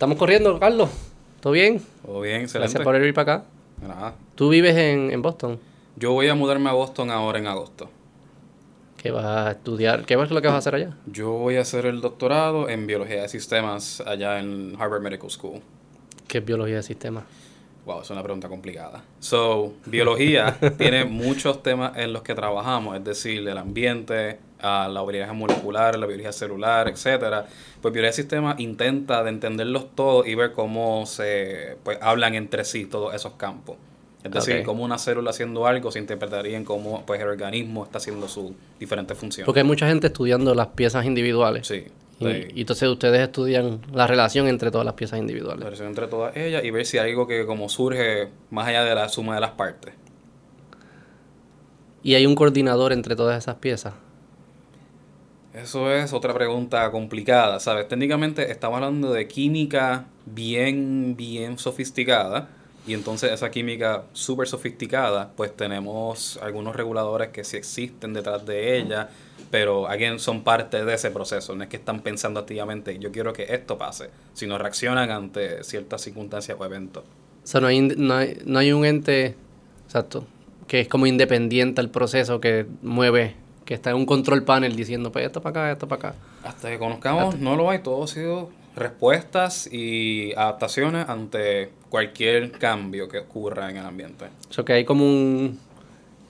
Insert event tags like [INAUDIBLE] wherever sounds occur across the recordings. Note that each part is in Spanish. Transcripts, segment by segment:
Estamos corriendo, Carlos. ¿Todo bien? Todo bien, excelente. Gracias por venir para acá. Nada. ¿Tú vives en, en Boston? Yo voy a mudarme a Boston ahora en agosto. ¿Qué vas a estudiar? ¿Qué es lo que vas a hacer allá? Yo voy a hacer el doctorado en biología de sistemas allá en Harvard Medical School. ¿Qué es biología de sistemas? Wow, es una pregunta complicada. So, biología [LAUGHS] tiene muchos temas en los que trabajamos, es decir, el ambiente, a la biología molecular, la biología celular, etcétera. Pues biología de sistemas intenta de entenderlos todos y ver cómo se pues, hablan entre sí todos esos campos. Es decir, cómo una célula haciendo algo se interpretaría en cómo pues, el organismo está haciendo sus diferentes funciones. Porque hay mucha gente estudiando las piezas individuales. Sí. Y, sí. y entonces ustedes estudian la relación entre todas las piezas la individuales. relación entre todas ellas y ver si hay algo que como surge más allá de la suma de las partes. Y hay un coordinador entre todas esas piezas. Eso es otra pregunta complicada, ¿sabes? Técnicamente estamos hablando de química bien, bien sofisticada. Y entonces esa química súper sofisticada, pues tenemos algunos reguladores que sí existen detrás de ella, pero again, son parte de ese proceso. No es que están pensando activamente, yo quiero que esto pase, sino reaccionan ante ciertas circunstancias o eventos. O sea, no hay, no hay, no hay un ente, exacto, que es como independiente al proceso que mueve, que está en un control panel diciendo, pues esto para acá, esto para acá. Hasta que conozcamos, no lo hay, todo ha sido respuestas y adaptaciones ante cualquier cambio que ocurra en el ambiente. O sea, que hay como un...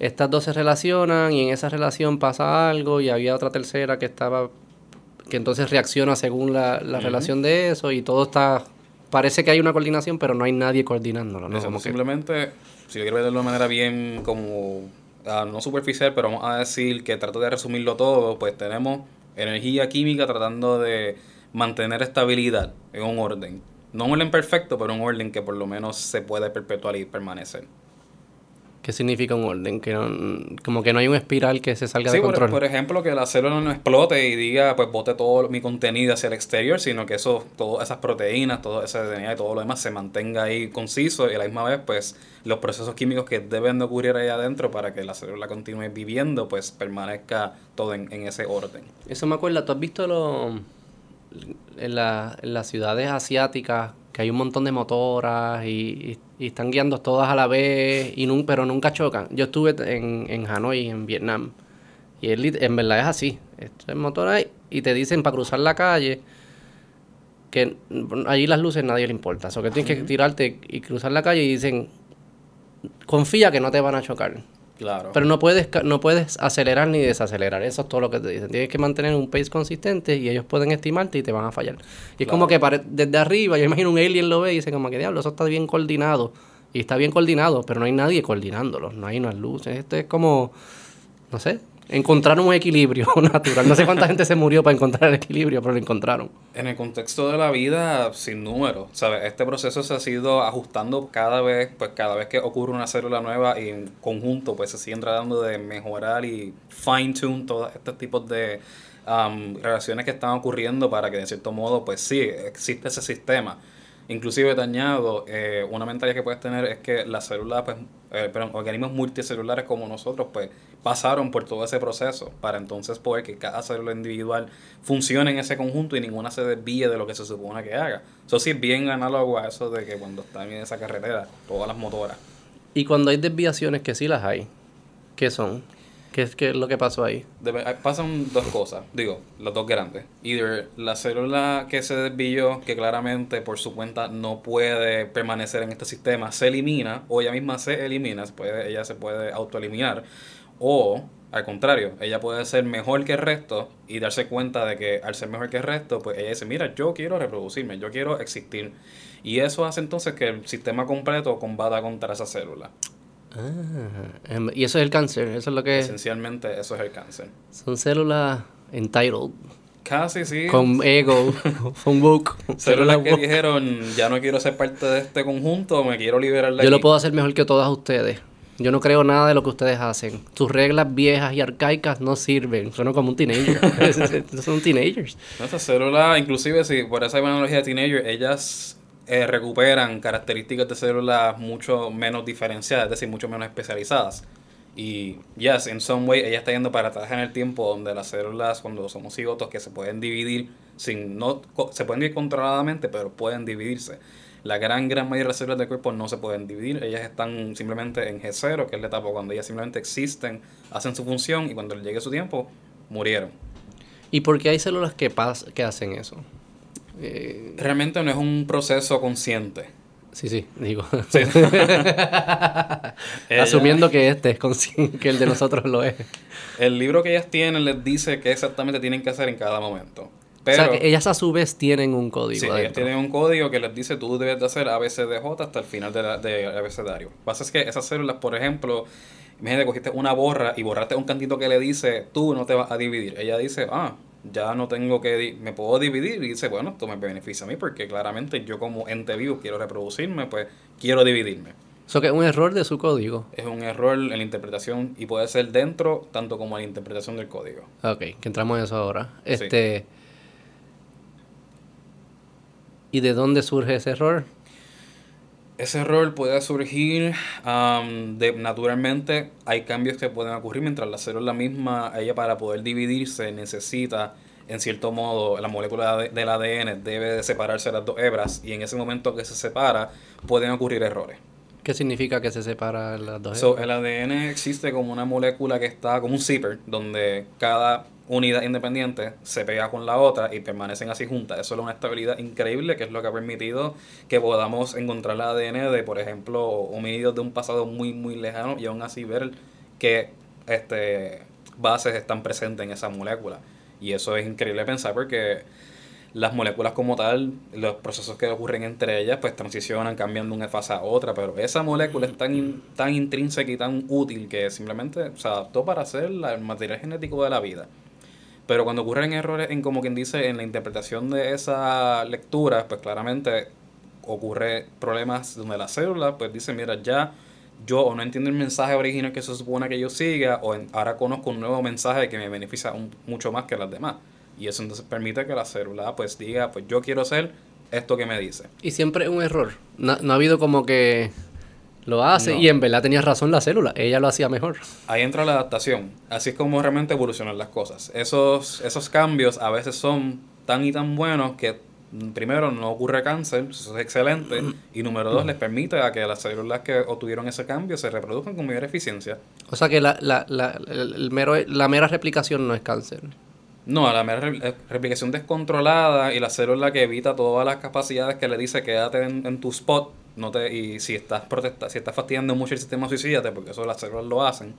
Estas dos se relacionan y en esa relación pasa algo y había otra tercera que estaba... que entonces reacciona según la, la relación de eso y todo está... Parece que hay una coordinación, pero no hay nadie coordinándolo, ¿no? Eso, Como que- simplemente, si yo quiero verlo de una manera bien como, ah, no superficial, pero vamos a decir que trato de resumirlo todo, pues tenemos energía química tratando de mantener estabilidad en un orden. No un orden perfecto, pero un orden que por lo menos se puede perpetuar y permanecer. ¿Qué significa un orden? Que no- como que no hay un espiral que se salga Sí, de por, control. por ejemplo, que la célula no explote y diga, pues bote todo mi contenido hacia el exterior, sino que eso, todas esas proteínas, todo ese DNA y todo lo demás se mantenga ahí conciso y a la misma vez, pues, los procesos químicos que deben de ocurrir ahí adentro para que la célula continúe viviendo, pues, permanezca todo en, en ese orden. Eso me acuerda, ¿tú has visto lo, en, la- en las ciudades asiáticas que hay un montón de motoras y, y- y están guiando todas a la vez, y nun- pero nunca chocan? Yo estuve en, en Hanoi, en Vietnam, y lit- en verdad es así. Esto es motor ahí, y te dicen para cruzar la calle que allí las luces nadie le importa. O que tienes que tirarte y cruzar la calle y dicen, confía que no te van a chocar. Claro. Pero no puedes, no puedes acelerar ni desacelerar. Eso es todo lo que te dicen. Tienes que mantener un pace consistente y ellos pueden estimarte y te van a fallar. Y es como que pare- desde arriba, yo imagino un alien lo ve y dice como que diablo, eso está bien coordinado. Y está bien coordinado, pero no hay nadie coordinándolo. No hay unas luces. Esto es como, no sé, encontrar un equilibrio [LAUGHS] natural. No sé cuánta gente se murió para encontrar el equilibrio, pero lo encontraron. En el contexto de la vida, sin número, ¿sabes? Este proceso se ha sido ajustando cada vez, pues cada vez que ocurre una célula nueva y en conjunto, pues se siguen tratando de mejorar y fine tune todos estos tipos de um, relaciones que están ocurriendo para que de cierto modo, pues sí, existe ese sistema. Inclusive te añado, eh, una mentalidad que puedes tener es que las células, pues, eh, perdón, organismos multicelulares como nosotros, pues, pasaron por todo ese proceso para entonces poder que cada célula individual funcione en ese conjunto y ninguna se desvíe de lo que se supone que haga. Eso sí es bien análogo a eso de que cuando están en esa carretera, todas las motoras. Y cuando hay desviaciones, que sí las hay, ¿qué son? ¿Qué es, qué lo que pasó ahí? Ah, pasan dos cosas, digo, las dos grandes. Either la célula que se desvió, que claramente por su cuenta no puede permanecer en este sistema, se elimina, o ella misma se elimina, se puede, ella se puede autoeliminar, o al contrario, ella puede ser mejor que el resto y darse cuenta de que al ser mejor que el resto, pues ella dice, mira, yo quiero reproducirme, yo quiero existir. Y eso hace entonces que el sistema completo combata contra esa célula. Ah, em, y eso es el cáncer, eso es lo que Esencialmente eso es el cáncer. son células entitled, Casi sí. con ego, [LAUGHS] con woke. Células que woke. dijeron, ya no quiero ser parte de este conjunto, me quiero liberar de Yo lo aquí". puedo hacer mejor que todas ustedes. Yo no creo nada de lo que ustedes hacen. Sus reglas viejas y arcaicas no sirven. Suena como un teenager. [LAUGHS] Son teenagers. Estas células, inclusive si por esa analogía de teenager, ellas eh, recuperan características de células mucho menos diferenciadas, es decir, mucho menos especializadas. Y, yes, in some way, ella está yendo para atrás en el tiempo donde las células, cuando somos cigotos, que se pueden dividir, sin no se pueden dividir controladamente, pero pueden dividirse. La gran, gran mayoría de las células del cuerpo no se pueden dividir, ellas están simplemente en G0, que es la etapa cuando ellas simplemente existen, hacen su función y cuando llegue su tiempo, murieron. ¿Y por qué hay células que, pas que hacen eso? Eh, Realmente no es un proceso consciente. Sí, sí, digo. [LAUGHS] Asumiendo que este es consciente, que el de nosotros lo es. El libro que ellas tienen les dice qué exactamente tienen que hacer en cada momento. o sea, que ellas a su vez tienen un código. Sí, ellas tienen un código que les dice tú debes de hacer ABCDJ hasta el final de, la, de abecedario. Lo que pasa es que esas células, por ejemplo, imagínate, cogiste una borra y borraste un cantito que le dice tú no te vas a dividir. Ella dice, ah, ya no tengo que, me puedo dividir y dice, bueno, esto me beneficia a mí porque claramente yo como ente vivo quiero reproducirme, pues quiero dividirme. Eso que es un error de su código. Es un error en la interpretación y puede ser dentro tanto como en la interpretación del código. Ok, que entramos en eso ahora. Este ¿Y de dónde surge ese error? Ese error puede surgir de, naturalmente, hay cambios que pueden ocurrir mientras la célula misma, ella para poder dividirse necesita, en cierto modo, la molécula del ADN debe de separarse las dos hebras y en ese momento que se separa pueden ocurrir errores. ¿Qué significa que se separa las dos hebras? el ADN existe como una molécula que está como un zipper, donde cada unidad independiente se pega con la otra y permanecen así juntas. Eso es una estabilidad increíble que es lo que ha permitido que podamos encontrar el ADN de, por ejemplo, homínidos de un pasado muy, muy lejano y aún así ver que este, bases están presentes en esa molécula. Y eso es increíble pensar porque las moléculas como tal, los procesos que ocurren entre ellas, pues transicionan, cambiando de una fase a otra, pero esa molécula es tan, tan intrínseca y tan útil que simplemente se adaptó para ser el material genético de la vida. Pero cuando ocurren errores en, como quien dice, en la interpretación de esa lectura, pues claramente ocurre problemas donde la célula pues dice, mira, ya yo o no entiendo el mensaje original que se supone que yo siga, o ahora conozco un nuevo mensaje que me beneficia mucho más que las demás. Y eso entonces permite que la célula pues diga, pues yo quiero ser esto que me dice. Y siempre es un error. no ha habido como que lo hace y en verdad tenía razón la célula, ella lo hacía mejor. Ahí entra la adaptación, así es como realmente evolucionan las cosas. Esos, esos cambios a veces son tan y tan buenos que mm, primero no ocurre cáncer, eso es excelente, [CLEARS THROAT] y número dos les permite a que las células que obtuvieron ese cambio se reproduzcan con mayor eficiencia. O sea que la, la, la, el mero, la mera replicación no es cáncer. No, la mera eh, replicación descontrolada y la célula que evita todas las capacidades que le dice quédate en, en tu spot no te, y si estás protesta, si estás fastidiando mucho el sistema suicídate, porque eso las células lo hacen,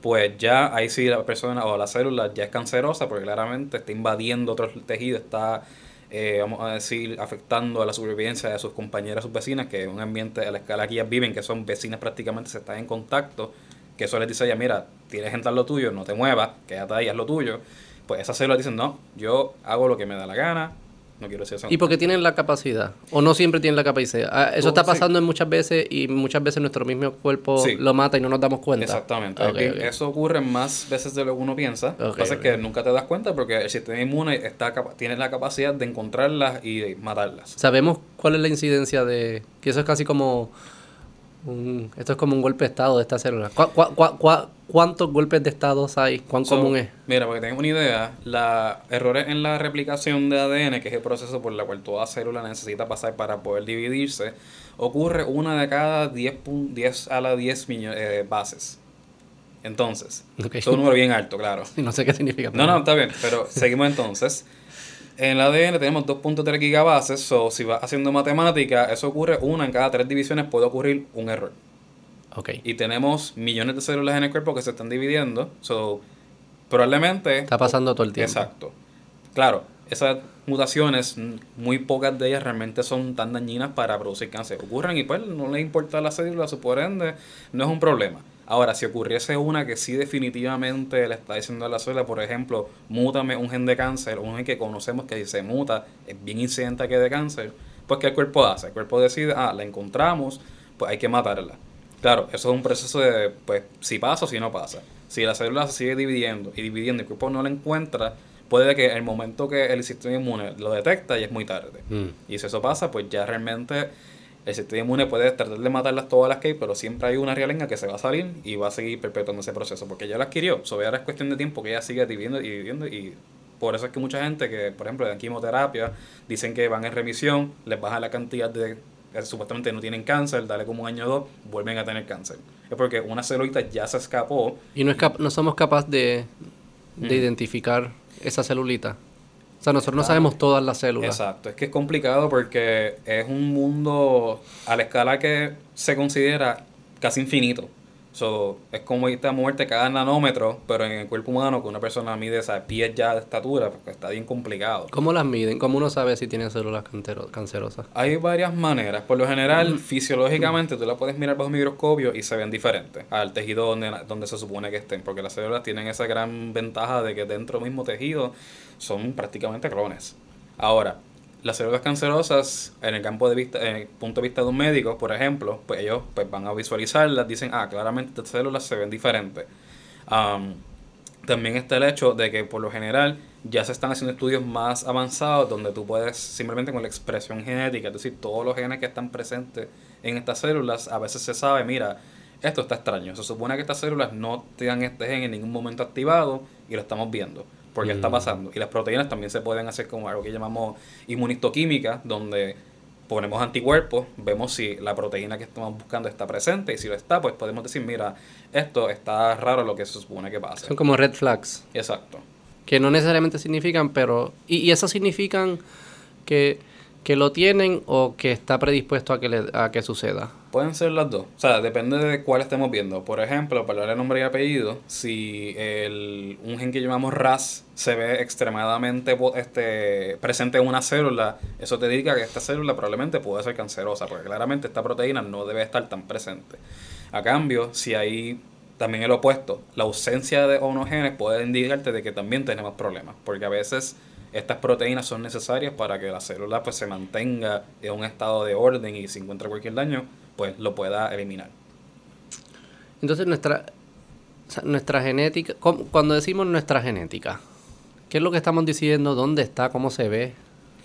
pues ya ahí sí la persona o la célula ya es cancerosa porque claramente está invadiendo otros tejidos, está, eh, vamos a decir, afectando a la supervivencia de sus compañeras, sus vecinas, que en un ambiente a la escala que ellas viven, que son vecinas prácticamente, se están en contacto, que eso les dice ella, mira, tienes que entrar lo tuyo, no te muevas, quédate ahí, haz lo tuyo. Pues esas células dicen, no, yo hago lo que me da la gana, no quiero decir eso. ¿Y porque tienen la capacidad? ¿O no siempre tienen la capacidad? Ah, eso está pasando en muchas veces y muchas veces nuestro mismo cuerpo lo mata y no nos damos cuenta. Exactamente. Eso ocurre más veces de lo que uno piensa. lo que pasa es que nunca te das cuenta porque el sistema inmune está tiene la capacidad de encontrarlas y matarlas. ¿Sabemos cuál es la incidencia de...? Que eso es casi como esto es como un golpe de estado de esta célula. cuántos golpes de estado hay? ¿Cuán común es? Mira, para que tengas una idea, los errores en la replicación de ADN, que es el proceso por el cual toda célula necesita pasar para poder dividirse, ocurre una de cada 10, 10 a la 10 millones de bases. Entonces, es un número bien alto, claro. [LAUGHS] No sé qué significa. No, no, está bien, pero seguimos entonces. [LAUGHS] En el ADN tenemos 2.3 gigabases, o si vas haciendo matemática, eso ocurre una en cada tres divisiones, puede ocurrir un error. Okay. Y tenemos millones de células en el cuerpo que se están dividiendo, so probablemente... Está pasando todo el tiempo. Exacto. Claro, esas mutaciones, muy pocas de ellas realmente son tan dañinas para producir cáncer. Ocurren y pues no les importa la célula, por ende, no es un problema. Ahora, si ocurriese una que sí definitivamente le está diciendo a la célula, por ejemplo, mútame un gen de cáncer, un gen que conocemos que si se muta es bien incidente que de cáncer, pues ¿qué el cuerpo hace? El cuerpo decide, ah, la encontramos, pues hay que matarla. Claro, eso es un proceso de, pues, si pasa o si no pasa. Si la célula se sigue dividiendo y dividiendo y el cuerpo no la encuentra, puede que el momento que el sistema inmune lo detecta ya es muy tarde. Mm. Y si eso pasa, pues ya realmente el sistema inmune puede tratar de matarlas todas las que hay, pero siempre hay una realenga que se va a salir y va a seguir perpetuando ese proceso, porque ya la adquirió. So, ahora es cuestión de tiempo que ella siga viviendo y viviendo y por eso es que mucha gente que, por ejemplo, de quimioterapia, dicen que van en remisión, les baja la cantidad de que supuestamente no tienen cáncer, dale como un año o dos, vuelven a tener cáncer. Es porque una celulita ya se escapó. Y no, es no somos capaces de, de identificar esa celulita. O sea, nosotros no sabemos todas las células. Exacto, es que es complicado porque es un mundo a la escala que se considera casi infinito. So, es como esta muerte cada nanómetro, pero en el cuerpo humano, que una persona mide esa pies ya de estatura, porque está bien complicado. ¿Cómo las miden? ¿Cómo uno sabe si tiene células cancerosas? Hay varias maneras. Por lo general, fisiológicamente, tú la puedes mirar bajo microscopio y se ven diferentes al tejido donde, donde se supone que estén, porque las células tienen esa gran ventaja de que dentro del mismo tejido son prácticamente clones. Ahora, las células cancerosas, en el campo de vista, en el punto de vista de un médico, por ejemplo, pues ellos pues, van a visualizarlas, dicen, ah, claramente estas células se ven diferentes. también está el hecho de que por lo general ya se están haciendo estudios más avanzados donde tú puedes simplemente con la expresión genética, es decir, todos los genes que están presentes en estas células, a veces se sabe, mira, esto está extraño. Se supone que estas células no tengan este gen en ningún momento activado y lo estamos viendo porque está mm. pasando. Y las proteínas también se pueden hacer como algo que llamamos inmunistoquímica, donde ponemos anticuerpos, vemos si la proteína que estamos buscando está presente y si lo está, pues podemos decir, mira, esto está raro lo que se supone que pasa. Son como red flags. Exacto. Que no necesariamente significan, pero... Y, y eso significan que que lo tienen o que está predispuesto a que, le, a que suceda? Pueden ser las dos. O sea, depende de cuál estemos viendo. Por ejemplo, para de nombre y apellido, si el, un gen que llamamos RAS se ve extremadamente este, presente en una célula, eso te indica que esta célula probablemente puede ser cancerosa, porque claramente esta proteína no debe estar tan presente. A cambio, si hay también el opuesto, la ausencia de unos genes puede indicarte de que también tenemos problemas, porque a veces estas proteínas son necesarias para que la célula pues, se mantenga en un estado de orden y si encuentra cualquier daño, pues lo pueda eliminar. Entonces nuestra, nuestra genética, cuando decimos nuestra genética, ¿qué es lo que estamos diciendo? ¿Dónde está? ¿Cómo se ve?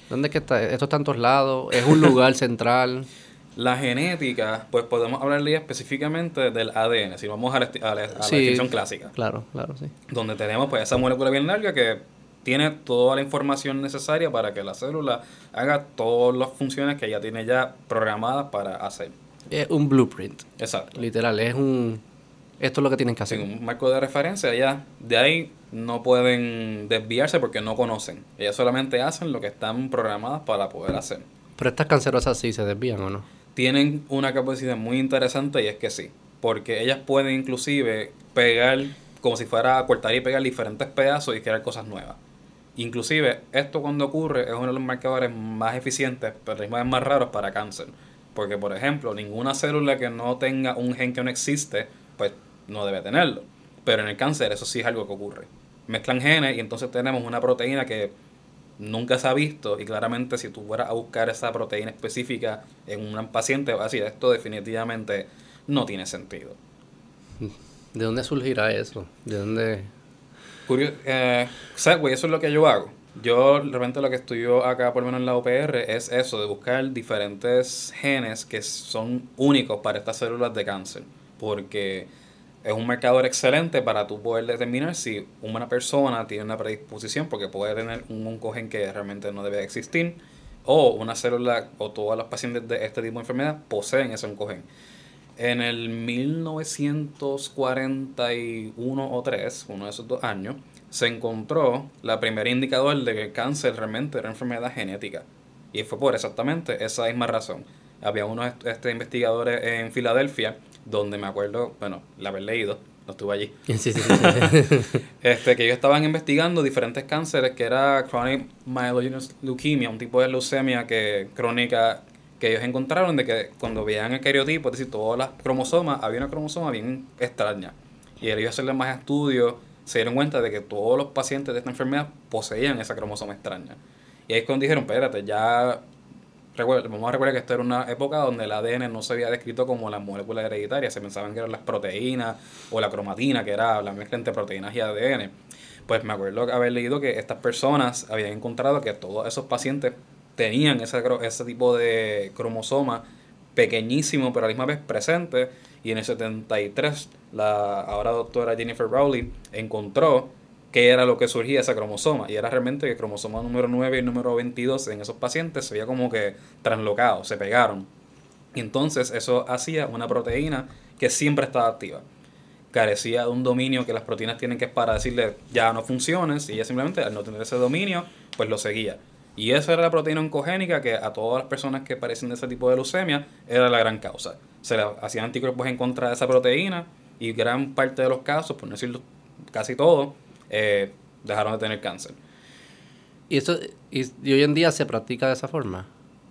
¿Dónde es que está? ¿Esto está en todos lados? ¿Es un lugar central? [LAUGHS] La genética, pues podemos hablarle específicamente del ADN, si vamos a la, a la, descripción clásica. Claro, claro, sí. Donde tenemos pues esa molécula bien larga que tiene toda la información necesaria para que la célula haga todas las funciones que ella tiene ya programadas para hacer. Es un blueprint. Exacto. Literal, es un... Esto es lo que tienen que hacer. un marco de referencia, ya de ahí no pueden desviarse porque no conocen. Ellas solamente hacen lo que están programadas para poder hacer. Pero estas cancerosas sí se desvían o no? Tienen una capacidad muy interesante y es que sí. Porque ellas pueden inclusive pegar como si fuera a cortar y pegar diferentes pedazos y crear cosas nuevas. Inclusive, esto cuando ocurre es uno de los marcadores más eficientes, pero más raros para cáncer. Porque, por ejemplo, ninguna célula que no tenga un gen que no existe, pues no debe tenerlo. Pero en el cáncer eso sí es algo que ocurre. Mezclan genes y entonces tenemos una proteína que nunca se ha visto y claramente si tú fueras a buscar esa proteína específica en un paciente vas a decir esto definitivamente no tiene sentido. ¿De dónde surgirá eso? ¿De dónde Curioso, eh, eso es lo que yo hago. Yo realmente lo que estudio acá, por lo menos en la UPR, es eso, de buscar diferentes genes que son únicos para estas células de cáncer. Porque es un marcador excelente para tú poder determinar si una persona tiene una predisposición, porque puede tener un oncogen que realmente no debe existir, o una célula, o todas las pacientes de este tipo de enfermedad poseen ese oncogen. En el 1941 o 3, uno de esos dos años, se encontró la primera indicador de que el cáncer realmente era enfermedad genética. Y fue por exactamente esa misma razón. Había unos este, investigadores en Filadelfia, donde me acuerdo, bueno, la haber leído, no estuve allí. [LAUGHS] [LAUGHS] este, que ellos estaban investigando diferentes cánceres, que era chronic myelogenous leukemia, un tipo de leucemia que crónica que ellos encontraron de que cuando veían el cariotipo, es decir, todas las cromosomas, había una cromosoma bien extraña. Y ellos hacerle más estudios, se dieron cuenta de que todos los pacientes de esta enfermedad poseían esa cromosoma extraña. Y ahí es cuando dijeron, espérate, ya vamos a recordar que esto era una época donde el ADN no se había descrito como la molécula hereditaria, se pensaban que eran las proteínas o la cromatina, que era la mezcla entre proteínas y ADN. Pues me acuerdo haber leído que estas personas habían encontrado que todos esos pacientes tenían ese, ese tipo de cromosoma pequeñísimo, pero a la misma vez presente. Y en el 73, la ahora doctora Jennifer Rowley encontró qué era lo que surgía esa cromosoma. Y era realmente que el cromosoma número 9 y número 22 en esos pacientes se veía como que translocado, se pegaron. Y entonces eso hacía una proteína que siempre estaba activa. Carecía de un dominio que las proteínas tienen que es para decirle ya no funciones y ella simplemente al no tener ese dominio pues lo seguía. Y esa era la proteína oncogénica que a todas las personas que padecen de ese tipo de leucemia era la gran causa. Se le hacían anticuerpos en contra de esa proteína y gran parte de los casos, por no decirlo casi todo, eh, dejaron de tener cáncer. ¿Y, eso, y, hoy en día se practica de esa forma?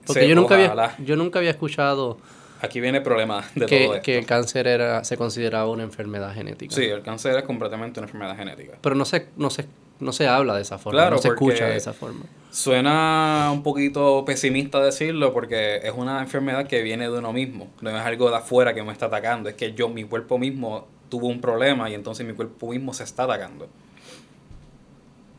Porque yo, nunca había, yo nunca había escuchado... Aquí viene el problema de que, todo esto. Que el cáncer era, se consideraba una enfermedad genética. Sí, el cáncer es completamente una enfermedad genética. Pero no se, no se, no se habla de esa forma, no se escucha de esa forma. Suena un poquito pesimista decirlo porque es una enfermedad que viene de uno mismo. No es algo de afuera que me está atacando. Es que yo, mi cuerpo mismo tuvo un problema y entonces mi cuerpo mismo se está atacando.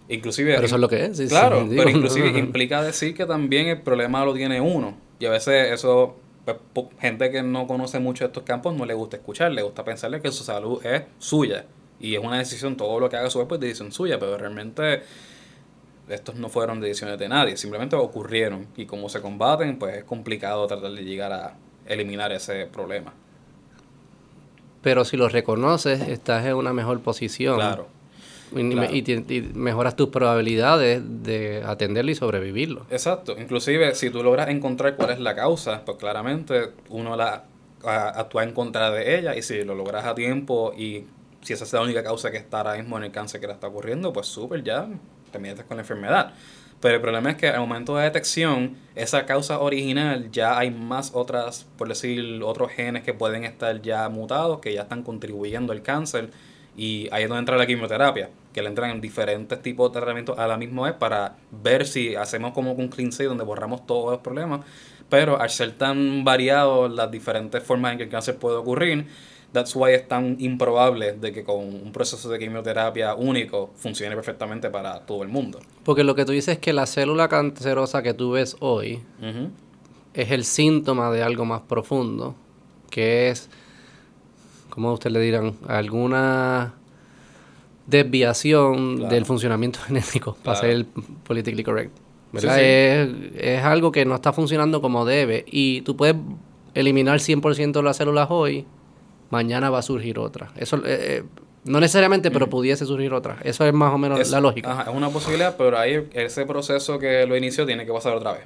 Inclusive, pero eso es lo que es. claro, pero inclusive [LAUGHS] implica decir que también el problema lo tiene uno. Y a veces eso, pues, gente que no conoce mucho estos campos no le gusta escuchar, le gusta pensarle que su salud es suya. Y es una decisión, todo lo que haga su cuerpo es decisión suya, pero realmente estos no fueron decisiones de nadie, simplemente ocurrieron. Y como se combaten, pues es complicado tratar de llegar a eliminar ese problema. Pero si lo reconoces, estás en una mejor posición. Claro y, mejoras tus probabilidades de atenderlo y sobrevivirlo. Exacto. Inclusive, si tú logras encontrar cuál es la causa, pues claramente uno la actúa en contra de ella y si lo logras a tiempo y si esa es la única causa que está ahora mismo en el cáncer que la está ocurriendo, pues súper, ya te metes con la enfermedad. Pero el problema es que al momento de detección, esa causa original, ya hay más otras, por decir, otros genes que pueden estar ya mutados, que ya están contribuyendo al cáncer y ahí es donde entra la quimioterapia, que le entran en diferentes tipos de tratamientos a la misma vez para ver si hacemos como un clean donde borramos todos los problemas. Pero al ser tan variados las diferentes formas en que el cáncer puede ocurrir, that's why es tan improbable de que con un proceso de quimioterapia único funcione perfectamente para todo el mundo. Porque lo que tú dices es que la célula cancerosa que tú ves hoy es el síntoma de algo más profundo, que es ¿cómo usted le dirán? Alguna desviación del funcionamiento [LAUGHS] genético, para ser politically correct. ¿verdad? Es, algo que no está funcionando como debe y tú puedes eliminar 100% de las células hoy, mañana va a surgir otra. Eso eh, eh, no necesariamente, pero pudiese surgir otra. Eso es más o menos la lógica. es una posibilidad, pero ahí ese proceso que lo inició tiene que pasar otra vez.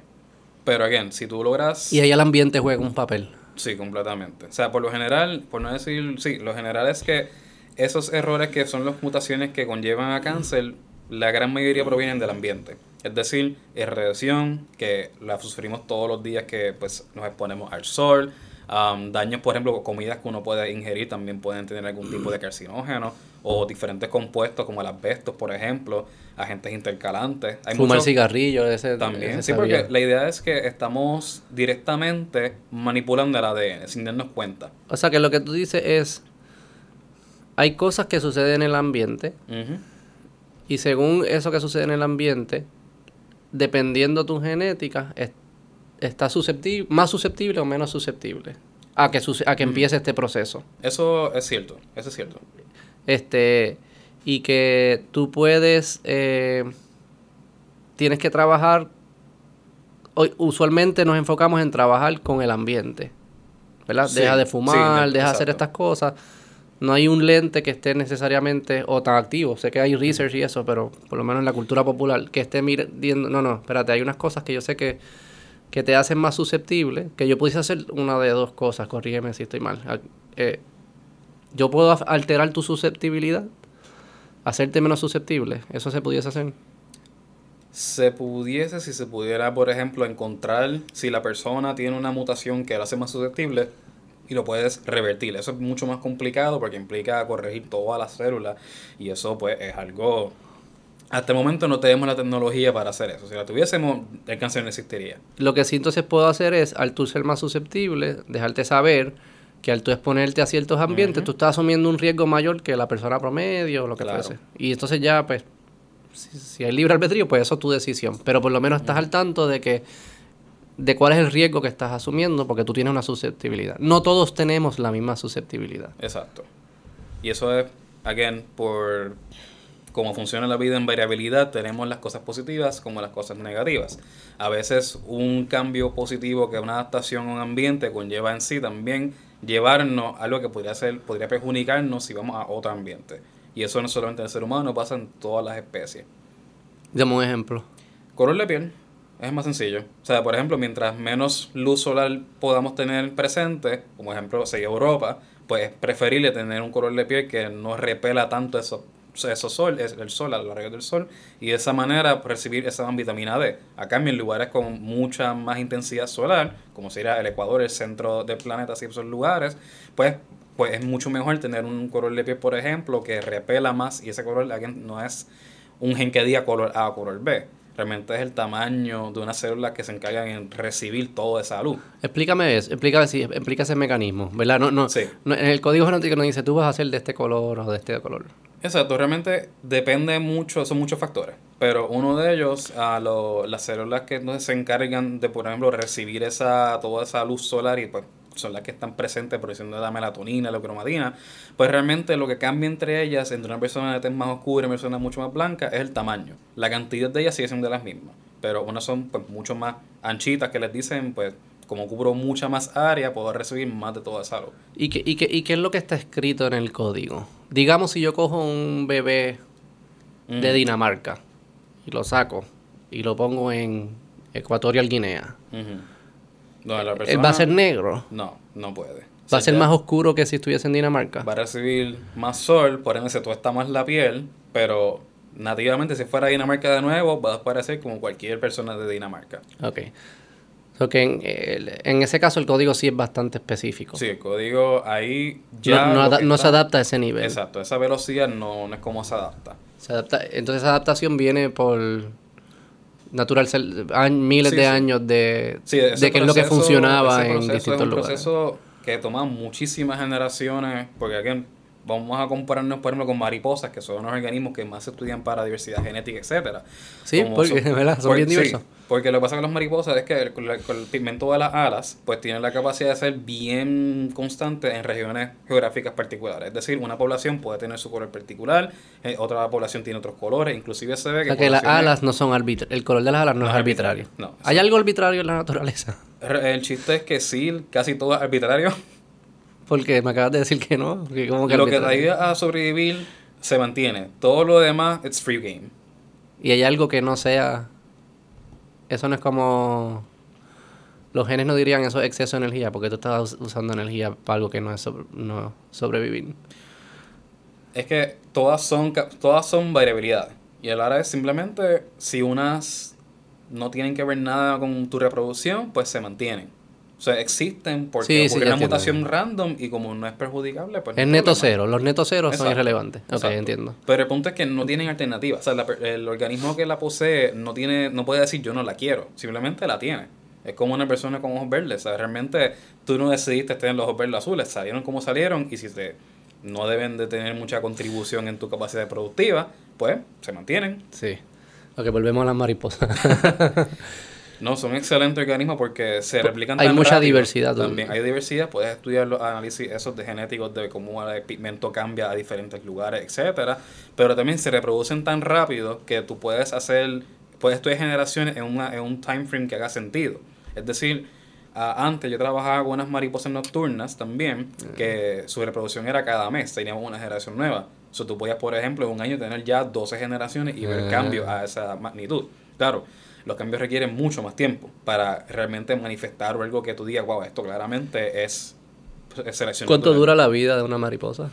Pero again, si tú logras Y ahí el ambiente juega un papel. Sí, completamente. O sea, por lo general, por no decir, sí, lo general es que esos errores que son las mutaciones que conllevan a cáncer, la gran mayoría provienen del ambiente. Es decir, es radiación, que la sufrimos todos los días que pues, nos exponemos al sol, daños, por ejemplo, comidas que uno puede ingerir también pueden tener algún tipo de carcinógeno o diferentes compuestos como el asbesto, por ejemplo, agentes intercalantes. Hay Fumar cigarrillo, ese también. sí, porque la idea es que estamos directamente manipulando el ADN sin darnos cuenta. O sea, que lo que tú dices es, hay cosas que suceden en el ambiente y según eso que sucede en el ambiente, dependiendo tu genética, está susceptible, más susceptible o menos susceptible a que, a que empiece este proceso. Eso es cierto, eso es cierto. Este, y que tú puedes, eh, tienes que trabajar, hoy, usualmente nos enfocamos en trabajar con el ambiente, ¿verdad? deja de fumar, deja de hacer estas cosas. No hay un lente que esté necesariamente o tan activo. Sé que hay research y eso, pero por lo menos en la cultura popular, que esté mirando, no, no, espérate, hay unas cosas que yo sé que que te hacen más susceptible, que yo pudiese hacer una de dos cosas, corrígeme si estoy mal. Eh, yo puedo alterar tu susceptibilidad, hacerte menos susceptible, eso se pudiese hacer. Se pudiese, si se pudiera, por ejemplo, encontrar si la persona tiene una mutación que la hace más susceptible y lo puedes revertir. Eso es mucho más complicado porque implica corregir todas las células y eso pues es algo hasta el momento no tenemos la tecnología para hacer eso. Si la tuviésemos, el cáncer no existiría. Lo que sí entonces puedo hacer es, al tú ser más susceptible, dejarte saber que al tú exponerte a ciertos ambientes, tú estás asumiendo un riesgo mayor que la persona promedio o lo que fuese. Y entonces ya, pues, si, hay libre albedrío, pues eso es tu decisión. Pero por lo menos estás al tanto de que de cuál es el riesgo que estás asumiendo porque tú tienes una susceptibilidad. No todos tenemos la misma susceptibilidad. Exacto. Y eso es, again, por cómo funciona la vida en variabilidad, tenemos las cosas positivas como las cosas negativas. A veces un cambio positivo que una adaptación a un ambiente conlleva en sí también llevarnos a algo que podría ser, podría perjudicarnos si vamos a otro ambiente. Y eso no solamente en el ser humano, pasa en todas las especies. Dame un ejemplo. Color de piel es más sencillo. O sea, por ejemplo, mientras menos luz solar podamos tener presente, como ejemplo, si Europa, pues es preferible tener un color de piel que no repela tanto eso, eso sol, el sol, a los rayos del sol, y de esa manera recibir esa vitamina D. Acá en lugares con mucha más intensidad solar, como sería el Ecuador, el centro del planeta, así esos lugares, pues pues es mucho mejor tener un color de piel, por ejemplo, que repela más y ese color no es un gen que diga color A o color B. Realmente es el tamaño de una célula que se encargan en recibir toda esa luz. Explícame eso, explícame, sí, explica ese mecanismo, ¿verdad? No, no, en el código genético no dice tú vas a ser de este color o de este color. Exacto, realmente depende mucho, son muchos factores, pero uno de ellos, a las células que se encargan de, por ejemplo, recibir esa toda esa luz solar y pues son las que están presentes produciendo la melatonina, la cromatina, pues realmente lo que cambia entre ellas, entre una persona de tez más oscura y una persona mucho más blanca, es el tamaño. La cantidad de ellas sigue siendo de las mismas, pero unas son pues mucho más anchitas que les dicen, pues como cubro mucha más área, puedo recibir más de toda esa luz. ¿Y qué, y, qué, ¿Y qué es lo que está escrito en el código? Digamos si yo cojo un bebé de Dinamarca y lo saco y lo pongo en Ecuatorial Guinea. ¿Va a ser negro? No, no puede. ¿Va a ser más oscuro que si estuviese en Dinamarca? Va a recibir más sol, por ende se tuesta más la piel, pero nativamente si fuera Dinamarca de nuevo, va a parecer como cualquier persona de Dinamarca. Ok. que en, en, ese caso el código sí es bastante específico. Sí, el código ahí ya... No, se adapta a ese nivel. Exacto, esa velocidad no, no es como se adapta. Se adapta. Entonces esa adaptación viene por natural miles de años de, de qué es lo que funcionaba en distintos lugares. Es un proceso que toma muchísimas generaciones, porque aquí vamos a compararnos, por ejemplo, con mariposas, que son unos organismos que más se estudian para diversidad genética, etcétera. Sí, porque son, [LAUGHS] bien diversos. porque lo que pasa con las mariposas es que con el, pigmento de las alas, pues tienen la capacidad de ser bien constante en regiones geográficas particulares. Es decir, una población puede tener su color particular, eh, otra población tiene otros colores, inclusive se ve que... O que las alas no son arbitrarias, el color de las alas no, es arbitrario. No, ¿Hay algo arbitrario en la naturaleza? El chiste es que sí, casi todo es arbitrario. [LAUGHS] Porque me acabas de decir que no. Que como que lo que te ayuda a sobrevivir se mantiene. Todo lo demás, it's free game. Y hay algo que no sea. Eso no es como. Los genes no dirían eso es exceso de energía, porque tú estás usando energía para algo que no es no sobrevivir. Es que todas son, todas son variabilidades. Y el ahora es simplemente si unas no tienen que ver nada con tu reproducción, pues se mantienen. O sea, existen porque es una mutación random y como no es perjudicable, pues... Es neto cero, los netos ceros son irrelevantes. Ok, entiendo. Pero el punto es que no tienen alternativa. O sea, el organismo que la posee no tiene no puede decir yo no la quiero, simplemente la tiene. Es como una persona con ojos verdes. O sea, realmente tú no decidiste tener los ojos verdes azules, salieron como salieron y si te, no deben de tener mucha contribución en tu capacidad productiva, pues se mantienen. Sí. Ok, volvemos a las mariposas. [LAUGHS] No, son excelentes organismos porque se replican Hay mucha diversidad también. Hay diversidad, puedes estudiar los análisis esos de genéticos de cómo el pigmento cambia a diferentes lugares, etcétera, pero también se reproducen tan rápido que tú puedes hacer, puedes estudiar generaciones en, una, en un time frame que haga sentido. Es decir, antes yo trabajaba con unas mariposas nocturnas también, que su reproducción era cada mes, teníamos una generación nueva. O sea, tú podías, por ejemplo, en un año tener ya 12 generaciones y ver cambios a esa magnitud. Claro, los cambios requieren mucho más tiempo para realmente manifestar algo que tú digas, wow, esto claramente es, selección. ¿Cuánto dura la vida de una mariposa?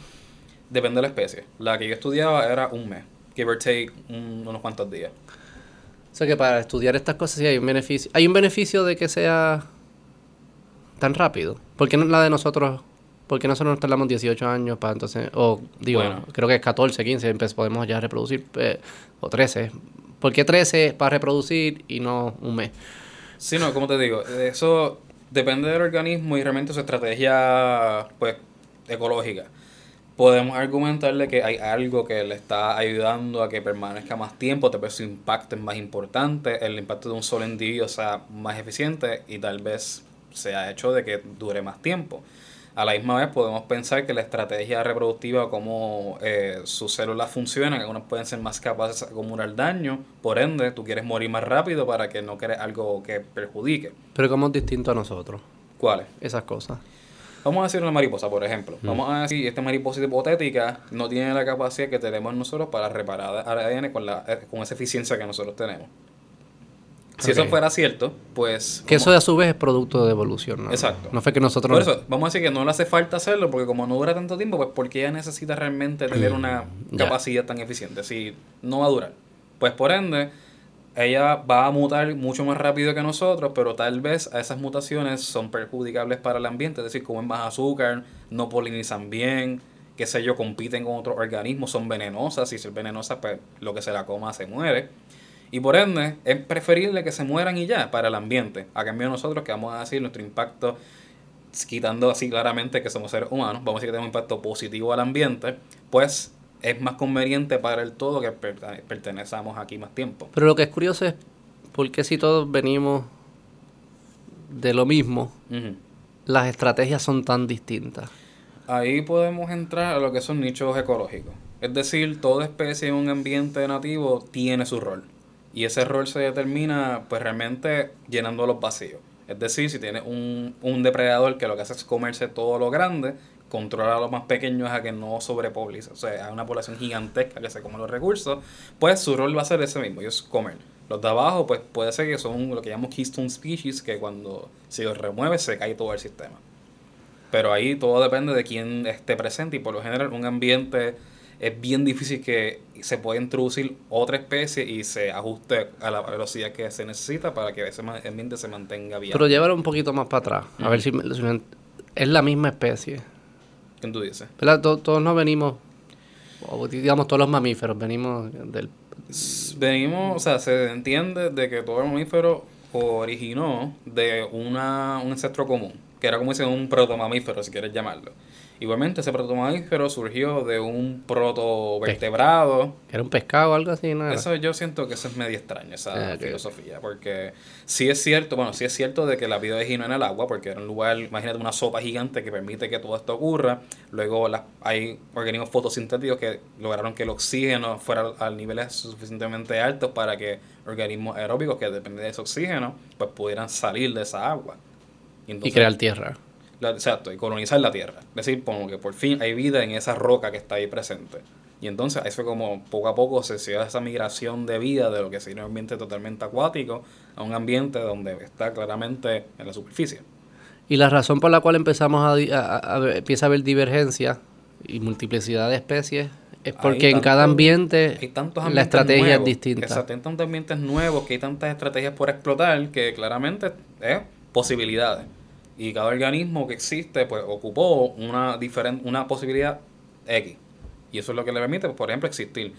Depende de la especie. La que yo estudiaba era un mes, give or take unos cuantos días. O sea que para estudiar estas cosas sí hay un beneficio. ¿Hay un beneficio de que sea tan rápido? ¿Por qué no la de nosotros? ¿Por qué nosotros nos tardamos 18 años para entonces, o digo, creo que es 14, 15, podemos ya reproducir, eh, o 13, ¿Por qué 13 para reproducir y no un mes? Sí, no, como te digo, eso depende del organismo y realmente su estrategia pues ecológica. podemos argumentarle que hay algo que le está ayudando a que permanezca más tiempo, tal vez su impacto es más importante, el impacto de un solo individuo sea más eficiente y tal vez sea hecho de que dure más tiempo. A la misma vez podemos pensar que la estrategia reproductiva, como eh, sus células funcionan, algunas pueden ser más capaces de acumular daño, por ende tú quieres morir más rápido para que no quieres algo que perjudique. Pero ¿cómo es distinto a nosotros? ¿Cuáles? Esas cosas. Vamos a decir una mariposa, por ejemplo. Vamos a decir, esta mariposa hipotética no tiene la capacidad que tenemos nosotros para reparar ADN con, la, eh, con esa eficiencia que nosotros tenemos. Si eso fuera cierto, pues... Que eso a su vez es producto de evolución, ¿no? Exacto. No fue que nosotros... Por eso, vamos a decir que no le hace falta hacerlo, porque como no dura tanto tiempo, pues porque ella necesita realmente tener mm, una capacidad tan eficiente. Si no va a durar. Pues por ende, ella va a mutar mucho más rápido que nosotros, pero tal vez a esas mutaciones son perjudicables para el ambiente, es decir, comen más azúcar, no polinizan bien, qué sé yo, compiten con otros organismos, son venenosas, si son venenosas, pues lo que se la coma se muere. Y por ende, es preferible que se mueran y ya para el ambiente. A cambio de nosotros, que vamos a decir nuestro impacto, quitando así claramente que somos seres humanos, vamos a decir que tenemos un impacto positivo al ambiente, pues es más conveniente para el todo que pertenezcamos aquí más tiempo. Pero lo que es curioso es, ¿por qué si todos venimos de lo mismo, las estrategias son tan distintas? Ahí podemos entrar a lo que son nichos ecológicos. Es decir, toda especie en un ambiente nativo tiene su rol. Y ese rol se determina pues realmente llenando los vacíos. Es decir, si tienes un, un depredador que lo que hace es comerse todo lo grande, controlar a los más pequeños a que no sobrepoblice, o sea, a una población gigantesca que se come los recursos, pues su rol va a ser ese mismo, y es comer. Los de abajo, pues puede ser que son lo que llamamos keystone species, que cuando se los remueve se cae todo el sistema. Pero ahí todo depende de quién esté presente y por lo general un ambiente es bien difícil que se pueda introducir otra especie y se ajuste a la velocidad que se necesita para que ese ambiente se mantenga bien. Pero llévalo un poquito más para atrás, a ver si, es la misma especie. ¿Quién tú dices? todos no venimos, digamos todos los mamíferos, venimos del... Venimos, o sea, se entiende de que todo el mamífero originó de una, un ancestro común, que era como dice un protomamífero, si quieres llamarlo. Igualmente, ese protomamífero surgió de un protovertebrado. ¿Era un pescado o algo así? ¿no? Eso yo siento que eso es medio extraño, esa ah, filosofía. Porque sí es cierto, bueno, sí es cierto de que la vida originó en el agua, porque era un lugar, imagínate, una sopa gigante que permite que todo esto ocurra. Luego hay organismos fotosintéticos que lograron que el oxígeno fuera a niveles suficientemente altos para que organismos aeróbicos que dependen de ese oxígeno, pues pudieran salir de esa agua. y crear tierra exacto, y colonizar la Tierra. Es decir, como que por fin hay vida en esa roca que está ahí presente. Y entonces ahí fue como poco a poco se dio esa migración de vida de lo que sería un ambiente totalmente acuático a un ambiente donde está claramente en la superficie. Y la razón por la cual empezamos a, empieza a haber divergencia y multiplicidad de especies es porque en cada ambiente la estrategia es distinta. Exacto, hay tantos ambientes nuevos, que hay tantas estrategias por explotar que claramente es posibilidades y cada organismo que existe pues ocupó una diferente una posibilidad X. Y eso es lo que le permite pues, por ejemplo existir.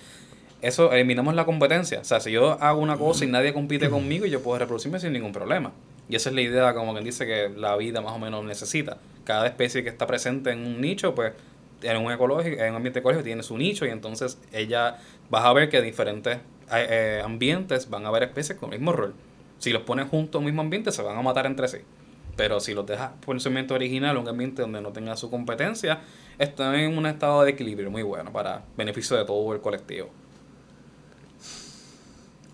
Eso eliminamos la competencia. O sea si yo hago una cosa y nadie compite conmigo yo puedo reproducirme sin ningún problema. Y esa es la idea como quien dice que la vida más o menos necesita. Cada especie que está presente en un nicho pues en un ecológico en un ambiente ecológico tiene su nicho y entonces ella vas a ver que diferentes eh, eh, ambientes van a haber especies con el mismo rol. Si los pones juntos en un mismo ambiente se van a matar entre sí pero si los dejas por su ambiente original, un ambiente donde no tenga su competencia, están en un estado de equilibrio muy bueno para beneficio de todo el colectivo.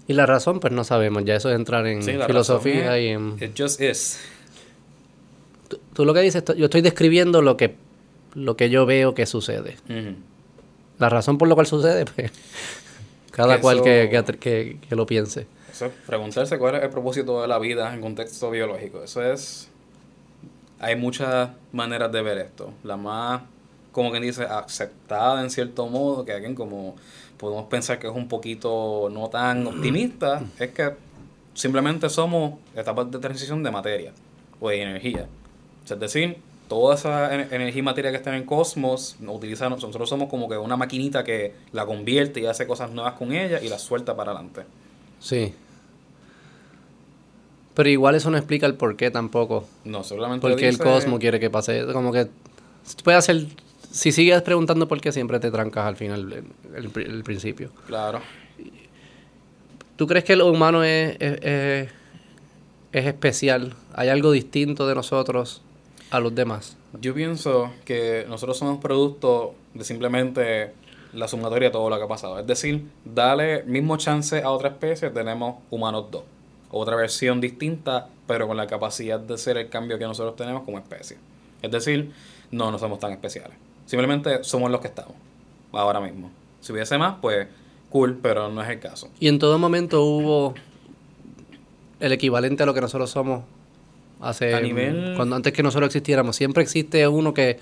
Y la razón, pues no sabemos, ya eso es entrar en filosofía y en... It just is. Tú, lo que dices, yo estoy describiendo lo que, lo que yo veo que sucede. La razón por la cual sucede, pues cada cual que, que, que, lo piense. Eso es preguntarse cuál es el propósito de la vida en contexto biológico. Eso es hay muchas maneras de ver esto. La más, como quien dice, aceptada en cierto modo, que alguien como podemos pensar que es un poquito no tan optimista, es que simplemente somos etapas de transición de materia o de energía. Es decir, toda esa energía y materia que está en el cosmos, utiliza, nosotros somos como que una maquinita que la convierte y hace cosas nuevas con ella y la suelta para adelante. Sí. Pero igual eso no explica el por qué tampoco. No, solamente Porque el cosmos quiere que pase. Como que puede hacer si sigues preguntando por qué, siempre te trancas al final, el, el- el principio. Claro. ¿Tú crees que el humano es, es, es- es especial? ¿Hay algo distinto de nosotros a los demás? Yo pienso que nosotros somos producto de simplemente la sumatoria de todo lo que ha pasado. Es decir, darle mismo chance a otra especie, tenemos humanos 2. Otra versión distinta, pero con la capacidad de ser el cambio que nosotros tenemos como especie. Es decir, no, no somos tan especiales. Simplemente somos los que estamos, ahora mismo. Si hubiese más, pues cool, pero no es el caso. Y en todo momento hubo el equivalente a lo que nosotros somos hace A nivel- cuando antes que nosotros existiéramos. Siempre existe uno que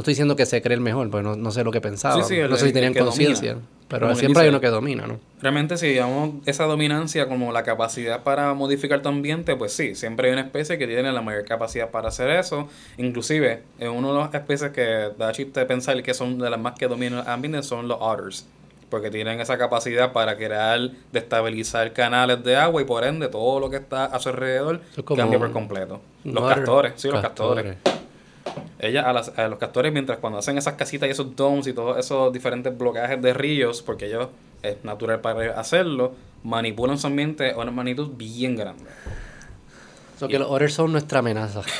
no estoy diciendo que se cree el mejor, pues no, no sé lo que pensaba. Sí, sí, el- no sé si tenían conciencia, pero siempre hay uno que domina, ¿no? Realmente si digamos esa dominancia como la capacidad para modificar tu ambiente, pues sí, siempre hay una especie que tiene la mayor capacidad para hacer eso. Inclusive, en una de las especies que da chiste pensar que son de las más que dominan el ambiente son los otters. Porque tienen esa capacidad para crear, destabilizar canales de agua y por ende todo lo que está a su alrededor es cambia por completo. Los castores, sí, los castores. Ella, a, las- a los castores, mientras cuando hacen esas casitas y esos domes y todos esos diferentes bloqueajes de ríos, porque ellos es natural para ellos hacerlo, manipulan su ambiente a una magnitud bien grande. So que los otters son nuestra amenaza. [LAUGHS]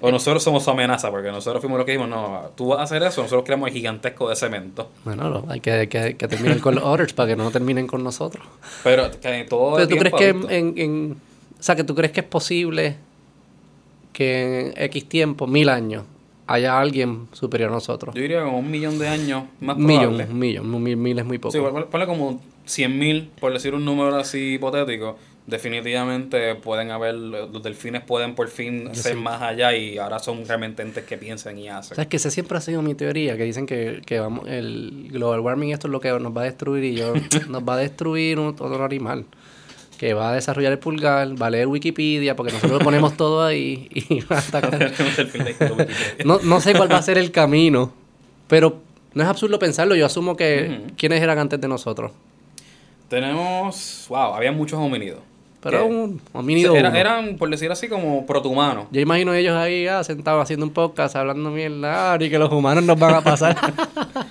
O nosotros somos su amenaza, porque nosotros fuimos los que dijimos, no, tú vas a hacer eso, nosotros creamos el gigantesco de cemento. bueno, no, hay que, que, que terminar con los otters para que no terminen con nosotros. Pero que todo Pero tú crees que en, en- en- o sea, que tú crees que es posible que en X tiempo, mil años, haya alguien superior a nosotros. Yo diría como un millón de años más Un millón, probable. un millón, mil, mil es muy poco. Sí, ponle, ponle como 100.000, por decir un número así hipotético. Definitivamente pueden haber, los delfines pueden por fin ser más allá y ahora son realmente entes que piensan y hacen. ¿Sabes que esa siempre ha sido mi teoría? Que dicen que, que vamos, el global warming esto es lo que nos va a destruir y yo [LAUGHS] nos va a destruir un, otro animal. Que va a desarrollar el pulgar, va a leer Wikipedia, porque nosotros lo ponemos todo ahí y [LAUGHS] va a. [LAUGHS] No, no sé cuál va a ser el camino, pero no es absurdo pensarlo. Yo asumo que Ujú. quiénes eran antes de nosotros. Tenemos, wow, había muchos homínidos. Pero un homínido. Era- eran, por decir así, como protohumanos. Yo imagino ellos ahí ah, sentados haciendo un podcast, hablando mierda, ah, y que los humanos nos van a pasar. [LAUGHS]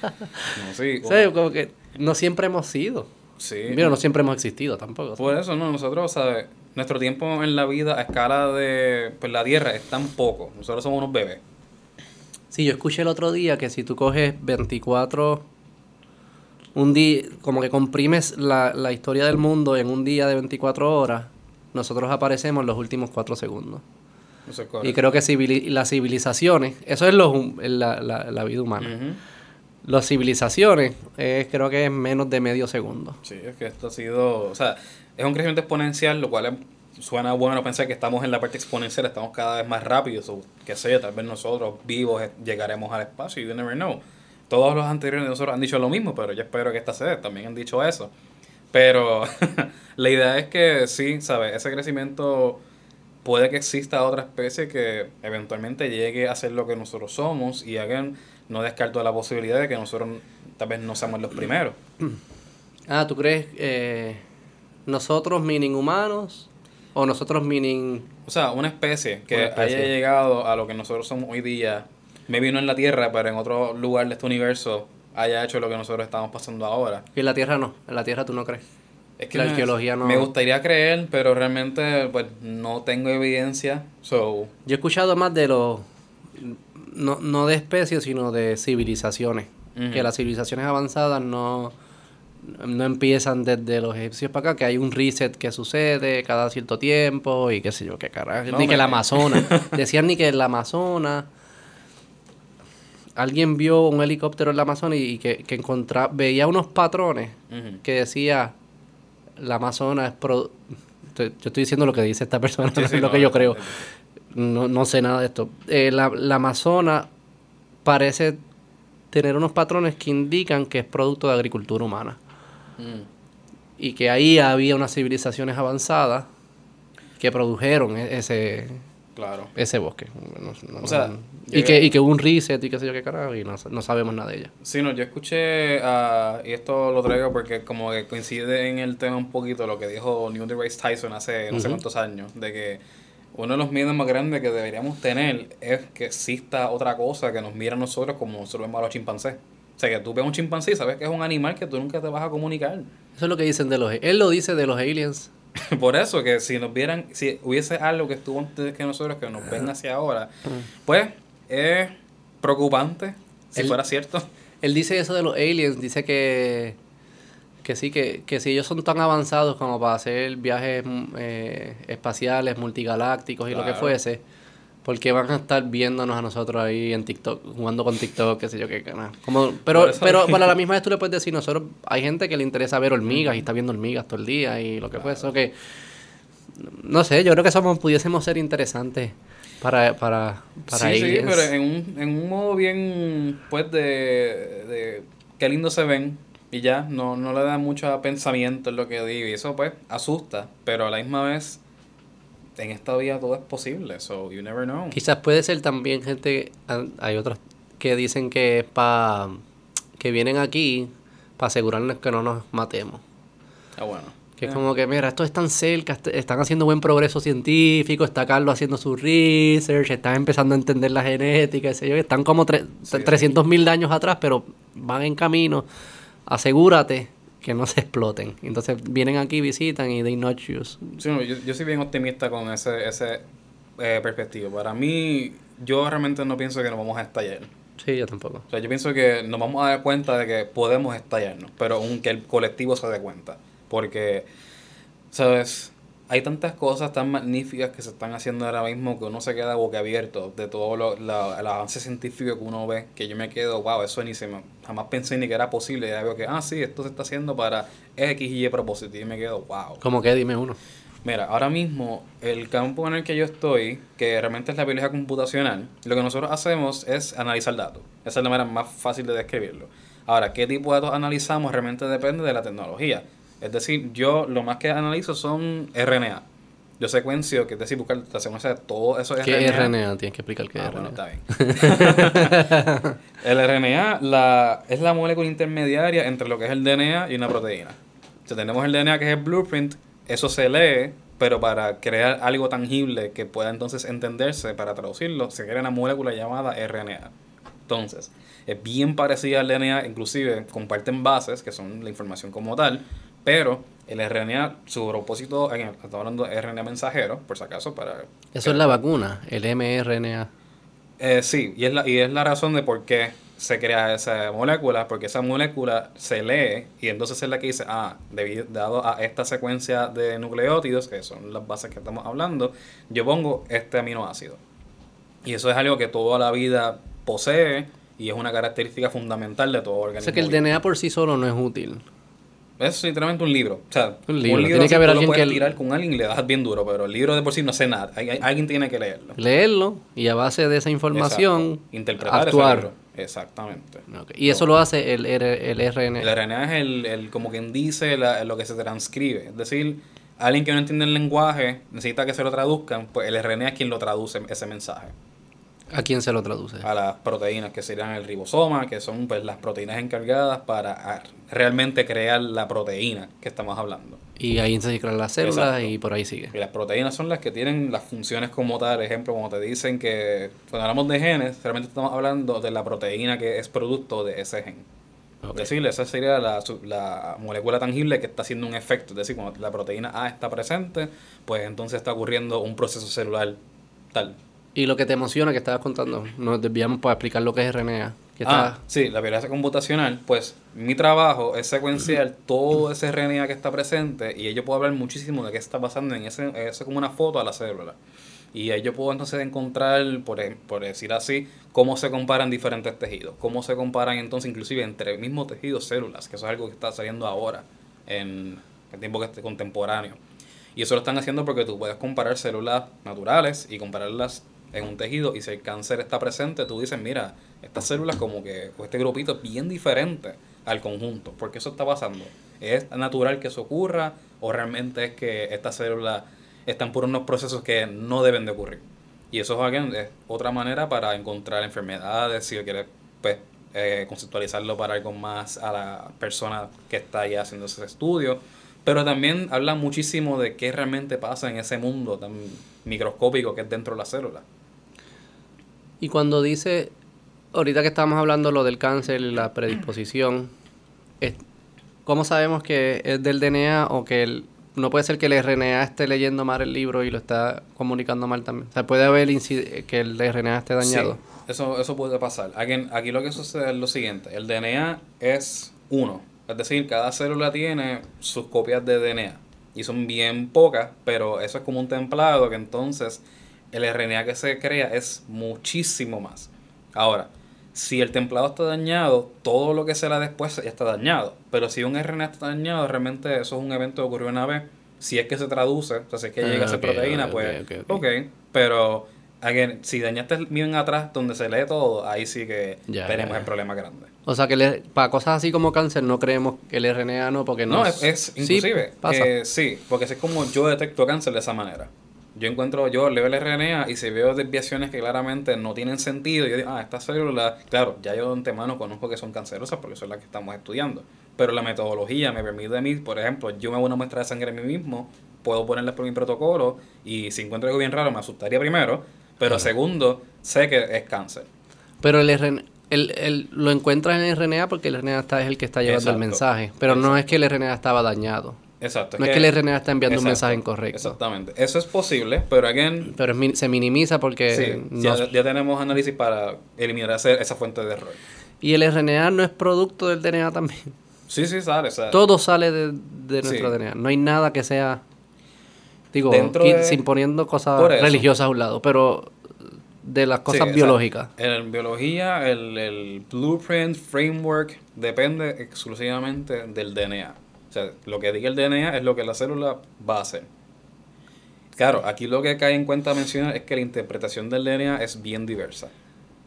No, sí, Sí, como que no siempre hemos sido. Sí. Mira, no siempre hemos existido tampoco. Por eso, no, nosotros, ¿sabes? Nuestro tiempo en la vida a escala de pues, la Tierra es tan poco. Nosotros somos unos bebés. Sí, yo escuché el otro día que si tú coges 24, un día, como que comprimes la, la historia del mundo en un día de 24 horas, nosotros aparecemos en los últimos 4 segundos. Eso es Y creo que civili- las civilizaciones, eso es hum- la, la, la vida humana. Ujú. Las civilizaciones creo que es menos de medio segundo. Sí, es que esto ha sido, o sea, es un crecimiento exponencial, lo cual suena bueno pensar que estamos en la parte exponencial, estamos cada vez más rápidos, o qué sé yo, tal vez nosotros vivos eh, llegaremos al espacio, you never know. Todos los anteriores de nosotros han dicho lo mismo, pero yo espero que esta sede también han dicho eso. Pero [LAUGHS] la idea es que sí, ¿sabes? Ese crecimiento puede que exista otra especie que eventualmente llegue a ser lo que nosotros somos y hagan, no descarto la posibilidad de que nosotros tal vez no seamos los primeros. [CLEARS THROAT] Ah, ¿tú crees eh, nosotros meaning humanos o nosotros meaning... O sea, una especie que Una especie. haya llegado a lo que nosotros somos hoy día, me vino en la Tierra, pero en otro lugar de este universo haya hecho lo que nosotros estamos pasando ahora. Y en la Tierra no, en la Tierra tú no crees. Es La me- arqueología no- Me gustaría creer, pero realmente pues no tengo evidencia. So, Yo he escuchado más de los... No, no de especies, sino de civilizaciones. Que las civilizaciones avanzadas no, no empiezan desde los egipcios para acá, que hay un reset que sucede cada cierto tiempo y qué sé yo, qué carajo. No, ni que el Amazonas. [LAUGHS] Decían ni que el Amazonas... Alguien vio un helicóptero en la Amazonas y, que, que encontraba... Veía unos patrones que decía la Amazonas es pro- yo estoy diciendo lo que dice esta persona, Sí, no sí, es lo no, que yo creo. No, no sé nada de esto. Eh, la, la Amazonas parece tener unos patrones que indican que es producto de agricultura humana. Mm. Y que ahí había unas civilizaciones avanzadas que produjeron e- ese, Claro. ese bosque. No- no- O sea, no- y, que, y que hubo un reset y qué sé yo qué carajo, y no, no sabemos nada de ella. Sí, no, yo escuché, ah, y esto lo traigo porque como que coincide en el tema un poquito lo que dijo Neil deGrasse Tyson hace no sé cuántos años, de que uno de los miedos más grandes que deberíamos tener es que exista otra cosa que nos mira a nosotros como nosotros vemos a los chimpancés. O sea, que tú ves un chimpancé y sabes que es un animal que tú nunca te vas a comunicar. Eso es lo que dicen de los... Él lo dice de los aliens. [LAUGHS] Por eso, que si nos vieran, si hubiese algo que estuvo antes que nosotros, que nos ven hacia ahora, pues es preocupante, si Él- fuera cierto. Él dice eso de los aliens, dice que, que sí, que, que si ellos son tan avanzados como para hacer viajes mm, eh, espaciales, multigalácticos y lo que Claro. fuese, ¿por qué van a estar viéndonos a nosotros ahí en TikTok, jugando con TikTok, qué sé yo qué canal? Como, pero, pero para la misma vez tú le puedes decir, nosotros, hay gente que le interesa ver hormigas y está viendo hormigas todo el día y lo que fuese, eso que, no sé, yo creo que somos, pudiésemos ser interesantes para, para, para sí, sí, pero en un, en un modo bien, pues, de, de qué lindo se ven y ya, no, no le da mucho pensamiento en lo que digo y eso, pues, asusta, pero a la misma vez, en esta vida todo es posible, so you never know. Quizás puede ser también gente, hay otros que dicen que es para, que vienen aquí para asegurarnos que no nos matemos. Ah, bueno. Que es Eh, como que, mira, esto están cerca, est- están haciendo buen progreso científico, está Carlos haciendo su research, están empezando a entender la genética, sé yo, están como sí. 300 mil años atrás, pero van en camino. Asegúrate que no se exploten. Entonces vienen aquí, visitan y they not use. Sí, no, yo, yo soy bien optimista con ese, ese eh, perspectiva. Para mí, yo realmente no pienso que nos vamos a estallar. Sí, yo tampoco. O sea, yo pienso que nos vamos a dar cuenta de que podemos estallarnos, pero aunque el colectivo se dé cuenta. Porque, ¿sabes? Hay tantas cosas tan magníficas que se están haciendo ahora mismo que uno se queda boquiabierto de todo lo, la- el avance científico que uno ve, que yo me quedo, wow, eso ni se me, jamás pensé ni que era posible. Ya veo que, ah, sí, esto se está haciendo para X y Y propósito. Y me quedo, wow. Como que dime uno. Mira, ahora mismo el campo en el que yo estoy, que realmente es la biología computacional, lo que nosotros hacemos es analizar datos. Esa es la manera más fácil de describirlo. Ahora, ¿qué tipo de datos analizamos? Realmente depende de la tecnología. Es decir, yo lo más que analizo son RNA. Yo secuencio, que es decir, buscar la secuencia de todo eso ¿Qué es RNA? Tienes que explicar qué es Ah, RNA. bueno, está bien. [LAUGHS] el RNA la, es la molécula intermediaria entre lo que es el DNA y una proteína. O sea, tenemos el DNA que es el blueprint, eso se lee, pero para crear algo tangible que pueda entonces entenderse, para traducirlo, se crea una molécula llamada RNA. Entonces, es bien parecida al DNA, inclusive comparten bases, que son la información como tal, pero el RNA, su propósito, en- estamos hablando de RNA mensajero, por si acaso, para Eso es la vacuna, el mRNA. eh, sí, y es, la, y es la razón de por qué se crea esa molécula, porque esa molécula se lee y entonces es la que dice, ah, debido, dado a esta secuencia de nucleótidos, que son las bases que estamos hablando, yo pongo este aminoácido. Y eso es algo que toda la vida posee y es una característica fundamental de todo O organismo. sea que el. DNA por sí solo no es útil. Es literalmente un libro. O sea, Un libro. Tiene así que haber lo alguien puedes que- tirar con alguien y le das bien duro, pero el libro de por sí no sé nada. Hay- hay- alguien tiene que leerlo. Leerlo y a base de esa información Exacto. interpretar ese actuar. libro. Exactamente. Y eso lo hace el, R- el RNA. El RNA es el, el como quien dice la- lo que se transcribe. Es decir, alguien que no entiende el lenguaje necesita que se lo traduzcan, pues el RNA es quien lo traduce ese mensaje. ¿A quién se lo traduce? A las proteínas que serían el ribosoma, que son pues las proteínas encargadas para ah, realmente crear la proteína que estamos hablando. Y ahí se crean las células Exacto. y por ahí sigue. Y las proteínas son las que tienen las funciones como tal. Ejemplo, como te dicen que cuando hablamos de genes, realmente estamos hablando de la proteína que es producto de ese gen. Es decir, esa sería la, la molécula tangible que está haciendo un efecto. Es decir, cuando la proteína A está presente, pues entonces está ocurriendo un proceso celular tal. Y lo que te emociona que estabas contando, nos desviamos para explicar lo que es RNA. Ah, sí, la biología computacional, pues mi trabajo es secuenciar todo ese RNA que está presente y yo puedo hablar muchísimo de qué está pasando en ese, como una foto a la célula. Y ahí yo puedo entonces encontrar, por, por decir así, cómo se comparan diferentes tejidos, cómo se comparan entonces inclusive entre el mismo tejido células, que eso es algo que está saliendo ahora en el tiempo que esté contemporáneo. Y eso lo están haciendo porque tú puedes comparar células naturales y compararlas en un tejido y si el cáncer está presente, tú dices, mira, estas células como que, o este grupito es bien diferente al conjunto. ¿Por qué eso está pasando? ¿Es natural que eso ocurra o realmente es que estas células están por unos procesos que no deben de ocurrir? Y eso es otra manera para encontrar enfermedades, si quieres pues, eh, conceptualizarlo para algo más a la persona que está ahí haciendo ese estudio, Pero también habla muchísimo de qué realmente pasa en ese mundo tan microscópico que es dentro de la célula. Y cuando dice, ahorita que estamos hablando lo del cáncer y la predisposición, ¿cómo sabemos que es del DNA o que el, no puede ser que el RNA esté leyendo mal el libro y lo está comunicando mal también? O sea, puede haber que el RNA esté dañado. Sí, eso, eso puede pasar. Aquí, aquí lo que sucede es lo siguiente. El DNA es uno. Es decir, cada célula tiene sus copias de DNA. Y son bien pocas, pero eso es como un templado que entonces el RNA que se crea es muchísimo más. Ahora, si el templado está dañado, todo lo que será después ya está dañado. Pero si un RNA está dañado, realmente eso es un evento que ocurrió una vez. Si es que se traduce, o sea, si es que Ah, llega a ser ok, proteína, pues, ok, ok, ok. pero again, si dañaste bien atrás donde se lee todo, ahí sí que Ya, tenemos ya, el problema grande. O sea, que le- para cosas así como cáncer no creemos que el RNA no, porque no... No, es, es Sí, inclusive, pasa. eh, sí, porque así es como yo detecto cáncer de esa manera. Yo encuentro, yo leo el RNA y si veo desviaciones que claramente no tienen sentido, yo digo, ah, estas células, claro, ya yo de antemano conozco que son cancerosas porque son las que estamos estudiando. Pero la metodología me permite a mí, por ejemplo, yo me hago una muestra de sangre a mí mismo, puedo ponerla por mi protocolo y si encuentro algo bien raro me asustaría primero, pero segundo, sé que es cáncer. Pero el RNA, el, el- lo encuentras en el RNA porque el RNA está, es el que está llevando el mensaje. Pero no es que el RNA estaba dañado. Exacto. No es que el RNA está enviando un mensaje incorrecto. Exactamente. Eso es posible, pero again, Pero es se minimiza porque... sí, no- ya, ya tenemos análisis para eliminar ese- esa fuente de error. Y el RNA no es producto del DNA también. Sí, sí, sale. Todo sale de, de nuestro Sí. DNA. No hay nada que sea... Digo, Dentro de- sin poniendo cosas religiosas a un lado, pero de las sí, cosas o sea, biológicas. En biología, el, el blueprint, framework, depende exclusivamente del DNA. Sea, lo que diga el DNA es lo que la célula va a hacer. Claro, aquí lo que cae en cuenta mencionar es que la interpretación del DNA es bien diversa.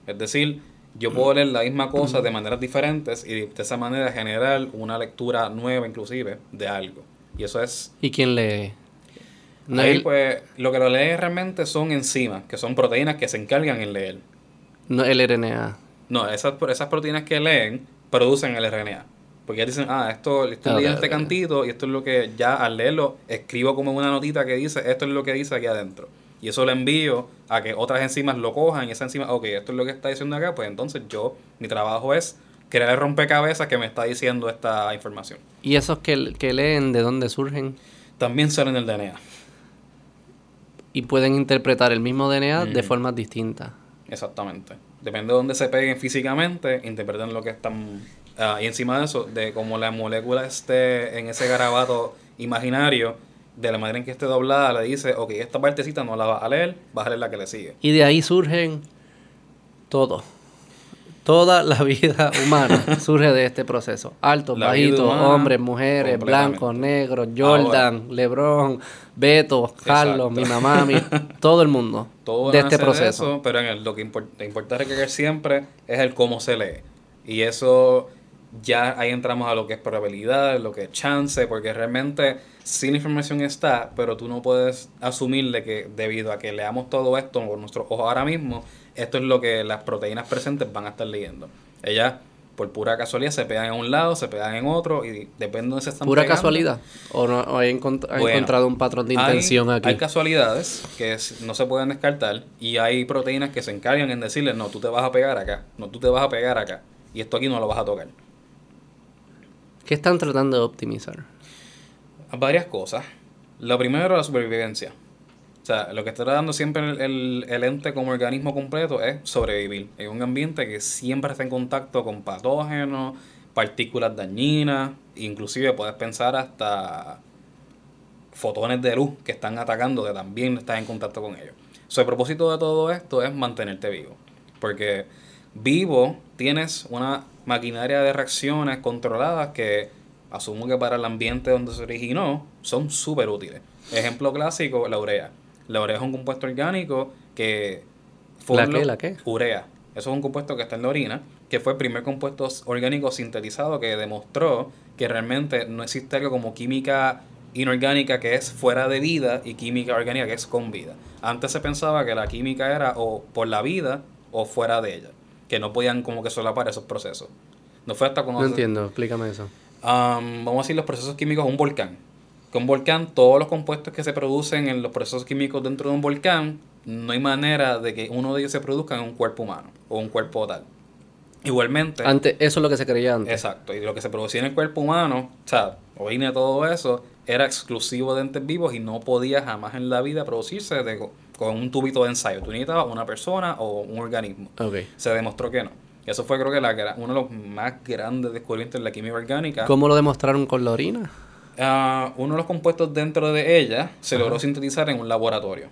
Es decir, yo puedo leer la misma cosa de maneras diferentes y de esa manera generar una lectura nueva inclusive de algo. Y eso es... ¿Y quién lee? No ahí el- pues lo que lo lee realmente son enzimas, que son proteínas que se encargan en leer. no el RNA. No, esas, esas proteínas que leen producen el RNA. Porque ya dicen, ah, esto estoy Ok, leyendo este cantito y esto es lo que ya al leerlo escribo como una notita que dice, esto es lo que dice aquí adentro. Y eso lo envío a que otras enzimas lo cojan y esa enzima, ok, esto es lo que está diciendo acá, pues entonces yo, mi trabajo es crear el rompecabezas que me está diciendo esta información. ¿Y esos que, que leen de dónde surgen? También salen del DNA. Y pueden interpretar el mismo DNA de formas distintas. Exactamente. Depende de dónde se peguen físicamente, interpretan lo que están... ah, y encima de eso, de cómo la molécula esté en ese garabato imaginario, de la manera en que esté doblada, le dice, ok, esta partecita no la vas a leer, vas a leer la que le sigue. Y de ahí surgen todo. Toda la vida humana [LAUGHS] surge de este proceso. Altos, bajitos, hombres, mujeres, blancos, negros, Jordan, Lebron, Beto, Carlos, Exacto. mi mamá, mi, todo el mundo Todo de este proceso. eso, pero en el- lo que impor- te importa recalcar siempre es el cómo se lee. Y eso ya ahí entramos a lo que es probabilidad, lo que es chance, porque realmente sí la información está, pero tú no puedes asumirle que debido a que leamos todo esto con nuestros ojos ahora mismo, esto es lo que las proteínas presentes van a estar leyendo. Ellas, por pura casualidad, se pegan en un lado, se pegan en otro, y depende de dónde se están ¿Pura pegando. casualidad? ¿O no o encont- Bueno, encontrado un patrón de Hay- intención aquí? Hay casualidades que no se pueden descartar y hay proteínas que se encargan en decirle, no, tú te vas a pegar acá, no, tú te vas a pegar acá y esto aquí no lo vas a tocar. ¿Qué están tratando de optimizar? Varias cosas. Lo primero, la supervivencia. O sea, lo que está dando siempre el, el- el ente como organismo completo es sobrevivir en un ambiente que siempre está en contacto con patógenos, partículas dañinas, inclusive puedes pensar hasta fotones de luz que están atacando, que también estás en contacto con ellos. So, el propósito de todo esto es mantenerte vivo. Porque vivo tienes una maquinaria de reacciones controladas que asumo que para el ambiente donde se originó son súper útiles. Ejemplo clásico, la urea. La urea es un compuesto orgánico que... ¿La qué? ¿La qué? Urea. Eso es un compuesto que está en la orina, que fue el primer compuesto orgánico sintetizado que demostró que realmente no existe algo como química inorgánica que es fuera de vida y química orgánica que es con vida. Antes se pensaba que la química era o por la vida o fuera de ella, que no podían como que solapar esos procesos. No fue hasta cuando No entiendo, explícame eso. Am, vamos a decir los procesos químicos de un volcán. que un volcán, todos los compuestos que se producen en los procesos químicos dentro de un volcán, no hay manera de que uno de ellos se produzca en un cuerpo humano o un cuerpo tal. Igualmente. Antes, eso es lo que se creía antes. Exacto. Y lo que se producía en el cuerpo humano, o sea, orina, todo eso, era exclusivo de entes vivos y no podía jamás en la vida producirse de, con un tubito de ensayo. Tú necesitabas una persona o un organismo. Okay. Se demostró que no. Eso fue, creo que, la, uno de los más grandes descubrimientos de la química orgánica. ¿Cómo lo demostraron con la orina? Ah, uno de los compuestos dentro de ella se logró sintetizar en un laboratorio.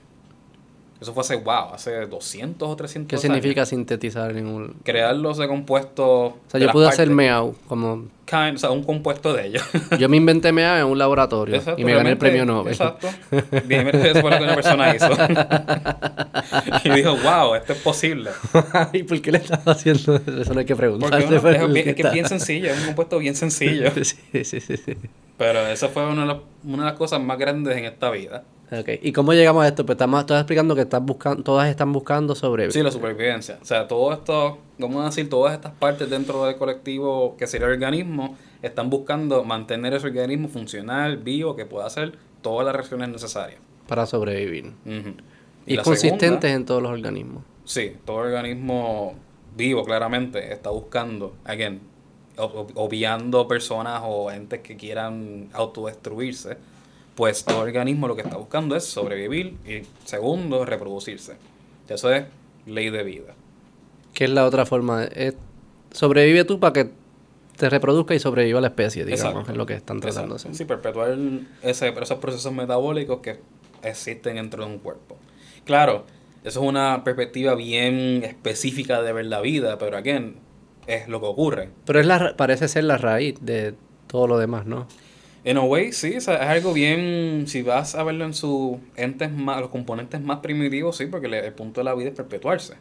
Eso fue hace, wow, hace 200 o 300 ¿Qué años. significa sintetizar en un...? Crearlos de compuestos... O sea, yo pude hacer meow, como... Kind, o sea, un compuesto de ellos. yo me inventé meow en un laboratorio Exacto, y me gané el premio Nobel. Exacto. Bien, eso fue lo que una persona hizo. [LAUGHS] y dijo, wow, esto es posible. [LAUGHS] ¿Y por qué le estás haciendo eso? Eso no hay que preguntar. Porque uno- es, bien- es que es bien sencillo, es un compuesto bien sencillo. [LAUGHS] sí, sí, sí, sí. Pero esa fue una de, las, una de las cosas más grandes en esta vida. Ok, ¿y cómo llegamos a esto? Pues estamos, estás explicando que estás buscando, todas están buscando sobre... Sí, la supervivencia. O sea, todo esto, vamos a decir, todas estas partes dentro del colectivo que sería el organismo, están buscando mantener ese organismo funcional, vivo, que pueda hacer todas las reacciones necesarias. para sobrevivir. Y, consistentes segunda- en todos los organismos. Sí, todo organismo vivo claramente está buscando, again, ob- ob- obviando personas o entes que quieran autodestruirse, pues todo organismo lo que está buscando es sobrevivir y segundo, reproducirse. Eso es ley de vida. Que es la otra forma. de- es- sobrevive tú para que te reproduzca y sobreviva la especie, digamos. Exacto. Es lo que están tratando de hacer. Sí, perpetuar ese, esos procesos metabólicos que existen dentro de un cuerpo. Claro, eso es una perspectiva bien específica de ver la vida, pero again, es lo que ocurre. Pero es la, parece ser la raíz de todo lo demás, ¿no? En a way, sí, es algo bien, si vas a verlo en sus entes más, los componentes más primitivos, sí, porque el punto de la vida es perpetuarse.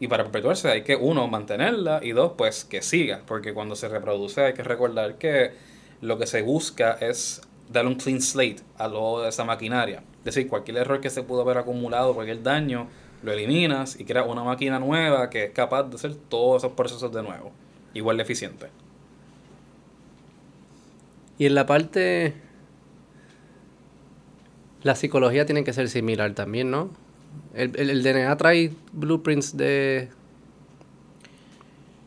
Y para perpetuarse hay que, uno, mantenerla y dos, pues que siga, porque cuando se reproduce hay que recordar que lo que se busca es darle un clean slate a lo de esa maquinaria. Es decir, cualquier error que se pudo haber acumulado, cualquier daño, lo eliminas y creas una máquina nueva que es capaz de hacer todos esos procesos de nuevo, igual de eficiente. Y en la parte... La psicología tiene que ser similar también, ¿no? El, el- el DNA trae blueprints de...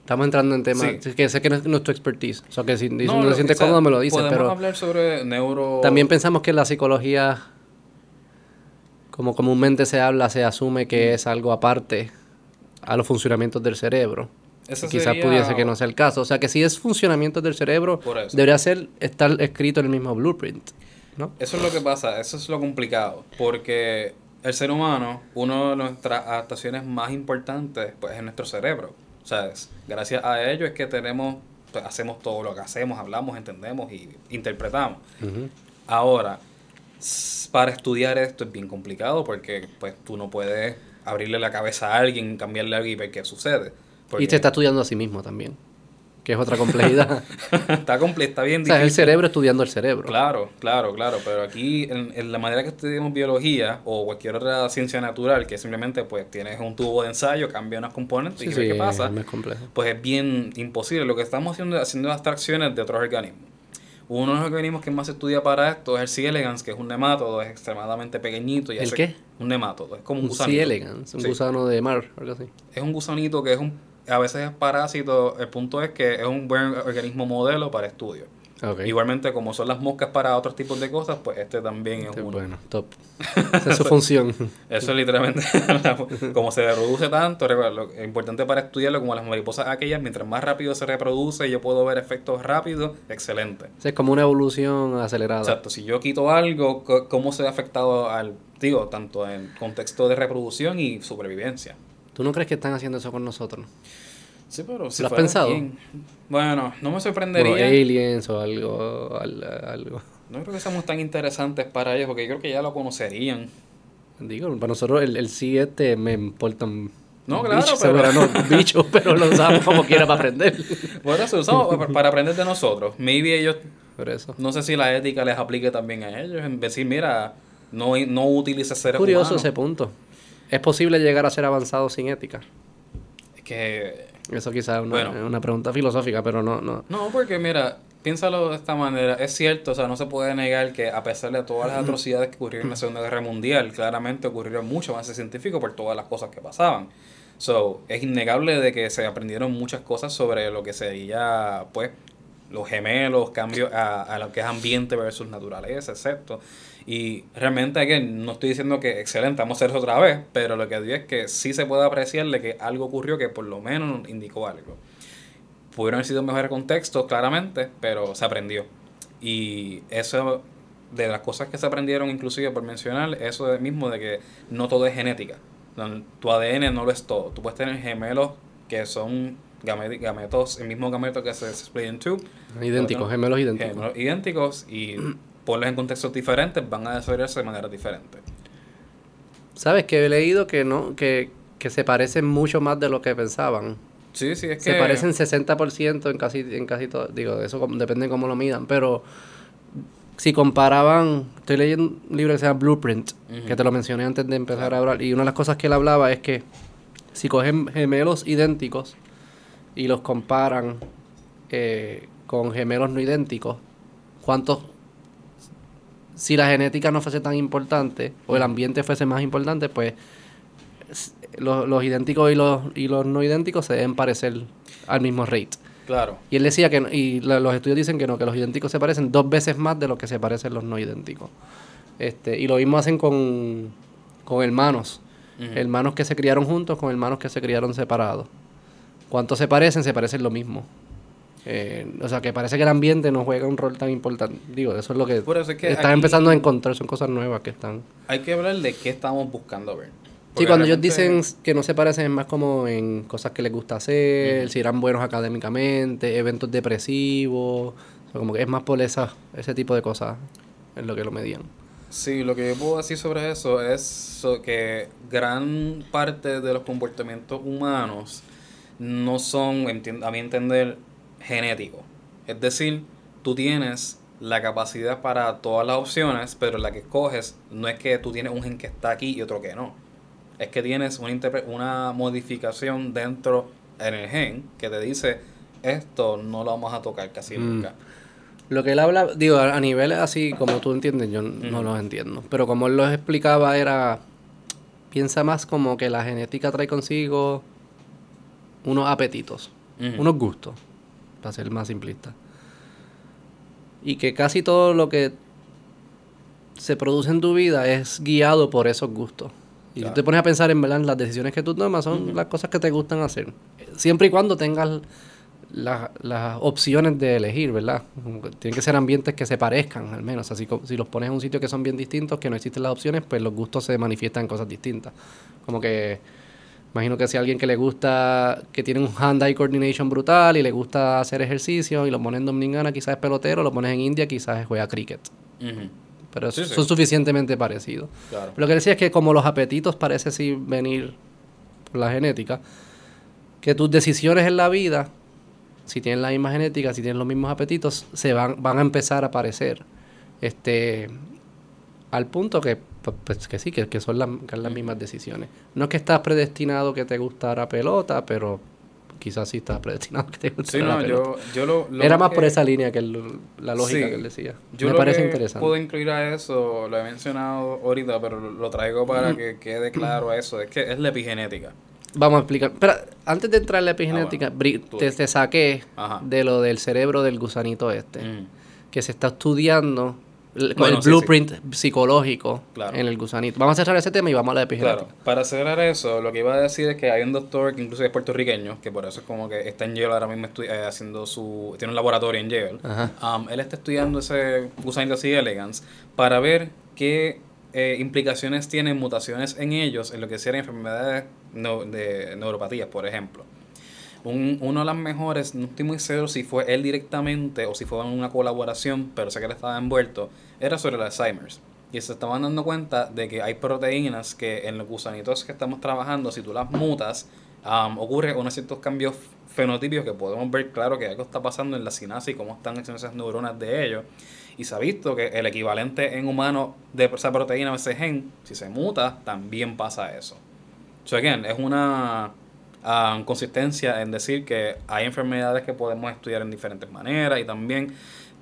Estamos entrando en temas Sí. que sé que no es nuestro expertise. O sea, que si, si no, lo- te sientes cómodo me lo dices, Podemos pero... hablar sobre neuro... También pensamos que la psicología, como comúnmente se habla, se asume Mm. que es algo aparte a los funcionamientos del cerebro. Eso quizás sería- pudiese que no sea el caso. O sea, que si es funcionamiento del cerebro, debería ser estar escrito en el mismo blueprint, ¿no? Eso es lo que pasa, eso es lo complicado, porque el ser humano, una de nuestras adaptaciones más importantes, pues es nuestro cerebro. O sea, gracias a ello es que tenemos, pues, hacemos todo lo que hacemos, hablamos, entendemos y interpretamos. Ahora, para estudiar esto es bien complicado porque pues tú no puedes abrirle la cabeza a alguien, cambiarle algo y ver qué sucede. Y te está estudiando a sí mismo también, que es otra [LAUGHS] complejidad. está, comple- está bien o sea, es el difícil. cerebro estudiando el cerebro. Claro, claro, claro, pero aquí en, en la manera que estudiamos biología o cualquier otra ciencia natural, que simplemente pues tienes un tubo de ensayo, cambia unos componentes Sí, y sí, qué pasa, es complejo. pues es bien imposible. Lo que estamos haciendo es haciendo abstracciones de otros organismos. Uno de los organismos que más se estudia para esto es el C. elegans, que es un nemátodo, es extremadamente pequeñito. Y ¿El hace- qué? Un nemátodo, es como un, Un gusanito. C. elegans, un Sí. gusano de mar, algo así. Es un gusanito que es un, a veces es parásito, el punto es que es un buen organismo modelo para estudio. Igualmente, como son las moscas para otros tipos de cosas, pues este también es Este, uno. bueno, top. [LAUGHS] Esa es su función. Eso es literalmente, [LAUGHS] como se reproduce tanto, lo es importante para estudiarlo como las mariposas aquellas, mientras más rápido se reproduce y yo puedo ver efectos rápidos, excelente. O sea, es como una evolución acelerada. Exacto, si yo quito algo, ¿cómo se ha afectado al, digo, tanto en contexto de reproducción y supervivencia? ¿Tú no crees que están haciendo eso con nosotros? Sí, pero si ¿Lo has pensado? bien- Bueno, no me sorprendería. aliens o algo, al- algo. No creo que seamos tan interesantes para ellos, porque yo creo que ya lo conocerían. Digo, para nosotros el, el sí este me importan No, claro, bichos, pero- no, bichos, [LAUGHS] pero lo usamos como quiera para aprender. Por eso usamos pa- para aprender de nosotros. Maybe ellos Por eso. No sé si la ética les aplique también a ellos. En decir, mira, no, no utilices seres Curioso humanos. ese punto. ¿Es posible llegar a ser avanzado sin ética? Es que Eso quizás es una, una pregunta filosófica, pero no, no. No, porque mira, piénsalo de esta manera, es cierto, o sea, no se puede negar que a pesar de todas las atrocidades que ocurrieron en la Segunda Guerra Mundial, claramente ocurrieron mucho más científico por todas las cosas que pasaban. So, es innegable de que se aprendieron muchas cosas sobre lo que sería, pues, los gemelos, cambios a, a lo que es ambiente versus naturaleza, etc. Y realmente que no estoy diciendo que excelente, vamos a hacer eso otra vez, pero lo que digo es que sí se puede apreciar de que algo ocurrió que por lo menos indicó algo. Pudieron haber sido mejores contextos, claramente, pero se aprendió. Y eso, de las cosas que se aprendieron, inclusive por mencionar, eso mismo de que no todo es genética. Tu ADN no lo es todo. Tú puedes tener gemelos que son gametos, el mismo gameto que se split in two. Idénticos, gemelos idénticos. Gemelos idénticos y ponlos en contextos diferentes van a desarrollarse de manera diferente. ¿Sabes? Que he leído que no, que, que se parecen mucho más de lo que pensaban. Sí, sí, es que... Se parecen 60% en casi, en casi todo. Digo, eso depende de cómo lo midan. Pero si comparaban... Estoy leyendo un libro que se llama Blueprint, que te lo mencioné antes de empezar a hablar. Y una de las cosas que él hablaba es que si cogen gemelos idénticos y los comparan eh, con gemelos no idénticos, ¿cuántos... Si la genética no fuese tan importante o el ambiente fuese más importante, pues los, los idénticos y los, y los no idénticos se deben parecer al mismo rate. Claro. Y él decía que, y los estudios dicen que no, que los idénticos se parecen dos veces más de lo que se parecen los no idénticos. Este, y lo mismo hacen con, con hermanos. Hermanos que se criaron juntos con hermanos que se criaron separados. ¿Cuántos se parecen? Se parecen lo mismo. Eh, o sea, que parece que el ambiente no juega un rol tan importante. Digo, eso es lo que, están empezando a encontrar, son cosas nuevas que están... Hay que hablar de qué estamos buscando ver. Sí, cuando ellos dicen que no se parecen es más como en cosas que les gusta hacer, si eran buenos académicamente, eventos depresivos, como que es más por esa, ese tipo de cosas es lo que lo medían. Sí, lo que yo puedo decir sobre eso es que gran parte de los comportamientos humanos no son, a mi entender, genéticos. Es decir, tú tienes la capacidad para todas las opciones, pero la que escoges no es que tú tienes un gen que está aquí y otro que no es que tienes una, una modificación dentro en el gen que te dice esto no lo vamos a tocar casi mm. nunca. Lo que él habla, digo, a niveles así como tú entiendes, yo no los entiendo. Pero como él los explicaba era, piensa más como que la genética trae consigo unos apetitos, unos gustos, para ser más simplista. Y que casi todo lo que se produce en tu vida es guiado por esos gustos. Y tú te pones a pensar en verdad, las decisiones que tú tomas son las cosas que te gustan hacer. Siempre y cuando tengas las opciones de elegir, ¿verdad? Tienen que ser ambientes que se parezcan, al menos. Así si los pones en un sitio que son bien distintos, que no existen las opciones, pues los gustos se manifiestan en cosas distintas. Como que, imagino que si alguien que le gusta, que tiene un hand-eye coordination brutal y le gusta hacer ejercicio y lo pones en Dominicana, quizás es pelotero, lo pones en India, quizás juega cricket pero son suficientemente parecidos. Lo que decía es que como los apetitos parece sí venir por la genética, que tus decisiones en la vida, si tienen la misma genética, si tienen los mismos apetitos, se van, van a empezar a aparecer. Este, al punto que, pues, que sí, que, que son las, las mismas decisiones. No es que estás predestinado que te gustara pelota, pero quizás sí estaba predestinado que te sí, no, yo, yo lo, Era más por esa línea que la lógica que él decía. Yo Me parece interesante. puedo incluir a eso, lo he mencionado ahorita, pero lo traigo para que quede claro eso, es que es la epigenética. Vamos a explicar. Pero antes de entrar en la epigenética, ah, te, saqué de lo del cerebro del gusanito este, que se está estudiando con el blueprint psicológico en el gusanito. Vamos a cerrar ese tema y vamos a la epigenética. Claro, para cerrar eso, lo que iba a decir es que hay un doctor que incluso es puertorriqueño, que por eso es como que está en Yale ahora mismo eh, haciendo su... tiene un laboratorio en Yale. Um, él está estudiando ese gusanito así elegans para ver qué eh, implicaciones tienen mutaciones en ellos en lo que sean enfermedades de neuropatías, por ejemplo. Un, uno de las mejores, no estoy muy seguro si fue él directamente o si fue en una colaboración, pero sé que él estaba envuelto, era sobre el Alzheimer's. Y se estaban dando cuenta de que hay proteínas que en los gusanitos que estamos trabajando, si tú las mutas, um, ocurre unos ciertos cambios fenotípicos que podemos ver claro que algo está pasando en la sinapsis y cómo están esas neuronas de ellos. Y se ha visto que el equivalente en humano de esa proteína ese gen, si se muta, también pasa eso. So again, es una um, consistencia en decir que hay enfermedades que podemos estudiar en diferentes maneras y también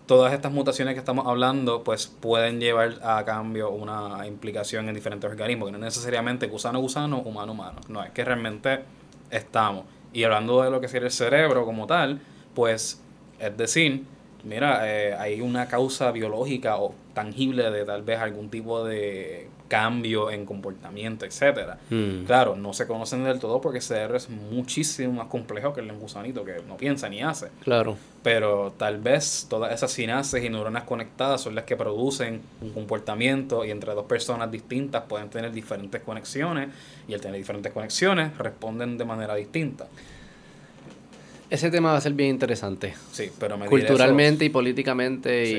todas estas mutaciones que estamos hablando pues pueden llevar a cambio una implicación en diferentes organismos, que no necesariamente gusano-gusano, humano-humano, no, es que realmente estamos. Y hablando de lo que sería el cerebro como tal, pues es decir, mira, eh, hay una causa biológica o tangible de tal vez algún tipo de cambio en comportamiento, etcétera. Mm. Claro, no se conocen del todo porque el cerebro es muchísimo más complejo que el gusanito que no piensa ni hace. Claro. Pero tal vez todas esas sinapsis y neuronas conectadas son las que producen un comportamiento y entre dos personas distintas pueden tener diferentes conexiones y al tener diferentes conexiones responden de manera distinta. Ese tema va a ser bien interesante. Sí, pero medir Culturalmente y políticamente Sí.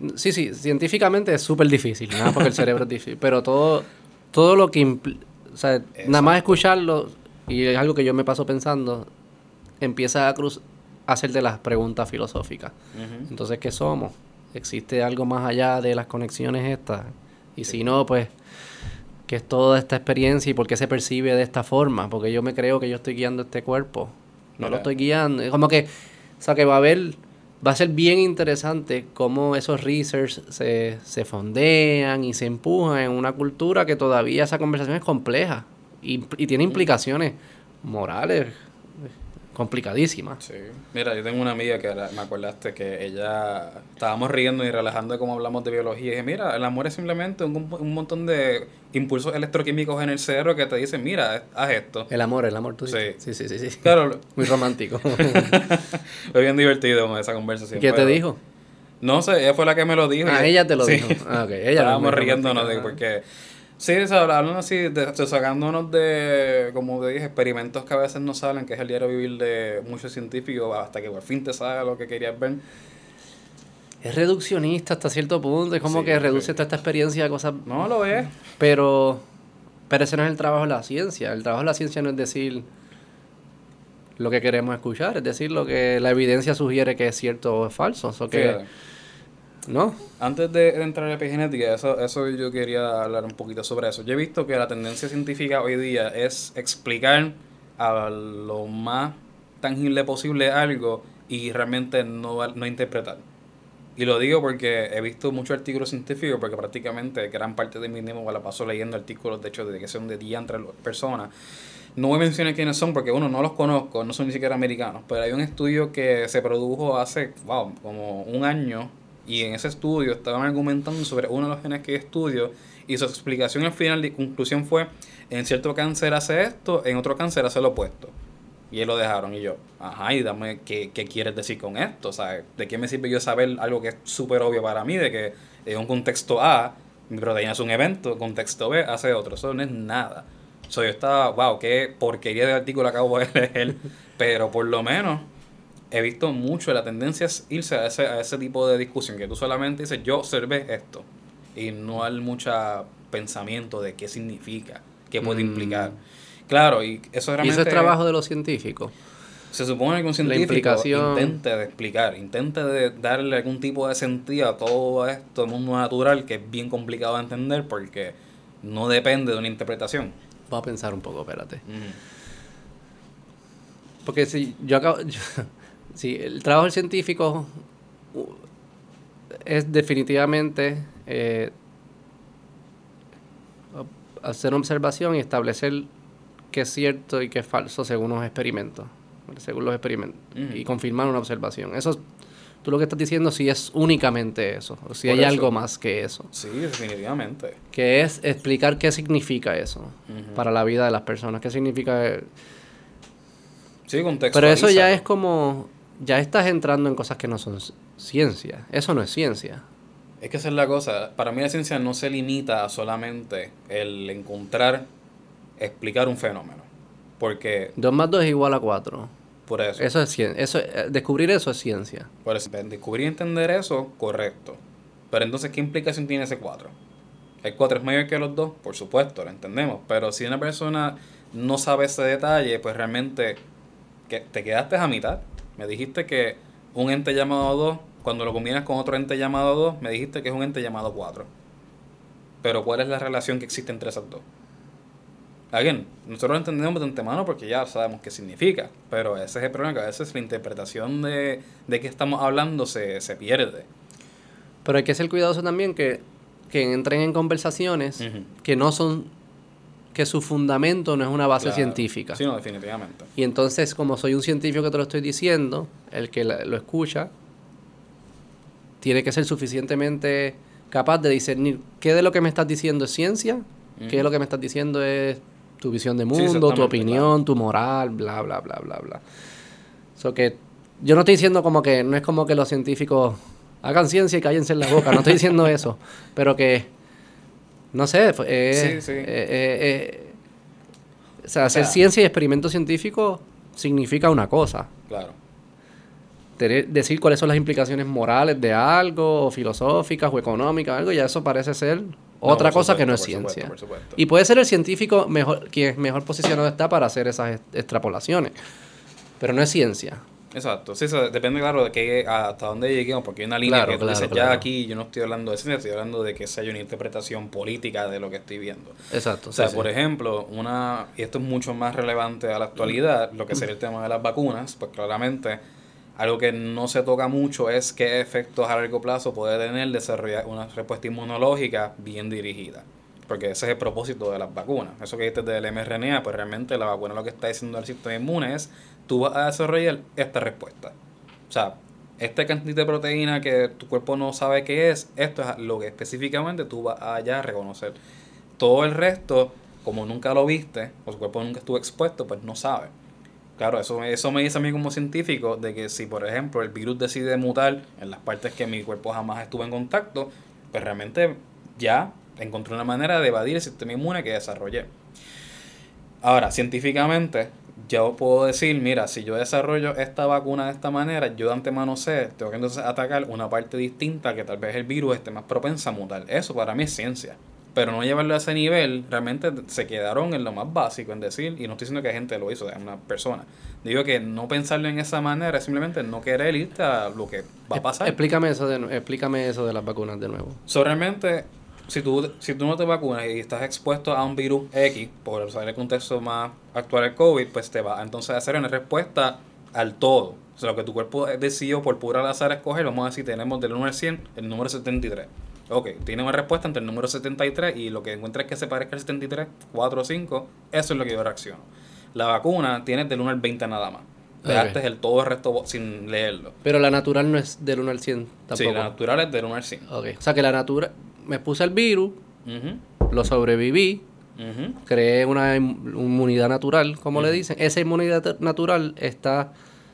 y, y- Sí, sí, científicamente es súper difícil, nada porque el cerebro es difícil, pero todo, todo lo que... impl- O sea, nada más escucharlo, y es algo que yo me paso pensando, empieza a, cruz hacerte las preguntas filosóficas. Entonces, ¿qué somos? ¿Existe algo más allá de las conexiones estas? Y si no, pues, ¿qué es toda esta experiencia y por qué se percibe de esta forma? Porque yo me creo que yo estoy guiando este cuerpo. No lo estoy guiando. Es como que, o sea, que va a haber, va a ser bien interesante cómo esos research se, se fondean y se empujan en una cultura que todavía esa conversación es compleja y, y tiene implicaciones morales complicadísimas. Sí. Mira, yo tengo una amiga que me acordaste que ella estábamos riendo y relajando de cómo hablamos de biología. Y dije, mira, el amor es simplemente un, un montón de impulsos electroquímicos en el cerebro que te dicen, mira, haz esto. El amor, el amor, tú Sí. Sí, sí, sí. sí. Claro, [LAUGHS] Muy romántico. [LAUGHS] fue bien divertido con esa conversación. ¿Qué te pero- dijo? No sé, ella fue la que me lo dijo. Ah, ella te lo Sí. dijo. Ah, ok. Ella [LAUGHS] Estábamos riéndonos de porque... Sí, hablando así, de, de sacándonos de, como te dije, experimentos que a veces no salen, que es el diario vivir de muchos científicos, hasta que por fin te sale lo que querías ver. Es reduccionista hasta cierto punto. Es como Sí, que reduce sí. toda esta experiencia a cosas. No lo es. Pero. Pero ese no es el trabajo de la ciencia. El trabajo de la ciencia no es decir lo que queremos escuchar, es decir lo que la evidencia sugiere que es cierto o es falso. O que, Fíjate. ¿No? Antes de entrar a epigenética, eso, eso yo quería hablar un poquito sobre eso. Yo he visto que la tendencia científica hoy día es explicar a lo más tangible posible algo y realmente no, no interpretar. Y lo digo porque he visto muchos artículos científicos, porque prácticamente gran parte de mi tiempo la paso leyendo artículos, de hecho, de que son de día entre personas. No voy a mencionar quiénes son porque, uno, no los conozco, no son ni siquiera americanos, pero hay un estudio que se produjo hace, wow, como un año, y en ese estudio estaban argumentando sobre uno de los genes que estudio, y su explicación al final de conclusión fue, en cierto cáncer hace esto, en otro cáncer hace lo opuesto. Y él lo dejaron y yo, ajá, y dame qué, qué quieres decir con esto, ¿sabes? ¿De qué me sirve yo saber algo que es súper obvio para mí, de que en un contexto A, mi proteína es un evento, contexto B hace otro, eso no es nada. So, yo estaba, wow, qué porquería de artículo acabo de [LAUGHS] leer, pero por lo menos he visto mucho, la tendencia es irse a ese, a ese tipo de discusión, que tú solamente dices, yo observé esto, y no hay mucho pensamiento de qué significa, qué puede Mm. implicar. Claro, y eso Y realmente eso es trabajo de los científicos. se supone que un científico implicación. intente de explicar, intente de darle algún tipo de sentido a todo esto, el mundo natural, que es bien complicado de entender porque no depende de una interpretación. Voy a pensar un poco, espérate. Ujú. Porque si yo acabo. [LAUGHS] yo- si el trabajo del científico es definitivamente eh, hacer una observación y establecer qué es cierto y qué es falso según los experimentos. Según los experimentos. Y confirmar una observación. Eso, tú lo que estás diciendo si es únicamente eso. O si Por hay eso. algo más que eso. Sí, definitivamente. Que es explicar qué significa eso para la vida de las personas. ¿Qué significa Sí, contexto. pero eso ya es como, ya estás entrando en cosas que no son ciencia. Eso no es ciencia. Es que esa es la cosa. Para mí la ciencia no se limita a solamente el encontrar, explicar un fenómeno. Porque, 2 más 2 es igual a 4. por eso, Eso es ciencia. Eso, eh, descubrir eso es ciencia. por eso, descubrir y entender eso, correcto. Pero entonces, ¿qué implicación tiene ese 4? ¿El 4 es mayor que los 2? Por supuesto, lo entendemos. Pero si una persona no sabe ese detalle, pues realmente que te quedaste a mitad. Me dijiste que un ente llamado 2, cuando lo combinas con otro ente llamado 2, me dijiste que es un ente llamado 4. Pero ¿cuál es la relación que existe entre esas dos? Again, nosotros lo entendemos de antemano porque ya sabemos qué significa, pero ese es el problema, que a veces la interpretación de, de qué estamos hablando se, se pierde. Pero hay que ser cuidadoso también que, que entren en conversaciones que no son, que su fundamento no es una base Claro. científica. Sí, no, definitivamente. Y entonces, como soy un científico que te lo estoy diciendo, el que lo escucha tiene que ser suficientemente capaz de discernir qué de lo que me estás diciendo es ciencia, qué de lo que me estás diciendo es tu visión de Sí, mundo, tu opinión, tu moral, bla, bla, bla, bla, bla. So que yo no estoy diciendo como que, no es como que los científicos hagan ciencia y cállense en la boca, no estoy diciendo eso, pero que, no sé, eh, Sí, sí. eh, eh, o sea, hacer sea- ciencia y experimento científico significa una cosa. Claro. Tener- decir cuáles son las implicaciones morales de algo, o filosóficas, o económicas, algo, ya eso parece ser otra cosa que no es ciencia. supuesto, por supuesto. Y puede ser el científico mejor, quien mejor posicionado está para hacer esas extrapolaciones. Pero no es ciencia. Exacto, sí, eso depende, claro, de que hasta dónde lleguemos, porque hay una línea Claro, que tú claro, dices, claro. ya aquí yo no estoy hablando de ciencia, estoy hablando de que sea una interpretación política de lo que estoy viendo. Exacto. O sea, sí, por sí. ejemplo, una, y esto es mucho más relevante a la actualidad, lo que sería el tema de las vacunas, pues claramente algo que no se toca mucho es qué efectos a largo plazo puede tener desarrollar una respuesta inmunológica bien dirigida. Porque ese es el propósito de las vacunas. Eso que dices del mRNA, pues realmente la vacuna lo que está diciendo al sistema inmune es, tú vas a desarrollar esta respuesta. O sea, esta cantidad de proteína que tu cuerpo no sabe qué es, esto es lo que específicamente tú vas a reconocer. Todo el resto, como nunca lo viste, o su cuerpo nunca estuvo expuesto, pues no sabe. Claro, eso, eso me dice a mí como científico de que si, por ejemplo, el virus decide mutar en las partes que mi cuerpo jamás estuvo en contacto, pues realmente ya encontré una manera de evadir el sistema inmune que desarrollé. Ahora, científicamente, yo puedo decir, mira, si yo desarrollo esta vacuna de esta manera, yo de antemano sé, tengo que entonces atacar una parte distinta que tal vez el virus esté más propensa a mutar. Eso para mí es ciencia. Pero no llevarlo a ese nivel, realmente se quedaron en lo más básico, en decir, y no estoy diciendo que gente lo hizo, es una persona. Digo que no pensarlo en esa manera es simplemente no querer irte a lo que va a pasar. Explícame eso, de, explícame eso de las vacunas de nuevo. So, realmente, si tú, si tú no te vacunas y estás expuesto a un virus X, por usar el contexto más actual del COVID, pues te va entonces a hacer una respuesta al todo. O sea, lo que tu cuerpo decidió por pura azar escoger, vamos a decir, tenemos del 1 al 100 el número 73. Ok, tiene una respuesta entre el número 73 y lo que encuentres que se parezca al 73, 4 o 5, eso es lo que yo reacciono. La vacuna tiene del 1 al 20 nada más. Dejaste Ok. el todo el resto sin leerlo. Pero la natural no es del 1 al 100 tampoco. Sí, la natural es del 1 al 100. Ok. O sea que la natural... Me puse el virus, lo sobreviví, creé una inmunidad natural, como le dicen. Esa inmunidad natural está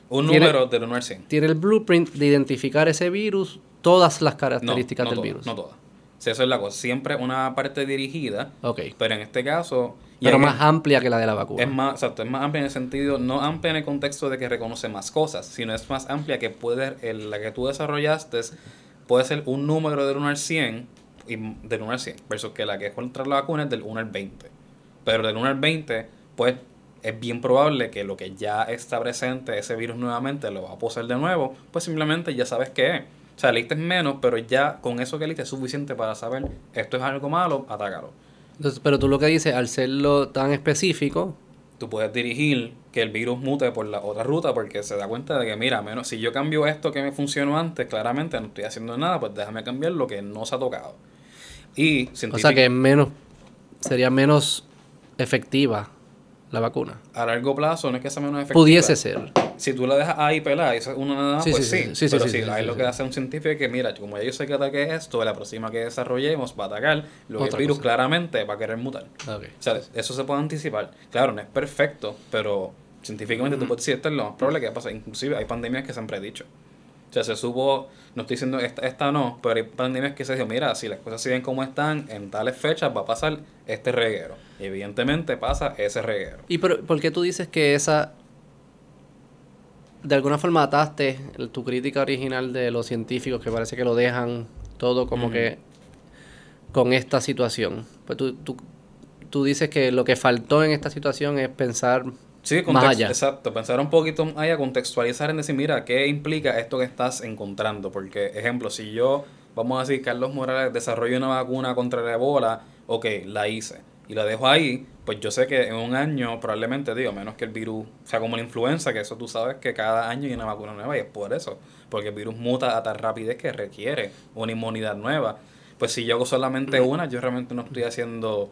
Un Tiene- número del 1 al 100. tiene el blueprint de identificar ese virus, todas las características no del virus. No todas. Sí, eso es la cosa. Siempre una parte dirigida, Ok. pero en este caso... y Pero más amplia que la de la vacuna. Es más, exacto, es más amplia en el sentido, no amplia en el contexto de que reconoce más cosas, sino es más amplia que puede, el- la que tú desarrollaste puede ser un número del 1 al 100, y, del 1 al 100, versus que la que es contra la vacuna es del 1 al 20. Pero del 1 al 20, pues es bien probable que lo que ya está presente, ese virus nuevamente, lo va a poseer de nuevo, pues simplemente ya sabes qué es. O sea, leíste menos, pero ya con eso que leíste es suficiente para saber esto es algo malo, atácalo. Entonces, pero tú lo que dices, al serlo tan específico, tú puedes dirigir que el virus mute por la otra ruta porque se da cuenta de que, mira, menos si yo cambio esto que me funcionó antes, claramente no estoy haciendo nada, pues déjame cambiar lo que no se ha tocado. Y o sea que menos, sería menos efectiva la vacuna. a largo plazo no es que sea menos efectiva. Pudiese ser. Si tú la dejas ahí pelada y eso es una nada más, Sí, pues sí, Pero sí, ahí lo que hace un científico es que, mira, como ya yo sé que ataque esto, la próxima que desarrollemos va a atacar, lo que el virus cosa. claramente va a querer mutar. Ok. O sea, eso se puede anticipar. Claro, no es perfecto, pero científicamente tú puedes decir esto es lo más probable que va a pasar. Inclusive hay pandemias que se han predicho. O sea, se supo, no estoy diciendo esta, esta no, pero hay pandemias que se dijo, mira, si las cosas siguen como están, en tales fechas va a pasar este reguero. Y evidentemente pasa ese reguero. ¿Y por, por qué tú dices que esa, de alguna forma ataste el- tu crítica original de los científicos que parece que lo dejan todo como que con esta situación? Pues tú, tú, tú dices que lo que faltó en esta situación es pensar Sí, más allá. Exacto, pensar un poquito más allá, contextualizar en decir, mira, ¿qué implica esto que estás encontrando? Porque, ejemplo, si yo, vamos a decir, Carlos Morales desarrolla una vacuna contra la ebola, ok, la hice y la dejo ahí, pues yo sé que en un año probablemente, digo, menos que el virus, o sea, como la influenza, que eso tú sabes que cada año hay una vacuna nueva y es por eso, porque el virus muta a tal rapidez que requiere una inmunidad nueva. Pues si yo hago solamente una, yo realmente no estoy haciendo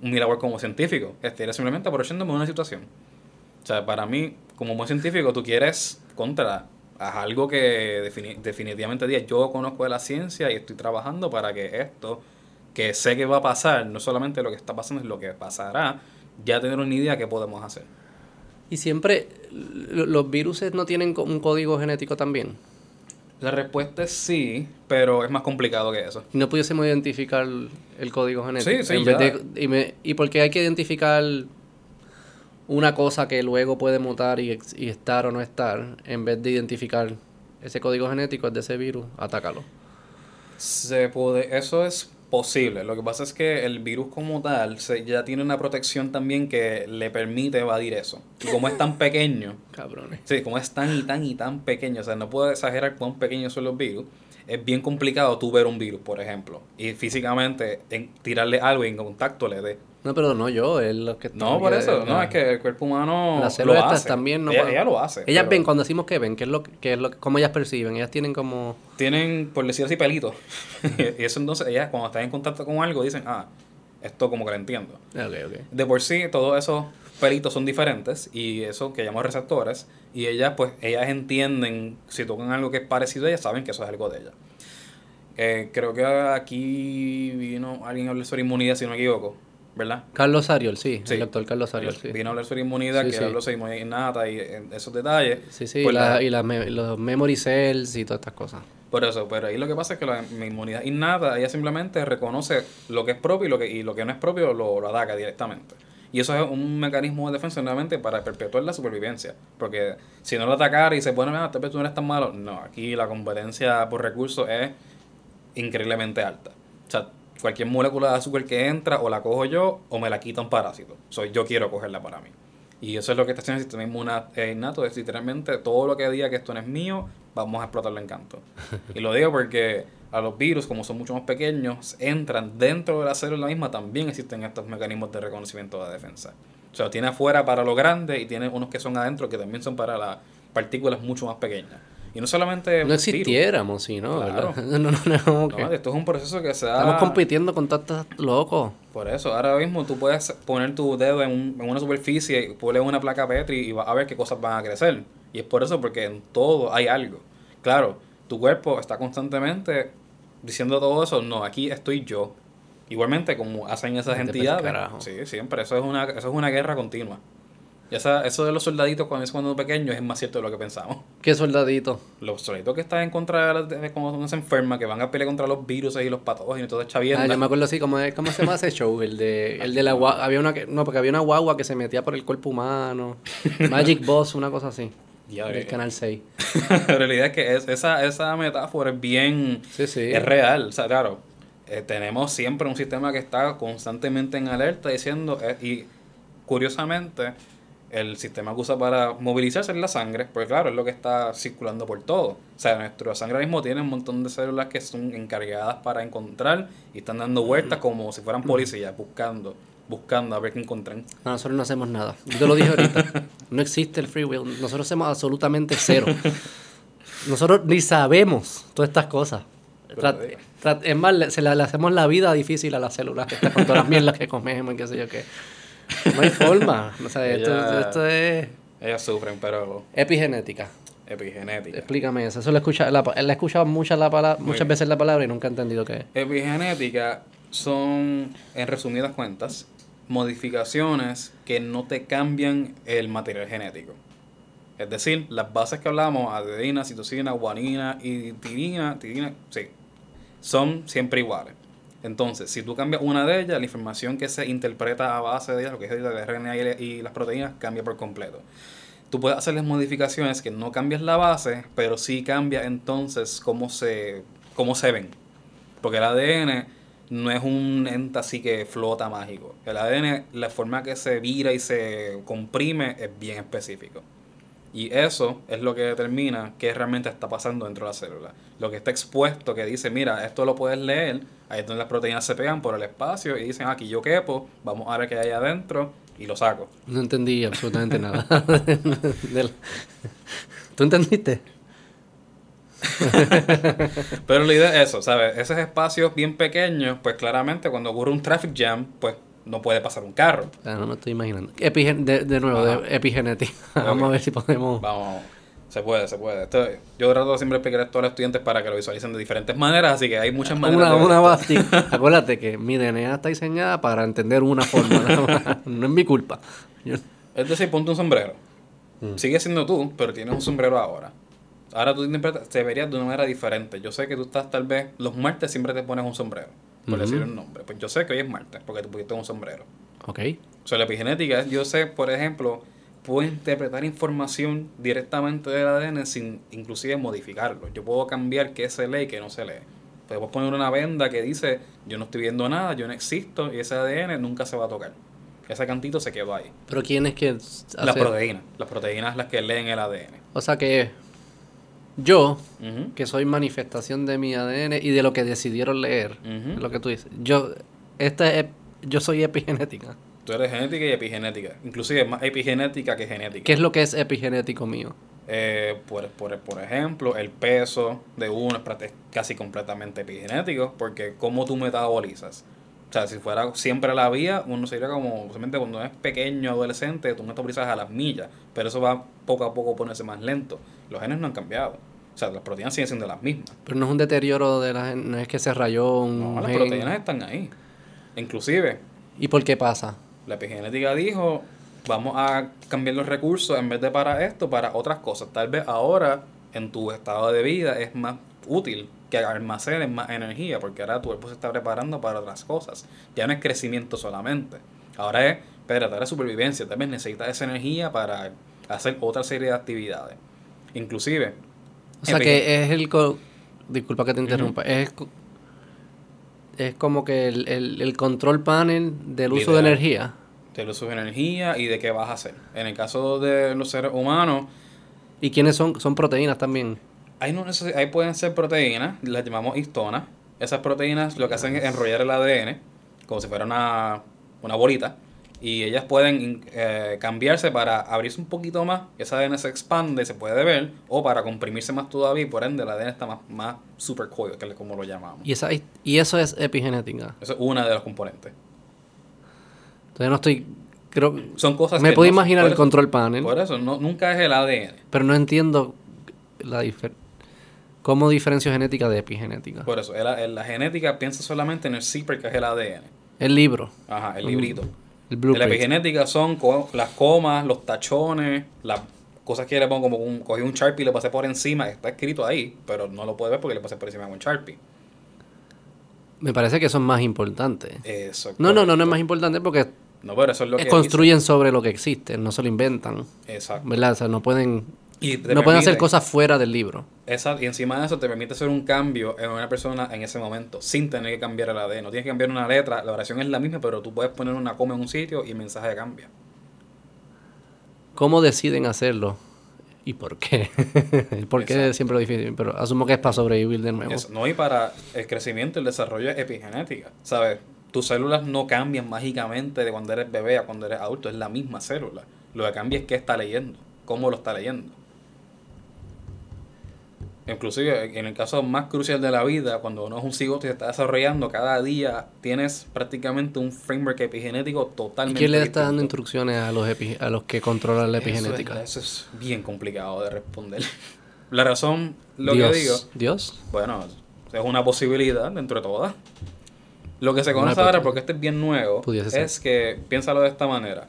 un milagro como científico, estoy simplemente aprovechándome de una situación. O sea, para mí, como buen científico, tú quieres contra haz algo que definitivamente diga, yo conozco de la ciencia y estoy trabajando para que esto que sé que va a pasar, no solamente lo que está pasando, es lo que pasará, ya tener una idea de qué podemos hacer. Y siempre, ¿los virus no tienen un código genético también? La respuesta es sí, pero es más complicado que eso. ¿No pudiésemos identificar el código genético? Sí, sí, y, me, ¿Y por qué hay que identificar una cosa que luego puede mutar y, y, estar o no estar, en vez de identificar ese código genético de ese virus, atácalo? Se puede, eso es posible. Lo que pasa es que el virus como tal se, ya tiene una protección también que le permite evadir eso. Y como es tan [LAUGHS] pequeño. Cabrones. Sí, como es tan y tan y tan pequeño. O sea, no puedo exagerar cuán pequeños son los virus. Es bien complicado tú ver un virus, por ejemplo. Y físicamente en, tirarle algo en contacto le dé. No, pero no yo, es lo que No, por eso, no, es que el cuerpo humano las células también no ella, lo hace. Ellas ven, cuando decimos que ven, ¿qué es lo que es lo cómo ellas perciben? Ellas tienen como tienen por decir así pelitos. [LAUGHS] y eso entonces ellas cuando están en contacto con algo dicen, "Ah, esto como que lo entiendo." Okay, okay. De por sí todos esos pelitos son diferentes y eso que llamamos receptores y ellas pues ellas entienden si tocan algo que es parecido a ellas saben que eso es algo de ellas. Eh, creo que aquí vino alguien a hablar sobre inmunidad si no me equivoco ¿verdad? Carlos Ariol, sí, el doctor Carlos Ariol, sí. Vino a hablar sobre inmunidad, que habló sobre inmunidad innata y esos detalles. Sí, sí, pues y los memory cells y todas estas cosas. Por eso, pero ahí lo que pasa es que la inmunidad innata, ella simplemente reconoce lo que es propio y lo que, y lo que no es propio lo, lo ataca directamente. Y eso es un mecanismo de defensa nuevamente para perpetuar la supervivencia. Porque si no lo atacara y se pone, ah, tal vez tú no eres tan malo. No, aquí la competencia por recursos es increíblemente alta. O sea, cualquier molécula de azúcar que entra, o la cojo yo, o me la quita un parásito. Soy yo quiero cogerla para mí. Y eso es lo que está haciendo el sistema inmune eh, innato, es literalmente todo lo que diga que esto no es mío, vamos a explotarlo en canto. [LAUGHS] y lo digo porque a los virus, como son mucho más pequeños, entran dentro de la célula misma, también existen estos mecanismos de reconocimiento de defensa. O sea, tiene afuera para lo grande y tiene unos que son adentro que también son para las partículas mucho más pequeñas. Y no solamente. No existiéramos, sí, ¿no? Claro. [LAUGHS] no, no, no, no esto es un proceso que se da. Estamos compitiendo con tantos locos. Por eso, ahora mismo tú puedes poner tu dedo en, una superficie, poner una placa Petri y vas a ver qué cosas van a crecer. Y es por eso, porque en todo hay algo. Claro, tu cuerpo está constantemente diciendo todo eso. No, aquí estoy yo. Igualmente, como hacen esas entidades. Sí, siempre. Eso es una, eso es una guerra continua. Y esa, eso de los soldaditos cuando es cuando pequeños es más cierto de lo que pensamos. ¿Qué soldaditos? Los soldaditos que están en contra de, cuando uno se enferma, que van a pelear contra los virus y los patógenos y todo chavienda. Ah, yo me acuerdo así, ¿cómo, ¿cómo se llama ese show? El de, el de la guagua, había una no, porque había una guagua que se metía por el cuerpo humano. [LAUGHS] Magic Boss, una cosa así. Ya, del canal 6. [LAUGHS] la realidad es que es, esa, esa metáfora es bien... Sí, sí. Es real, o sea, claro. Eh, tenemos siempre un sistema que está constantemente en alerta diciendo... Eh, y curiosamente el sistema que usa para movilizarse es la sangre, porque claro, es lo que está circulando por todo. O sea, nuestra sangre mismo tiene un montón de células que son encargadas para encontrar y están dando vueltas como si fueran policías, buscando, buscando a ver qué encuentran. nosotros no hacemos nada. Yo te lo dije ahorita. [LAUGHS] No existe el free will. Nosotros hacemos absolutamente cero. Nosotros ni sabemos todas estas cosas. es más, se le, hacemos la vida difícil a las células con todas las mierdas que comemos y qué sé yo qué. No hay forma. O sea, esto, es... Ellas sufren, pero... Epigenética. Epigenética. Explícame eso. Eso lo escucha, la, he escuchado muchas, la muchas veces la palabra y nunca he entendido qué es. Epigenética son, en resumidas cuentas, modificaciones que no te cambian el material genético. Es decir, las bases que hablamos, adenina, citosina, guanina y tirina, tirina, sí, son siempre iguales. Entonces, si tú cambias una de ellas, la información que se interpreta a base de ellas, lo que es el RNA y las proteínas, cambia por completo. Tú puedes hacerles modificaciones que no cambias la base, pero sí cambia entonces cómo se, cómo se ven. Porque el ADN no es un ente así que flota mágico. El ADN, la forma que se vira y se comprime es bien específico. Y eso es lo que determina qué realmente está pasando dentro de la célula. Lo que está expuesto, que dice, mira, esto lo puedes leer, ahí es donde las proteínas se pegan por el espacio y dicen, aquí yo quepo, vamos a ver qué hay adentro y lo saco. No entendí absolutamente nada. [LAUGHS] ¿Tú entendiste? [LAUGHS] Pero la idea es eso, ¿sabes? Esos espacios bien pequeños, pues claramente cuando ocurre un traffic jam, pues no puede pasar un carro. Ah, no me estoy imaginando. de, nuevo, de epigenética. [LAUGHS] Vamos a ver si podemos... Vamos, se puede, se puede. yo trato de siempre explicar esto a los estudiantes para que lo visualicen de diferentes maneras, así que hay muchas maneras. Una, una [LAUGHS] Acuérdate que mi DNA está diseñada para entender una forma. no es mi culpa. Es decir, ponte un sombrero. Mm. Sigue siendo tú, pero tienes un sombrero ahora. Ahora tú interpretas, te verías de una manera diferente. Yo sé que tú estás tal vez, los martes siempre te pones un sombrero, por decir un nombre. Pues yo sé que hoy es martes, porque tú pusiste un sombrero. Ok. O sea, la epigenética, yo sé, por ejemplo, puedo interpretar información directamente del ADN sin inclusive modificarlo. Yo puedo cambiar qué se lee y qué no se lee. Puedo poner una venda que dice, yo no estoy viendo nada, yo no existo, y ese ADN nunca se va a tocar. Ese cantito se quedó ahí. ¿Pero quién es que Las proteínas. Las proteínas las que leen el ADN. O sea que yo, que soy manifestación de mi ADN y de lo que decidieron leer, lo que tú dices, yo, esta es, yo soy epigenética. Tú eres genética y epigenética. Inclusive más epigenética que genética. ¿Qué es lo que es epigenético mío? Eh, por, por, por, ejemplo, el peso de uno es casi completamente epigenético, porque cómo tú metabolizas. O sea, si fuera siempre la vía, uno sería como, simplemente cuando es pequeño, adolescente, tú metabolizas a las millas, pero eso va poco a poco a ponerse más lento. Los genes no han cambiado. O sea, las proteínas siguen siendo las mismas. Pero no es un deterioro de las no es que se rayó un No, las proteínas están ahí. Inclusive. ¿Y por qué pasa? La epigenética dijo, vamos a cambiar los recursos en vez de para esto, para otras cosas. Tal vez ahora en tu estado de vida es más útil que almacenes más energía, porque ahora tu cuerpo se está preparando para otras cosas. Ya no es crecimiento solamente. Ahora es, espérate, ahora es supervivencia. Tal vez necesitas esa energía para hacer otra serie de actividades. Inclusive, o sea que es el... Disculpa que te interrumpa. es, es como que el, el, control panel del uso de energía. Del uso de energía y de qué vas a hacer. En el caso de los seres humanos... ¿Y quiénes son? Son proteínas también. Ahí, no ahí pueden ser proteínas, las llamamos histonas. Esas proteínas lo que hacen es enrollar el ADN, como si fuera una, una bolita y ellas pueden eh, cambiarse para abrirse un poquito más, esa ADN se expande, se puede ver, o para comprimirse más todavía y por ende el ADN está más, más super coil, que es como lo llamamos. ¿Y, esa, ¿Y eso es epigenética? Eso es una de los componentes. Entonces no estoy... Creo, Son cosas Me puedo imaginar el control panel. Por eso, no, nunca es el ADN. Pero no entiendo la diferencia. ¿Cómo diferencio genética de epigenética? Por eso, la, genética piensa solamente en el zipper que es el ADN. El libro. Ajá, el librito. La epigenética son las comas, los tachones, las cosas que le pongo como un, cogí un Sharpie y le pasé por encima, está escrito ahí, pero no lo puede ver porque le pasé por encima con un Sharpie. Me parece que son más importantes. Eso. No, no, no, no es más importante porque no, pero eso es lo que construyen sobre lo que existe, no se lo inventan. Exacto. ¿Verdad? O sea, no pueden no pueden hacer cosas fuera del libro. Exacto, y encima de eso te permite hacer un cambio en una persona en ese momento, sin tener que cambiar el ADN. No tienes que cambiar una letra, la oración es la misma, pero tú puedes poner una coma en un sitio y el mensaje cambia. ¿Cómo deciden hacerlo? ¿Y por qué? [LAUGHS] ¿Por qué siempre lo difícil? Pero asumo que es para sobrevivir de nuevo. no, y para el crecimiento y el desarrollo epigenética. ¿Sabes? Tus células no cambian mágicamente de cuando eres bebé a cuando eres adulto, es la misma célula. Lo que cambia es qué está leyendo, cómo lo está leyendo. Inclusive en el caso más crucial de la vida, cuando uno es un cigoto y se está desarrollando, cada día tienes prácticamente un framework epigenético totalmente ¿Y quién le está dando instrucciones a los, a los que controlan la epigenética? Eso es, bien complicado de responder. [LAUGHS] La razón, lo que digo... ¿Dios? Bueno, es una posibilidad dentro de todas. Lo que se conoce ahora, porque este es bien nuevo, es que, piénsalo de esta manera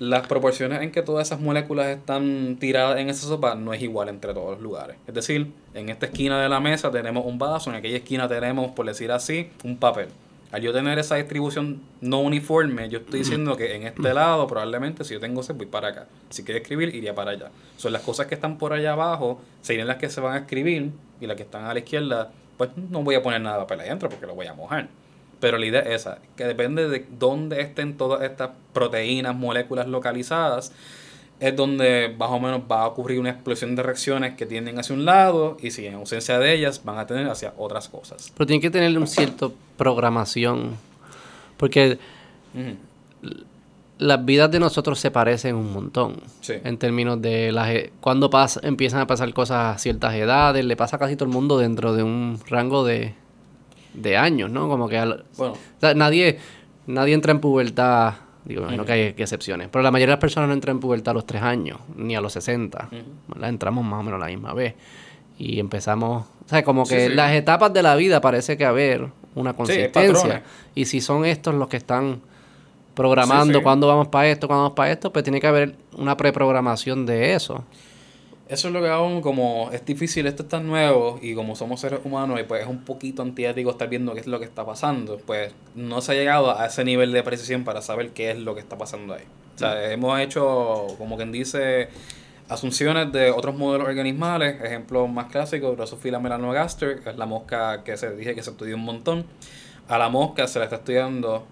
las proporciones en que todas esas moléculas están tiradas en esa sopa no es igual entre todos los lugares. Es decir, en esta esquina de la mesa tenemos un vaso, en aquella esquina tenemos, por decir así, un papel. Al yo tener esa distribución no uniforme, yo estoy diciendo que en este lado probablemente si yo tengo ese voy para acá. Si quiero escribir, iría para allá. Son las cosas que están por allá abajo, serían las que se van a escribir y las que están a la izquierda, pues no voy a poner nada de papel adentro porque lo voy a mojar. Pero la idea es esa, que depende de dónde estén todas estas proteínas, moléculas localizadas, es donde más o menos va a ocurrir una explosión de reacciones que tienden hacia un lado y si en ausencia de ellas van a tener hacia otras cosas. Pero tiene que tener un cierto programación. Porque las vidas de nosotros se parecen un montón. En términos de las e, cuando pasa, empiezan a pasar cosas a ciertas edades, le pasa a casi todo el mundo dentro de un rango de, de años, ¿no? Como que bueno. nadie, nadie entra en pubertad, digo, imagino que hay excepciones, pero la mayoría de las personas no entran en pubertad a los 3 años, ni a los 60. Entramos más o menos la misma vez. Y empezamos, o sea, como que las etapas de la vida parece que haber una consistencia. y si son estos los que están programando cuándo vamos para esto, cuándo vamos para esto, pues tiene que haber una preprogramación de eso. Eso es lo que aún como es difícil, esto es tan nuevo y como somos seres humanos y pues es un poquito antiético estar viendo qué es lo que está pasando, pues no se ha llegado a ese nivel de precisión para saber qué es lo que está pasando ahí. O sea, mm. hemos hecho, como quien dice, asunciones de otros modelos organismales, ejemplo más clásico, Drosophila melanogaster, que es la mosca que se dije que se estudió un montón. A la mosca se le está estudiando,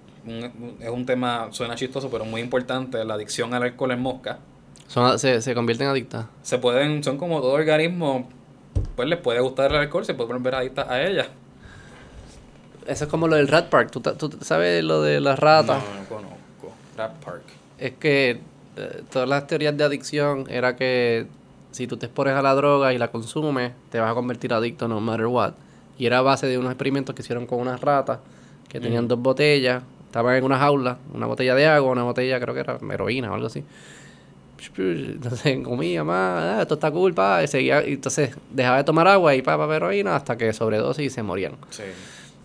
es un tema, suena chistoso, pero muy importante, la adicción al alcohol en mosca son, se, se convierten adictas. Se pueden, son como todo organismo, pues les puede gustar el alcohol, se pueden volver adictas a ella. Eso es como lo del Rat Park. ¿Tú, tú sabes lo de las ratas? No, no conozco. Rat Park. Es que eh, todas las teorías de adicción era que si tú te expones a la droga y la consumes, te vas a convertir adicto no matter what. Y era a base de unos experimentos que hicieron con unas ratas que tenían dos botellas, estaban en una jaula, una botella de agua, una botella creo que era heroína o algo así [LAUGHS] entonces comía más, ah, esto está cool, pa, y seguía, y entonces dejaba de tomar agua y pa, pa, heroína hasta que sobredosis y se morían.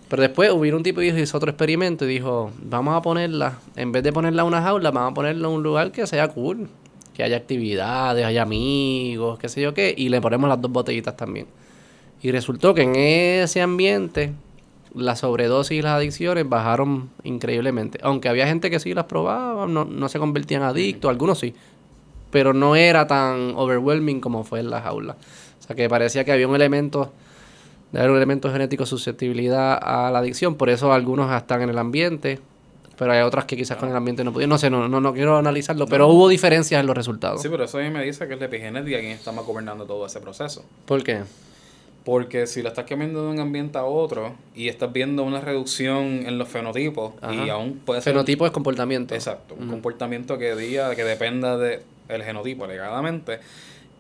Pero después hubo un tipo que hizo otro experimento y dijo, vamos a ponerla, en vez de ponerla en una jaula, vamos a ponerla en un lugar que sea cool, que haya actividades, haya amigos, qué sé yo qué, y le ponemos las dos botellitas también. Y resultó que en ese ambiente la sobredosis y las adicciones bajaron increíblemente. Aunque había gente que sí las probaba, no, no se convertían en adictos, algunos sí, pero no era tan overwhelming como fue en la jaula. O sea que parecía que había un elemento, de haber un elemento genético susceptibilidad a la adicción, por eso algunos están en el ambiente, pero hay otras que quizás con el ambiente no pudieron. No sé, no, no, no quiero analizarlo, pero hubo diferencias en los resultados. Sí, pero eso a mí me dice que es la epigenética quien está más gobernando todo ese proceso. ¿Por qué? Porque si la estás cambiando de un ambiente a otro y estás viendo una reducción en los fenotipos y aún puede ser... Fenotipo es comportamiento. Exacto, un comportamiento que diga que dependa de el genotipo alegadamente,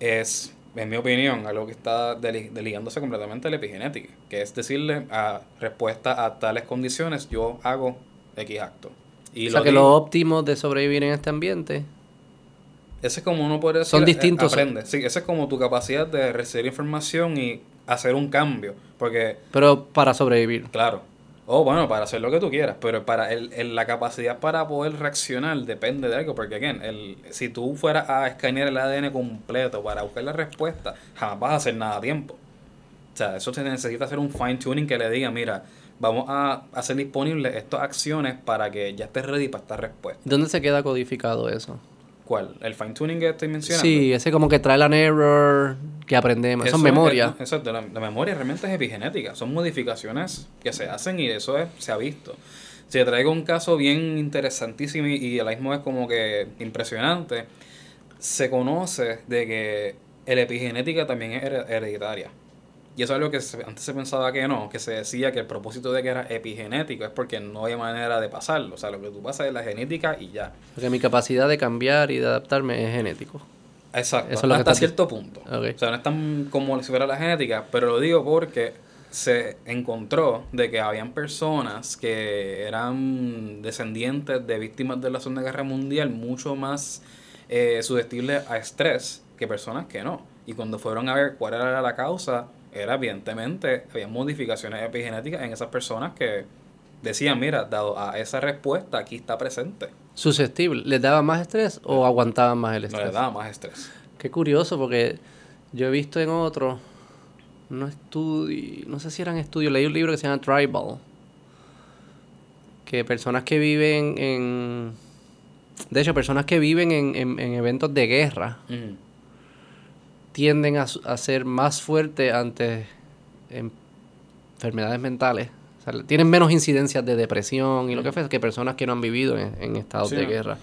es, en mi opinión, algo que está desligándose completamente de la epigenética, que es decirle a respuesta a tales condiciones, yo hago X acto. Y o sea, que lo óptimo de sobrevivir en este ambiente ese es como uno puede decir. Son distintos. Aprende. Sí, esa es como tu capacidad de recibir información y hacer un cambio. Porque. Pero para sobrevivir. Claro. O bueno, para hacer lo que tú quieras, pero para el, la capacidad para poder reaccionar depende de algo, porque again, el, si tú fueras a escanear el ADN completo para buscar la respuesta, jamás vas a hacer nada a tiempo. O sea, eso se necesita hacer un fine tuning que le diga, mira, vamos a hacer disponibles estas acciones para que ya estés ready para esta respuesta. ¿Dónde se queda codificado eso? ¿Cuál? ¿El fine tuning que estoy mencionando? Sí, ese como que trae la error que aprendemos. Eso, son memorias. Exacto, la, memoria realmente es epigenética. Son modificaciones que se hacen y eso es, se ha visto. Si te traigo un caso bien interesantísimo y, y el mismo es como que impresionante, se conoce de que la epigenética también es hereditaria. Y eso es algo que antes se pensaba que no, que se decía que el propósito de que era epigenético es porque no hay manera de pasarlo. O sea, lo que tú pasas es la genética y ya. Porque mi capacidad de cambiar y de adaptarme es genético. Exacto, eso hasta cierto punto. O sea, no es tan como si fuera la genética, pero lo digo porque se encontró de que habían personas que eran descendientes de víctimas de la Segunda Guerra Mundial mucho más eh, susceptibles a estrés que personas que no. Y cuando fueron a ver cuál era la causa, era evidentemente, había modificaciones epigenéticas en esas personas que decían, mira, dado a esa respuesta, aquí está presente. Susceptible, ¿les daba más estrés o aguantaban más el estrés? No, les daba más estrés. Qué curioso, porque yo he visto en otro, no estudio, no sé si eran estudios, leí un libro que se llama Tribal, que personas que viven en, de hecho, personas que viven en, en, eventos de guerra, tienden a, ser más fuertes ante enfermedades mentales. tienen menos incidencias de depresión y lo que fue que personas que no han vivido en, estados de guerra.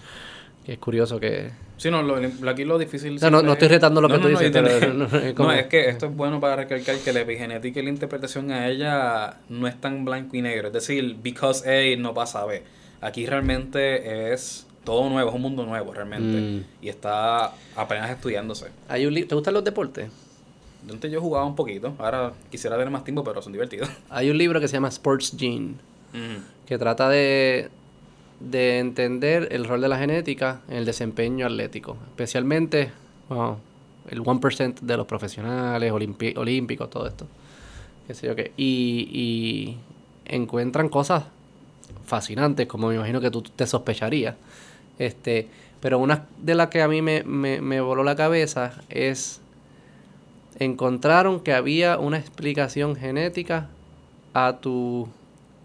Que es curioso que... Sí, no, lo, aquí lo difícil... O sea, no, no estoy es- retando lo que tú dices, pero no, [LAUGHS] es que esto es bueno para recalcar que la epigenética y la interpretación a ella no es tan blanco y negro. Es decir, because A no pasa B. Aquí realmente es todo nuevo, es un mundo nuevo realmente. Mm. Y está apenas estudiándose. Hay un ¿Te gustan los deportes? Antes yo jugaba un poquito, ahora quisiera tener más tiempo, pero son divertidos. [LAUGHS] Hay un libro que se llama Sports Gene, Ujú. que trata de, de entender el rol de la genética en el desempeño atlético, especialmente el 1% de los profesionales, olímpicos, todo esto. Qué sé yo qué. Y, y encuentran cosas fascinantes, como me imagino que tú te sospecharías. Este, pero una de las que a mí me, me, me voló la cabeza es encontraron que había una explicación genética a tu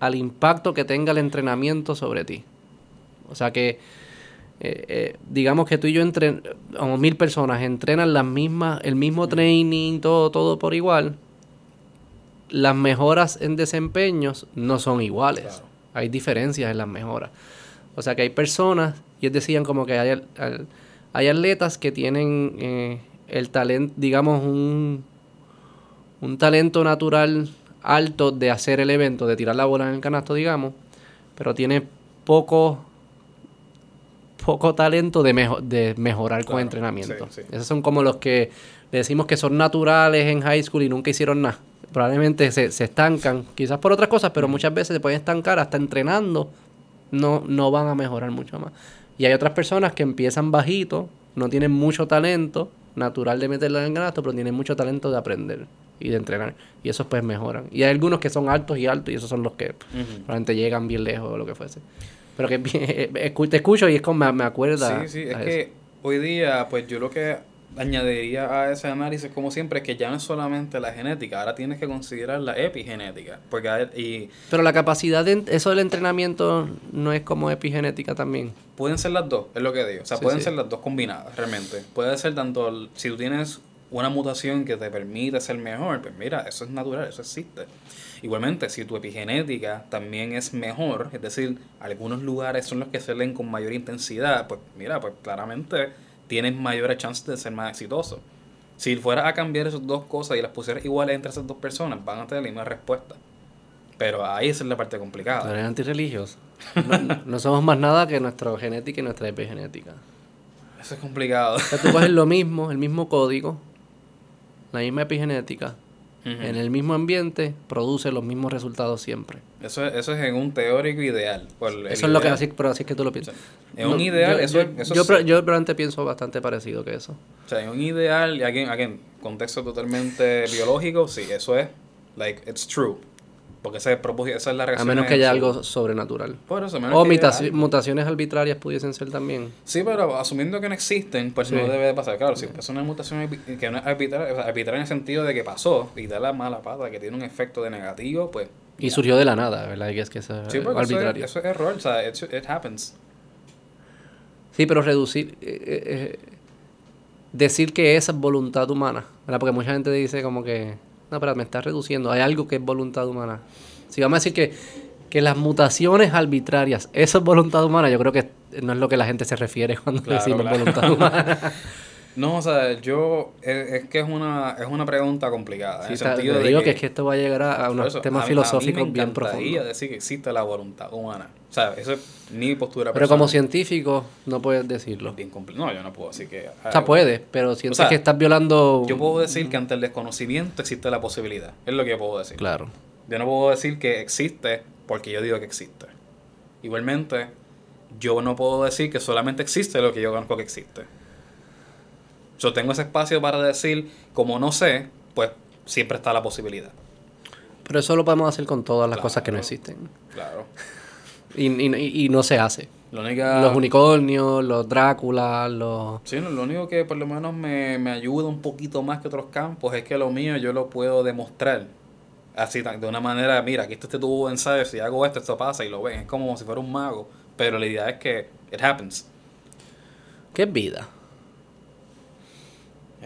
al impacto que tenga el entrenamiento sobre ti. O sea que eh, eh, digamos que tú y yo entren, como mil personas entrenan las mismas, el mismo training, todo, todo por igual. Las mejoras en desempeños no son iguales. Claro. Hay diferencias en las mejoras. O sea que hay personas, y ellos decían como que hay, hay atletas que tienen eh, el talento, digamos, un, un talento natural alto de hacer el evento, de tirar la bola en el canasto, digamos, pero tiene poco poco talento de, mejo- de mejorar con Claro, entrenamiento. sí, sí. Esos son como los que le decimos que son naturales en high school y nunca hicieron nada. Probablemente se, se estancan, quizás por otras cosas, pero muchas veces se pueden estancar hasta entrenando, no, no van a mejorar mucho más. Y hay otras personas que empiezan bajito, no tienen mucho talento natural de meterla en el canasto, pero tienen mucho talento de aprender y de entrenar. Y esos pues mejoran. Y hay algunos que son altos y altos y esos son los que Ujú. probablemente llegan bien lejos o lo que fuese. Pero que [LAUGHS] escu- te escucho y es como me, me acuerda. Sí, sí, es que eso. hoy día, pues yo lo que añadiría a ese análisis, como siempre, es que ya no es solamente la genética, ahora tienes que considerar la epigenética. Porque hay- y Pero la capacidad de eso del entrenamiento no es como epigenética también. pueden ser las dos, es lo que digo. O sea, Sí, pueden sí. ser las dos combinadas, realmente. Puede ser tanto, el- si tú tienes una mutación que te permite ser mejor, pues mira, eso es natural, eso existe. Igualmente, si tu epigenética también es mejor, es decir, algunos lugares son los que se leen con mayor intensidad, pues mira, pues claramente tienes mayores chances de ser más exitoso. Si fueras a cambiar esas dos cosas y las pusieras iguales entre esas dos personas, van a tener la misma respuesta. Pero ahí esa es la parte complicada. eres antirreligioso. No, no somos más nada que nuestra genética y nuestra epigenética. Eso es complicado. O sea, tú coges lo mismo, el mismo código, la misma epigenética, Ujú. en el mismo ambiente, produce los mismos resultados siempre. Eso, es- eso es en un teórico ideal. por Eso es lo que así, pero así es que tú lo piensas. En un ideal, yo, eso, yo, eso yo, sí. yo realmente pienso bastante parecido que eso. O sea, en un ideal, y aquí, aquí en contexto totalmente biológico, sí, eso es, like, it's true. Porque ese propósito, esa es la A reacción. menos que haya algo sobrenatural. Por eso, a menos O mutaci- mutaciones arbitrarias pudiesen ser también. Sí, pero asumiendo que no existen, pues Sí. no debe de pasar. Claro, si es una mutación que no es arbitraria, o sea, arbitraria en el sentido de que pasó y da la mala pata, que tiene un efecto de negativo, pues. Y surgió de la nada, ¿verdad? Y es que eso es Sí, porque eso es, arbitrario. eso es error, o sea, it's- it happens. Sí, pero reducir. eh, eh, eh, decir que esa es voluntad humana, ¿verdad? Porque mucha gente dice como que. No, pero me estás reduciendo. Hay algo que es voluntad humana. Si vamos a decir que, que las mutaciones arbitrarias, eso es voluntad humana, yo creo que no es lo que la gente se refiere cuando Claro, decimos claro. voluntad humana. [LAUGHS] No, o sea, yo. Es, es que es una, es una pregunta complicada. en Sí, el está- sentido te de digo que, es que esto va a llegar a, a unos eso, temas a- filosóficos a mí me bien profundos. decir que existe la voluntad humana. O sea, eso es mi postura Pero como científico, no puedes decirlo. Bien no, yo no puedo decir que... O sea, puedes, pero sientes sea, que estás violando. Yo puedo decir que ante el desconocimiento existe la posibilidad. Es lo que yo puedo decir. Claro. Yo no puedo decir que existe porque yo digo que existe. Igualmente, yo no puedo decir que solamente existe lo que yo conozco que existe. Yo tengo ese espacio para decir, como no sé, pues siempre está la posibilidad. Pero eso lo podemos hacer con todas las cosas que no existen. Claro. [LAUGHS] Y, y- y no se hace. Única... Los unicornios, los Dráculas, los... Sí, no, lo único que por lo menos me, me ayuda un poquito más que otros campos es que lo mío yo lo puedo demostrar. Así, de una manera, mira, aquí está este tubo de ensayo, si hago esto, esto pasa y lo ven. Es como si fuera un mago. Pero la idea es que it happens. ¿Qué vida?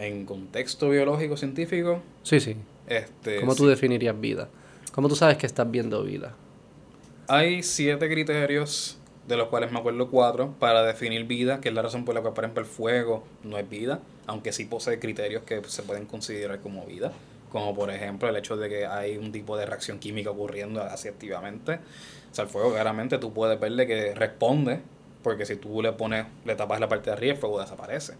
En contexto biológico científico, Sí, sí. este, ¿Cómo tú sí, definirías vida? ¿Cómo tú sabes que estás viendo vida? hay siete criterios de los cuales me acuerdo cuatro, para definir vida, que es la razón por la cual, por ejemplo, el fuego no es vida, aunque sí posee criterios que se pueden considerar como vida, como por ejemplo el hecho de que hay un tipo de reacción química ocurriendo así activamente. O sea, el fuego claramente tú puedes verle que responde, porque si tú le pones, le tapas la parte de arriba, el fuego desaparece,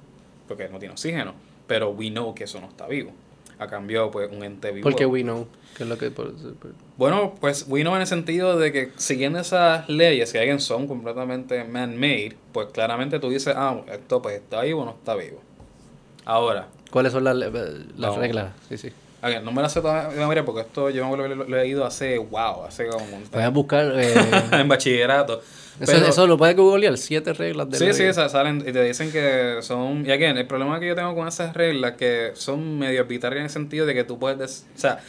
porque no tiene oxígeno, pero we know que eso no está vivo. A cambio, pues un ente vivo. ¿Por qué we know? ¿Qué es lo que por- por- Bueno, pues we know en el sentido de que siguiendo esas leyes que alguien son completamente man-made, pues claramente tú dices, ah, esto pues está vivo o no está vivo. Ahora, ¿Cuáles son las, las reglas? Sí, sí. A ver, no me la sé toda de memoria porque esto yo me lo, lo he leído hace, wow, hace como un a buscar. eh, [LAUGHS] en bachillerato. eso, Pero- eso lo puedes googlear. Siete reglas de Sí, la sí, sa- salen y te dicen que son... Y again, el problema que yo tengo con esas reglas que son medio arbitrarias en el sentido de que tú puedes... des- O sea,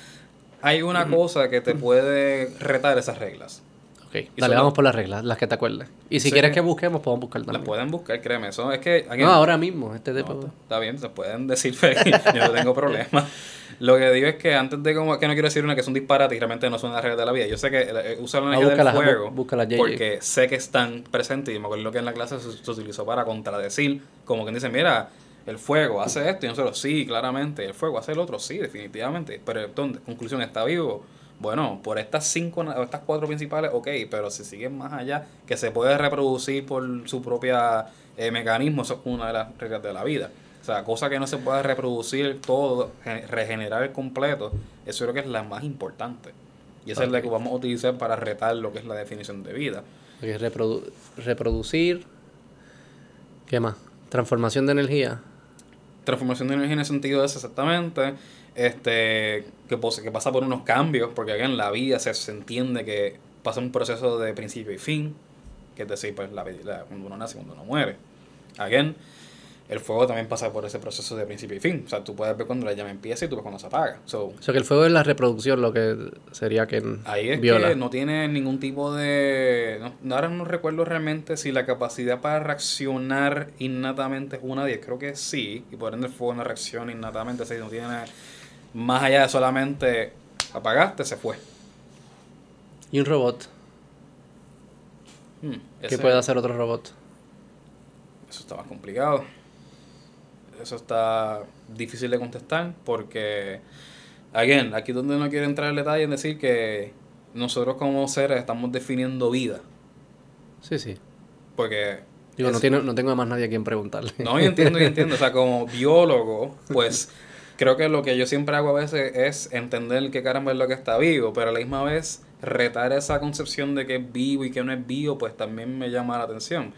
hay una cosa que te puede retar esas reglas. Ok, Y dale, vamos las- por las reglas, las que te acuerdes. Y si Sí. quieres que busquemos, podemos buscar Las también. pueden buscar, créeme. Eso es que... No, ahora mismo. Este no, tipo. está bien, se pueden decir, [LAUGHS] yo no tengo problema. [LAUGHS] Lo que digo es que antes de como que no quiero decir una que es un disparate y realmente no son las reglas de la vida. Yo sé que eh, usar la Ah, energía del búscalas, fuego bú- porque sé que están presentes y me acuerdo que en la clase se, se utilizó para contradecir, como que dice, mira, el fuego hace esto y nosotros sí, claramente, el fuego hace el otro, sí, definitivamente, pero entonces, conclusión, está vivo. Bueno, por estas cinco, o estas cuatro principales, ok, pero si siguen más allá, que se puede reproducir por su propia eh, mecanismo, eso es una de las reglas de la vida. O sea, cosa que no se pueda reproducir todo, gen- regenerar el completo, eso creo que es la más importante. Y esa es la que vamos a utilizar para retar lo que es la definición de vida. Ok, reprodu- reproducir. ¿Qué más? Transformación de energía. transformación de energía en el sentido es exactamente este que, que pasa por unos cambios, porque acá en la vida se, se entiende que pasa un proceso de principio y fin, que es decir, pues la, la- cuando uno nace y cuando uno muere. Again, el fuego también pasa por ese proceso de principio y fin. O sea, tú puedes ver cuando la llama empieza y tú ves cuando se apaga. So, O sea que el fuego es la reproducción, lo que sería que Ahí es viola. que no tiene ningún tipo de... No, ahora no recuerdo realmente si la capacidad para reaccionar innatamente es una 10. Creo que sí. Y por ende el fuego no reacciona innatamente. Si no tiene... Más allá de solamente apagaste, se fue. Y un robot. Hmm, ¿Qué puede hacer otro robot? Eso está más complicado. Eso está difícil de contestar porque, again, aquí donde no quiero entrar en detalle en decir que nosotros como seres estamos definiendo vida. Sí, sí. Porque Digo, no, es- tiene, no tengo más nadie a quien preguntarle. No, yo entiendo, yo entiendo. O sea, como [LAUGHS] biólogo, pues creo que lo que yo siempre hago a veces es entender qué caramba es lo que está vivo, pero a la misma vez retar esa concepción de que es vivo y que no es vivo, pues también me llama la atención.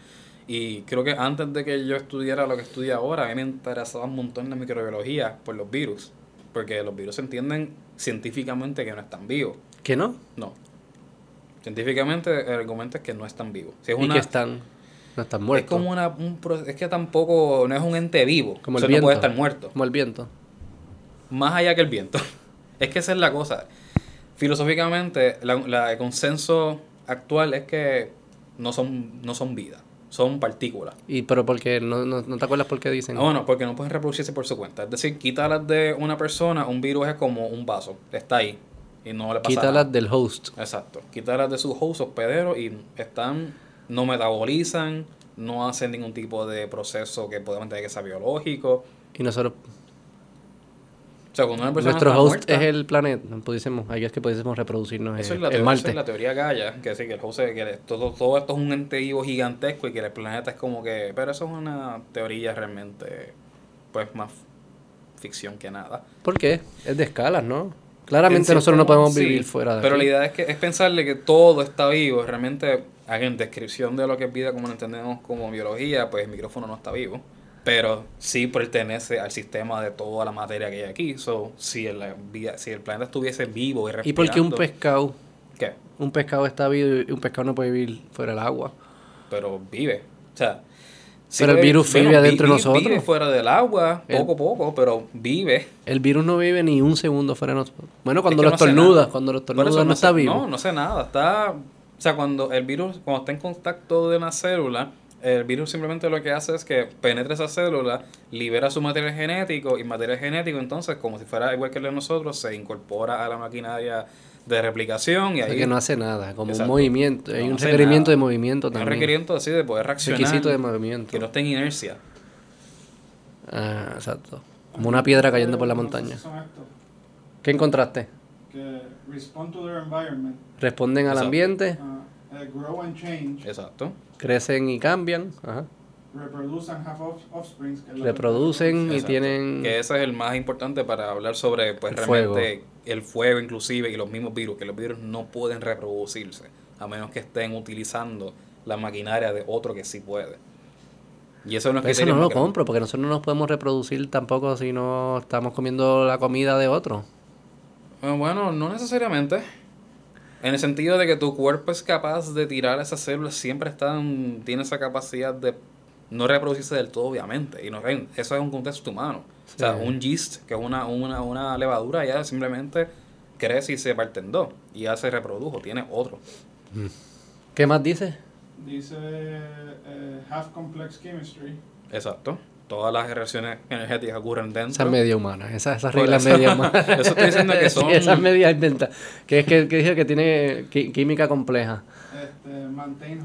Y creo que antes de que yo estudiara lo que estudio ahora, a mí me interesaba un montón la microbiología por los virus, porque los virus se entienden científicamente que no están vivos. ¿Que no? No. Científicamente el argumento es que no están vivos. Si es y una, que están... No están muertos. es como una, un pro- es que tampoco, no es un ente vivo. Como o el sea, viento. no puede estar muerto. Como el viento. Más allá que el viento. [LAUGHS] Es que esa es la cosa. Filosóficamente, la, la- el consenso actual es que no son, no son vida, son partículas. Y pero porque no, no, no te acuerdas por qué dicen. Ah, bueno, porque no pueden reproducirse por su cuenta. Es decir, quítalas de una persona, un virus es como un vaso, está ahí y no le pasa Quítalas nada. del host. Exacto. Quítalas de sus host hospederos y están, no metabolizan, no hacen ningún tipo de proceso que podemos tener que sea biológico. Y nosotros, O sea, cuando una persona nuestro está host muerta, es el planeta. Pudiésemos, ahí es que pudiésemos reproducirnos Eso es, la el teoría, Marte. eso es la teoría Gaia, que sí, que el host es- que todo, todo esto es un ente vivo gigantesco y que el planeta es como que... Pero eso es una teoría realmente, pues, más ficción que nada. ¿Por qué? Es de escalas, ¿no? Claramente En nosotros no podemos sí, vivir fuera de Pero aquí. la idea es que es pensarle que todo está vivo. Realmente, en descripción de lo que es vida como lo entendemos como biología, pues el micrófono no está vivo. Pero sí pertenece al sistema de toda la materia que hay aquí. So, si, el, si el planeta estuviese vivo y ¿Y respirando... por qué un pescado? ¿Qué? Un pescado está vivo y un pescado no puede vivir fuera del agua. pero vive. O sea, sí Pero el virus vive vi- adentro de nosotros. Vive fuera del agua, poco a poco, pero vive. El virus no vive ni un segundo fuera de nosotros. Bueno, cuando Es que lo no nada. cuando lo Por eso estornudas no, está hace- vivo. No, no hace nada. Está, o sea, cuando el virus, cuando está en contacto de una célula, el virus simplemente lo que hace es que penetra esa célula, libera su material genético y material genético entonces como si fuera igual que el de nosotros se incorpora a la maquinaria de replicación y O sea ahí que no hace nada, como Exacto. un movimiento. Hay No un requerimiento nada. de movimiento un también. requerimiento así de poder reaccionar, Requisito de movimiento. que no esté en inercia. Ah, exacto. Como una piedra cayendo por la montaña. ¿Qué encontraste? que respond to their environment, Responden al Exacto. ambiente, uh, grow and change, Exacto. crecen y cambian, ajá. reproduce and have off- offsprings. que es la reproducen y tienen... Que ese es el más importante para hablar sobre pues El fuego. realmente el fuego inclusive y los mismos virus, que los virus no pueden reproducirse a menos que estén utilizando la maquinaria de otro que sí puede. Y eso no es eso no lo compro, porque nosotros no nos podemos reproducir tampoco si no estamos comiendo la comida de otro. Eh, Bueno, no necesariamente. En el sentido de que tu cuerpo es capaz de tirar esas células, siempre están, tiene esa capacidad de no reproducirse del todo, obviamente. Y no, ven, eso es un contexto humano. O sea, un yeast, que es una, una, una levadura, ya simplemente crece y se parte en dos. Y ya se reprodujo, tiene otro. ¿Qué más dice? Dice eh, have complex chemistry. Exacto. Todas las reacciones energéticas ocurren dentro. Esa es media humana, esa, esa Por regla es eso- media humana. [LAUGHS] eso estoy diciendo que son- [LAUGHS] Sí, esa es media inventa. Que es que, que dice que tiene química compleja. Maintain.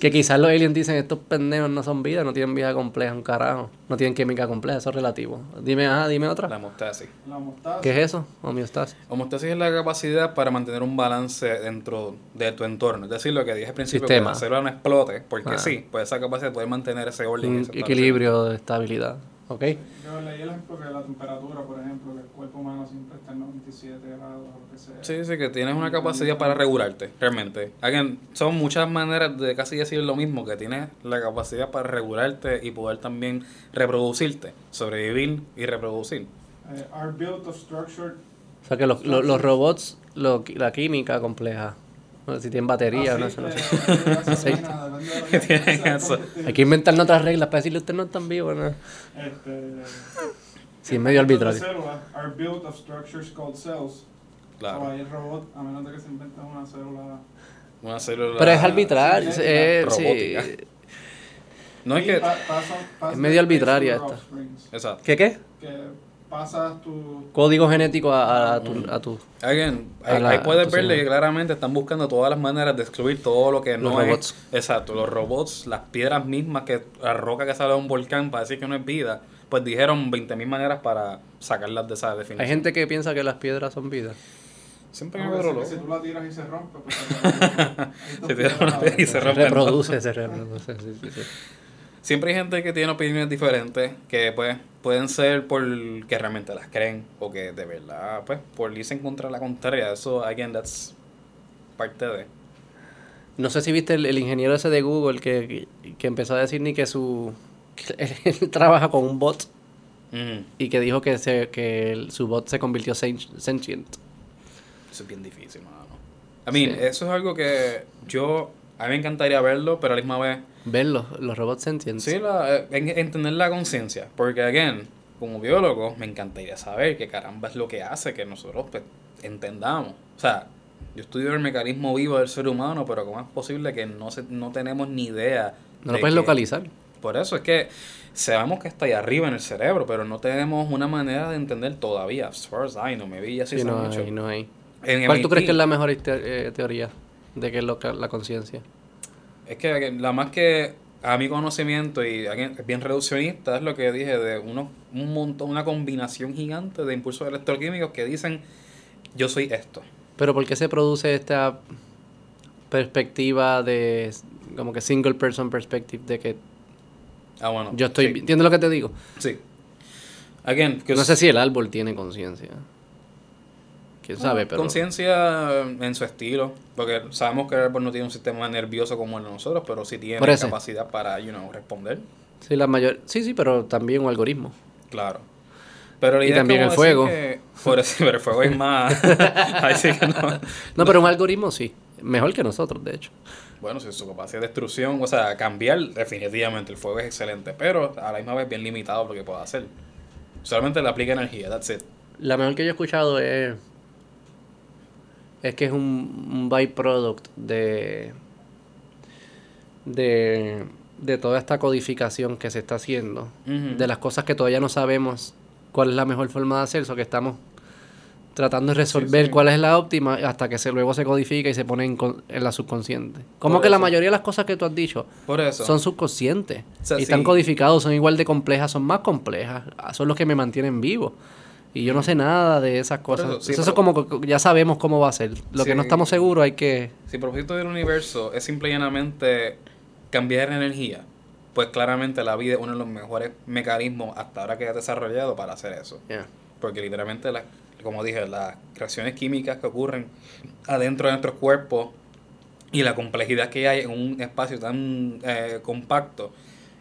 Que quizás los aliens dicen, estos pendejos no son vida, no tienen vida compleja, un carajo. No tienen química compleja, eso es relativo. Dime, ajá, dime otra. La homeostasis. La homeostasis. ¿Qué es eso? Homeostasis. Homeostasis es la capacidad para mantener un balance dentro de tu entorno. Es decir, lo que dije al principio, Sistema. que la célula no explote, porque Ah. sí, pues esa capacidad de poder mantener ese orden. Un ese equilibrio de estabilidad. ¿Ok? Yo leí el ejemplo que la temperatura, por ejemplo, que el cuerpo humano siempre está en 97 grados o lo que sea. Sí, sí, que tienes una capacidad para regularte, realmente. Again, son muchas maneras de casi decir lo mismo, que tienes la capacidad para regularte y poder también reproducirte, sobrevivir y reproducir. Eh, are built of structured O sea que los, los, los robots, lo- la química compleja. Bueno, Si tienen batería o no, [LAUGHS] [LAUGHS] eso no sé. Aceite, Tienen eso. Hay que inventar otras reglas para decirle usted no es tan vivo, ¿no? Este, Sí, es medio arbitrario. células are built of structures called cells. Claro. ahí el robot, a menos de que se invente una célula. Una célula. Pero es arbitrario. sí, eh, sí. robótica. No es Y que. pa- Es medio arbitraria esta. Exacto. ¿Qué qué? Que pasas tu. Código genético a, a tu, a tu... Again, A ahí, la- ahí puedes verle que claramente están buscando todas las maneras de excluir todo lo que Los no robots. es. Exacto, los robots, las piedras mismas, que la roca que sale de un volcán para decir que no es vida, pues dijeron 20.000 maneras para sacarlas de esa definición. Hay gente que piensa que las piedras son vida. Siempre No, que loco. si, tú la tiras y se rompe, pues. [LAUGHS] Se tira una piedra y se Se rompe. reproduce, se reproduce. Sí, sí, sí. Siempre hay gente que tiene opiniones diferentes, que pues pueden ser por que realmente las creen, o que de verdad, pues, por irse en contra de la contraria. Eso, again, that's parte de. No sé si viste el, el ingeniero ese de Google que, que empezó a decir ni que su... que [LAUGHS] él trabaja con un bot Mm, y que dijo que, se, que el- su bot se convirtió sen- sentient. Eso es bien difícil, mano. I mean, Sí. eso es algo que yo, a mí me encantaría verlo, pero a la misma vez, Ver los, robots sentients. sí, la, eh, en- entender la conciencia. Porque, again, como biólogo, me encantaría saber qué caramba es lo que hace que nosotros pues, entendamos. O sea, yo estudio el mecanismo vivo del ser humano, pero ¿cómo es posible que no, se, no tenemos ni idea? No lo de puedes que- localizar. Por eso es que sabemos que está ahí arriba en el cerebro, pero no tenemos una manera de entender todavía. As far as I know, maybe ya sí Sí, sabe no mucho. hay, no hay. En ¿Cuál tú MIT, crees que es la mejor te- eh, teoría de que es lo que- la conciencia? Es que la más que a mi conocimiento y bien reduccionista es lo que dije de uno, un montón, una combinación gigante de impulsos electroquímicos que dicen yo soy esto. Pero ¿por qué se produce esta perspectiva de como que single person perspective de que Ah, bueno. yo estoy, sí, ¿entiendes lo que te digo? Sí. Again, No sé si el árbol tiene conciencia. ¿Quién sabe? Pero conciencia en su estilo, porque sabemos que el árbol no tiene un sistema nervioso como el de nosotros, pero sí tiene capacidad para, you know, responder. sí, la mayor, sí, sí, pero también un algoritmo. Claro. Pero la Y idea es también como el fuego. decir que- por eso, pero el fuego es más. [LAUGHS] Que. No, pero un algoritmo sí, mejor que nosotros, de hecho. Bueno, si su capacidad de destrucción, o sea, cambiar, definitivamente el fuego es excelente, pero a la misma vez bien limitado lo que puede hacer. Solamente le aplica energía, that's it. La mejor que yo he escuchado es es que es un, un byproduct de de de toda esta codificación que se está haciendo, de las cosas que todavía no sabemos cuál es la mejor forma de hacer, eso que estamos tratando de resolver sí. cuál es la óptima hasta que se luego se codifica y se pone en, en la subconsciente. Como Por que la mayoría de las cosas que tú has dicho Por eso. son subconscientes O sea, y están codificados, son igual de complejas, son más complejas, son los que me mantienen vivo. Y yo no sé nada de esas cosas. eso, sí, pero- como que ya sabemos cómo va a ser. Lo que no estamos seguros hay que... Si el propósito del universo es simple y llanamente cambiar energía, pues claramente la vida es uno de los mejores mecanismos hasta ahora que ha desarrollado para hacer eso. Yeah. Porque literalmente, la- como dije, las reacciones químicas que ocurren adentro de nuestros cuerpos y la complejidad que hay en un espacio tan eh, compacto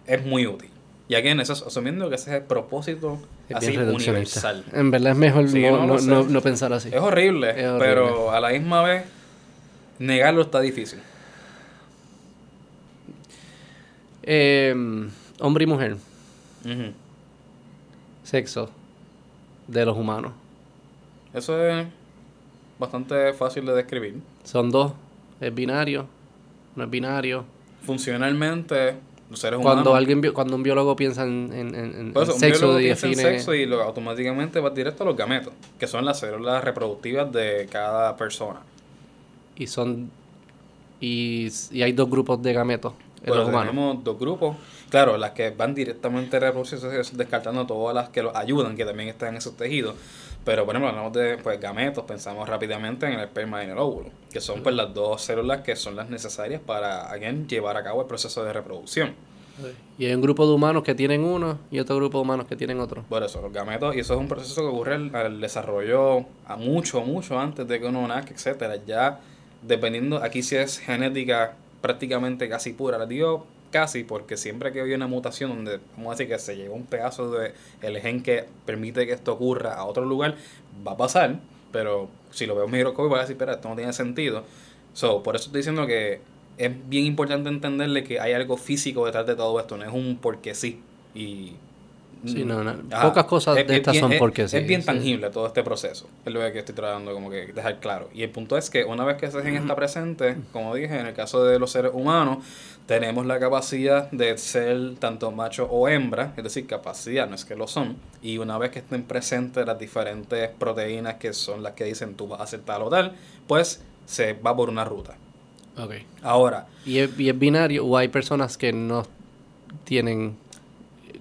es muy útil. Y aquí en eso asumiendo que ese es el propósito Es así universal. En verdad es mejor Sí, no, no no, pensar así. Es horrible, Es horrible. pero a la misma vez negarlo está difícil. Eh, hombre y mujer, sexo de los humanos. Eso es bastante fácil de describir. Son dos, es binario, no es binario. Funcionalmente, los seres Cuando alguien cuando un biólogo piensa en, en- en- en sexo y piensa en define sexo y lo, automáticamente va directo a los gametos, que son las células reproductivas de cada persona. y son y, y hay dos grupos de gametos en Bueno, los humanos. tenemos dos grupos. Claro, las que van directamente a reproducirse, descartando todas las que los ayudan, que también están en esos tejidos. Pero, por ejemplo, hablamos de pues, gametos, pensamos rápidamente en el esperma y en el óvulo, que son pues las dos células que son las necesarias para, again, llevar a cabo el proceso de reproducción. Y hay un grupo de humanos que tienen uno y otro grupo de humanos que tienen otro. Por eso, los gametos, y eso es un proceso que ocurre al, al desarrollo a mucho, mucho antes de que uno nazca, etcétera. Ya dependiendo, aquí sí es genética prácticamente casi pura. Les digo casi porque siempre que hay una mutación donde, vamos a decir que se lleva un pedazo de el gen que permite que esto ocurra a otro lugar, va a pasar, pero si lo veo en microscopio voy a decir, espera, esto no tiene sentido. So, por eso estoy diciendo que es bien importante entenderle que hay algo físico detrás de todo esto, no es un porque sí. Y Sí, no, no. Pocas cosas Es- de es estas son es- porque sí. Es bien sí. tangible todo este proceso. Es lo que estoy tratando como que dejar claro. Y el punto es que una vez que ese gen está presente, como dije, en el caso de los seres humanos, tenemos la capacidad de ser tanto macho o hembra, es decir, capacidad, no es que lo son. Y una vez que estén presentes las diferentes proteínas que son las que dicen tú vas a hacer tal o tal, pues se va por una ruta. Ok. Ahora, ¿Y es, y es binario o hay personas que no tienen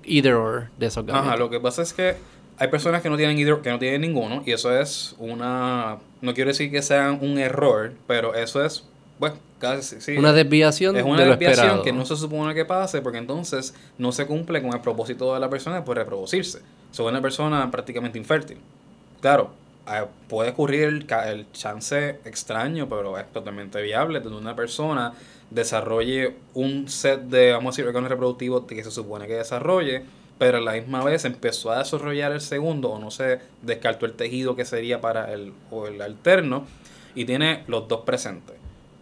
either or de esos gametos? Ajá, lo que pasa es que hay personas que no tienen either- que no tienen ninguno y eso es una no quiero decir que sea un error, pero eso es pues casi sí. Una desviación es una de desviación que no se supone que pase porque entonces no se cumple con el propósito de la persona por reproducirse. Son una persona prácticamente infértil. Claro, eh, puede ocurrir el chance extraño, pero es totalmente viable donde una persona desarrolle un set de, vamos a decir, órganos reproductivos que se supone que desarrolle, pero a la misma vez empezó a desarrollar el segundo o no se descartó el tejido que sería para el, o el alterno y tiene los dos presentes.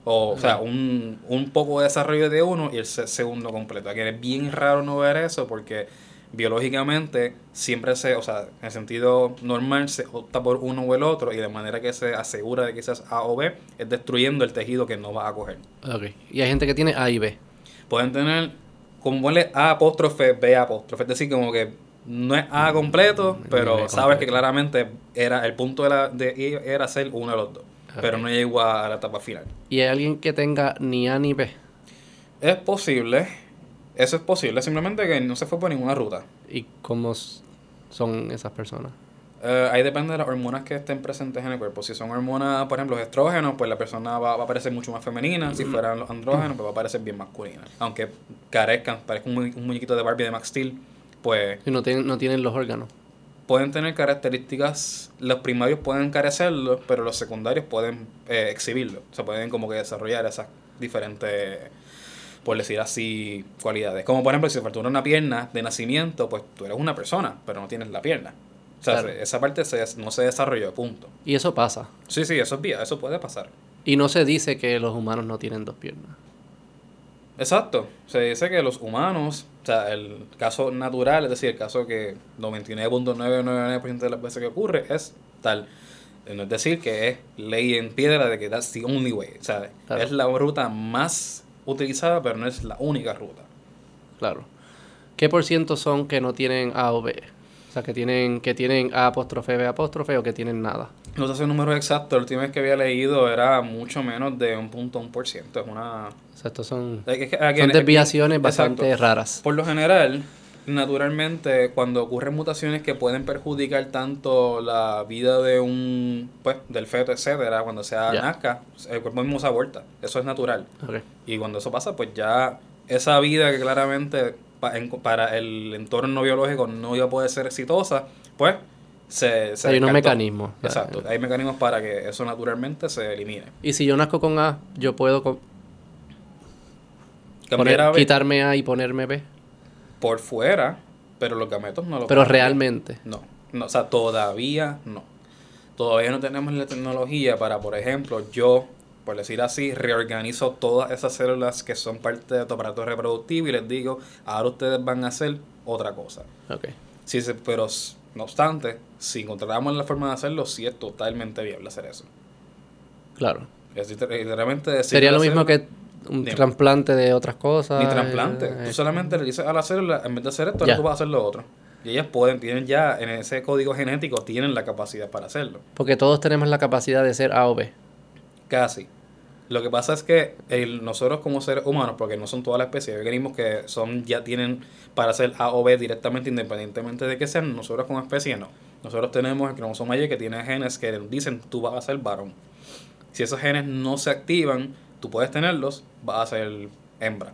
O, o sea, un, un poco de desarrollo de uno y el se- segundo completo. Aquí es bien raro no ver eso porque biológicamente siempre se, o sea, en el sentido normal se opta por uno o el otro y de manera que se asegura de que seas A o B es destruyendo el tejido que no va a coger. Ok. Y hay gente que tiene A y B. Pueden tener, como ponle A apóstrofe, B apóstrofe, es decir, como que no es A completo, Ni pero sabes completo. que claramente era el punto de, la, de era ser uno de los dos, pero no llegó a la etapa final. Y hay alguien que tenga ni A ni B. Es posible, eso es posible, simplemente que no se fue por ninguna ruta. ¿Y cómo son esas personas? Eh, ahí depende de las hormonas que estén presentes en el cuerpo. Si son hormonas, por ejemplo, estrógenos, pues la persona va, va a parecer mucho más femenina. Si fueran los andrógenos, pues va a parecer bien masculina. Aunque carezcan, parezca un, mu- un muñequito de Barbie de Max Steel, pues Si no tienen, no tienen los órganos. Pueden tener características, los primarios pueden carecerlo, pero los secundarios pueden eh, exhibirlo. O sea, pueden como que desarrollar esas diferentes, por decir así, cualidades. Como por ejemplo, si te faltó una pierna de nacimiento, pues tú eres una persona, pero no tienes la pierna. O sea, Claro. se- esa parte se- no se desarrolló, punto. Y eso pasa. Sí, sí, eso es vía, eso puede pasar. Y no se dice que los humanos no tienen dos piernas. Exacto. Se dice que los humanos, o sea, el caso natural, es decir, el caso que 99.999% de las veces que ocurre es tal. No es decir que es ley en piedra de que that's the only way. O sea, Claro. es la ruta más utilizada, pero no es la única ruta. Claro. ¿Qué por ciento son que no tienen A o B? O sea, que tienen, que tienen A apóstrofe, B apóstrofe o que tienen nada. No sé si el número exacto, la última vez que había leído era mucho menos de un punto un por ciento. Es una... O sea, estos son, es que- son again, desviaciones aquí- bastante exacto. raras. Por lo general, naturalmente, cuando ocurren mutaciones que pueden perjudicar tanto la vida de un, pues, del feto, etcétera, cuando sea nazca, el cuerpo mismo se aborta. Eso es natural. Y cuando eso pasa, pues ya esa vida que claramente pa- en- para el entorno biológico no iba a poder ser exitosa, pues se, se Hay unos mecanismos. Exacto, hay mecanismos para que eso naturalmente se elimine. Y si yo nazco con A, yo puedo co- Cambiar poner- a B quitarme A y ponerme B. por fuera, pero los gametos no lo Pero realmente. No, no, o sea, todavía no. Todavía no tenemos la tecnología para, por ejemplo, yo, por decir así, reorganizo todas esas células que son parte de tu aparato reproductivo y les digo, ahora ustedes van a hacer otra cosa. Ok. Sí, pero no obstante, si encontráramos la forma de hacerlo, sí es totalmente viable hacer eso. Claro. Es liter- literalmente Sería lo mismo que un Dime. trasplante de otras cosas. Ni trasplante. eh, Tú solamente le dices a la célula, en vez de hacer esto, ahora Ya. tú vas a hacer lo otro. Y ellas pueden, tienen ya en ese código genético, tienen la capacidad para hacerlo. Porque todos tenemos la capacidad de ser A o B. Casi. Lo que pasa es que el- nosotros como seres humanos, porque no son todas las especies, hay organismos que son ya tienen para hacer A o B directamente independientemente de que sean, nosotros como especie no. Nosotros tenemos el cromosoma Y que tiene genes que dicen tú vas a ser varón. Si esos genes no se activan, tú puedes tenerlos, vas a ser hembra.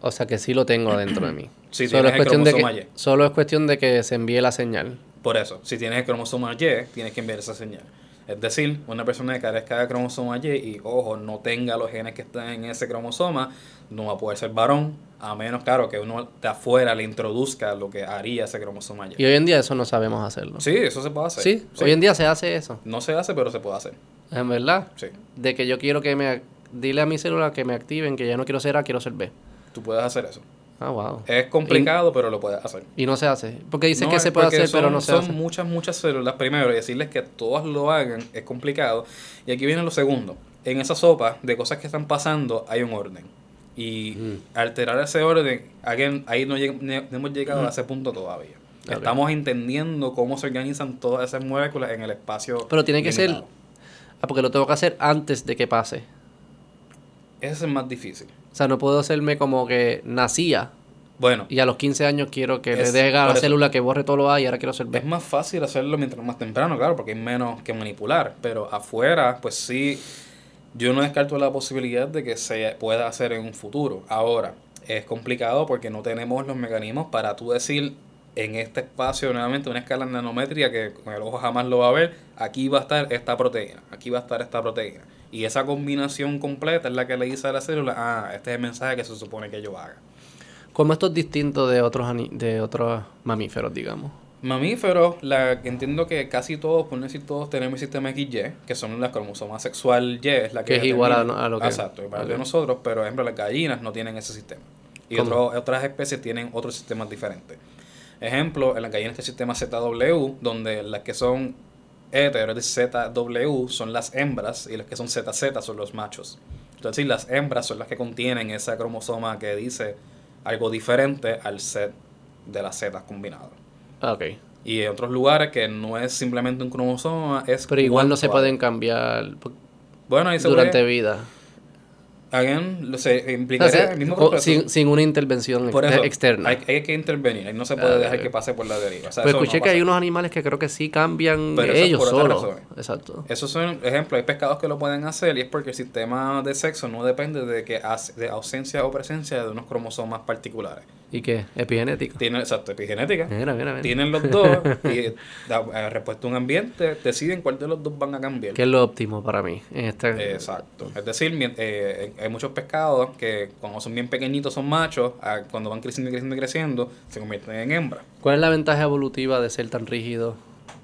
O sea que sí lo tengo dentro de mí. [CLEARS THROAT] Si solo, tienes es el cuestión de cromosoma que, Y. solo es cuestión de que se envíe la señal. Por eso, si tienes el cromosoma Y, tienes que enviar esa señal. Es decir, una persona que carezca de cromosoma Y y, ojo, no tenga los genes que están en ese cromosoma, no va a poder ser varón, a menos, claro, que uno de afuera le introduzca lo que haría ese cromosoma Y. Y hoy en día eso no sabemos hacerlo. Sí, eso se puede hacer. Sí, hoy en día se hace eso. No se hace, pero se puede hacer. En verdad. Sí. De que yo quiero que me... Dile a mi célula que me activen, que ya no quiero ser A, quiero ser B. Tú puedes hacer eso. Ah, wow. Es complicado, pero lo puedes hacer. Y no se hace. Porque dice No, que se puede hacer, pero son- no se son hace. muchas, muchas células primero y decirles que todas lo hagan es complicado. Y aquí viene lo segundo. En esa sopa de cosas que están pasando hay un orden. Y Mm. alterar ese orden, again, ahí no, lleg- no hemos llegado a ese punto todavía. Estamos entendiendo cómo se organizan todas esas moléculas en el espacio. Pero tiene que ser... Ah, porque lo tengo que hacer antes de que pase. Ese es más difícil. O sea, no puedo hacerme como que nacía Bueno, y a los 15 años quiero que le Es- deje a la célula que borre todo lo A y ahora quiero ser B. Es más fácil hacerlo mientras más temprano, claro, porque hay menos que manipular. Pero afuera, pues sí, yo no descarto la posibilidad de que se pueda hacer en un futuro. Ahora, es complicado porque no tenemos los mecanismos para tú decir en este espacio, nuevamente, una escala nanométrica que con el ojo jamás lo va a ver, aquí va a estar esta proteína, aquí va a estar esta proteína. Y esa combinación completa es la que le dice a la célula, ah, este es el mensaje que se supone que yo haga. Como esto es distinto de otros de otros mamíferos, digamos. Mamíferos, la entiendo que casi todos, por no decir todos, tenemos el sistema XY, que son las cromosomas sexual Y, es la que, Que es igual a- a lo que- Exacto, igual ok. de nosotros, pero por ejemplo las gallinas no tienen ese sistema. Y ¿Cómo? otro- otras especies tienen otros sistemas diferentes. Ejemplo, en las gallinas está el sistema ZW, donde las que son hetero, es ZW, son las hembras, y las que son ZZ son los machos. Entonces, las hembras son las que contienen esa cromosoma que dice algo diferente al set de las Z combinadas. Ah, ok. Y en otros lugares que no es simplemente un cromosoma, es Pero igual no se pueden cambiar Bueno, ahí se durante puede- vida. Again, lo se O implicaría sea, el mismo o- proceso. sin, sin una intervención Por ex- eso, externa. Hay, hay que intervenir, no se puede Ah, dejar que pase por la deriva. O sea, no escuché que hay unos animales que creo que sí cambian Pero eso es ellos solos. Exacto. Esos son ejemplos, hay pescados que lo pueden hacer y es porque el sistema de sexo no depende de que de ausencia o presencia de unos cromosomas particulares. ¿Y qué? Epigenético. Tienen, exacto, epigenética. Mira, mira, mira. Tienen los dos [LAUGHS] y da- a respuesta a un ambiente, deciden cuál de los dos van a cambiar. ¿Qué es lo óptimo para mí? En este... Exacto. Es decir, eh, hay muchos pescados que cuando son bien pequeñitos son machos, ah, cuando van creciendo y creciendo y creciendo, se convierten en hembras. ¿Cuál es la ventaja evolutiva de ser tan rígido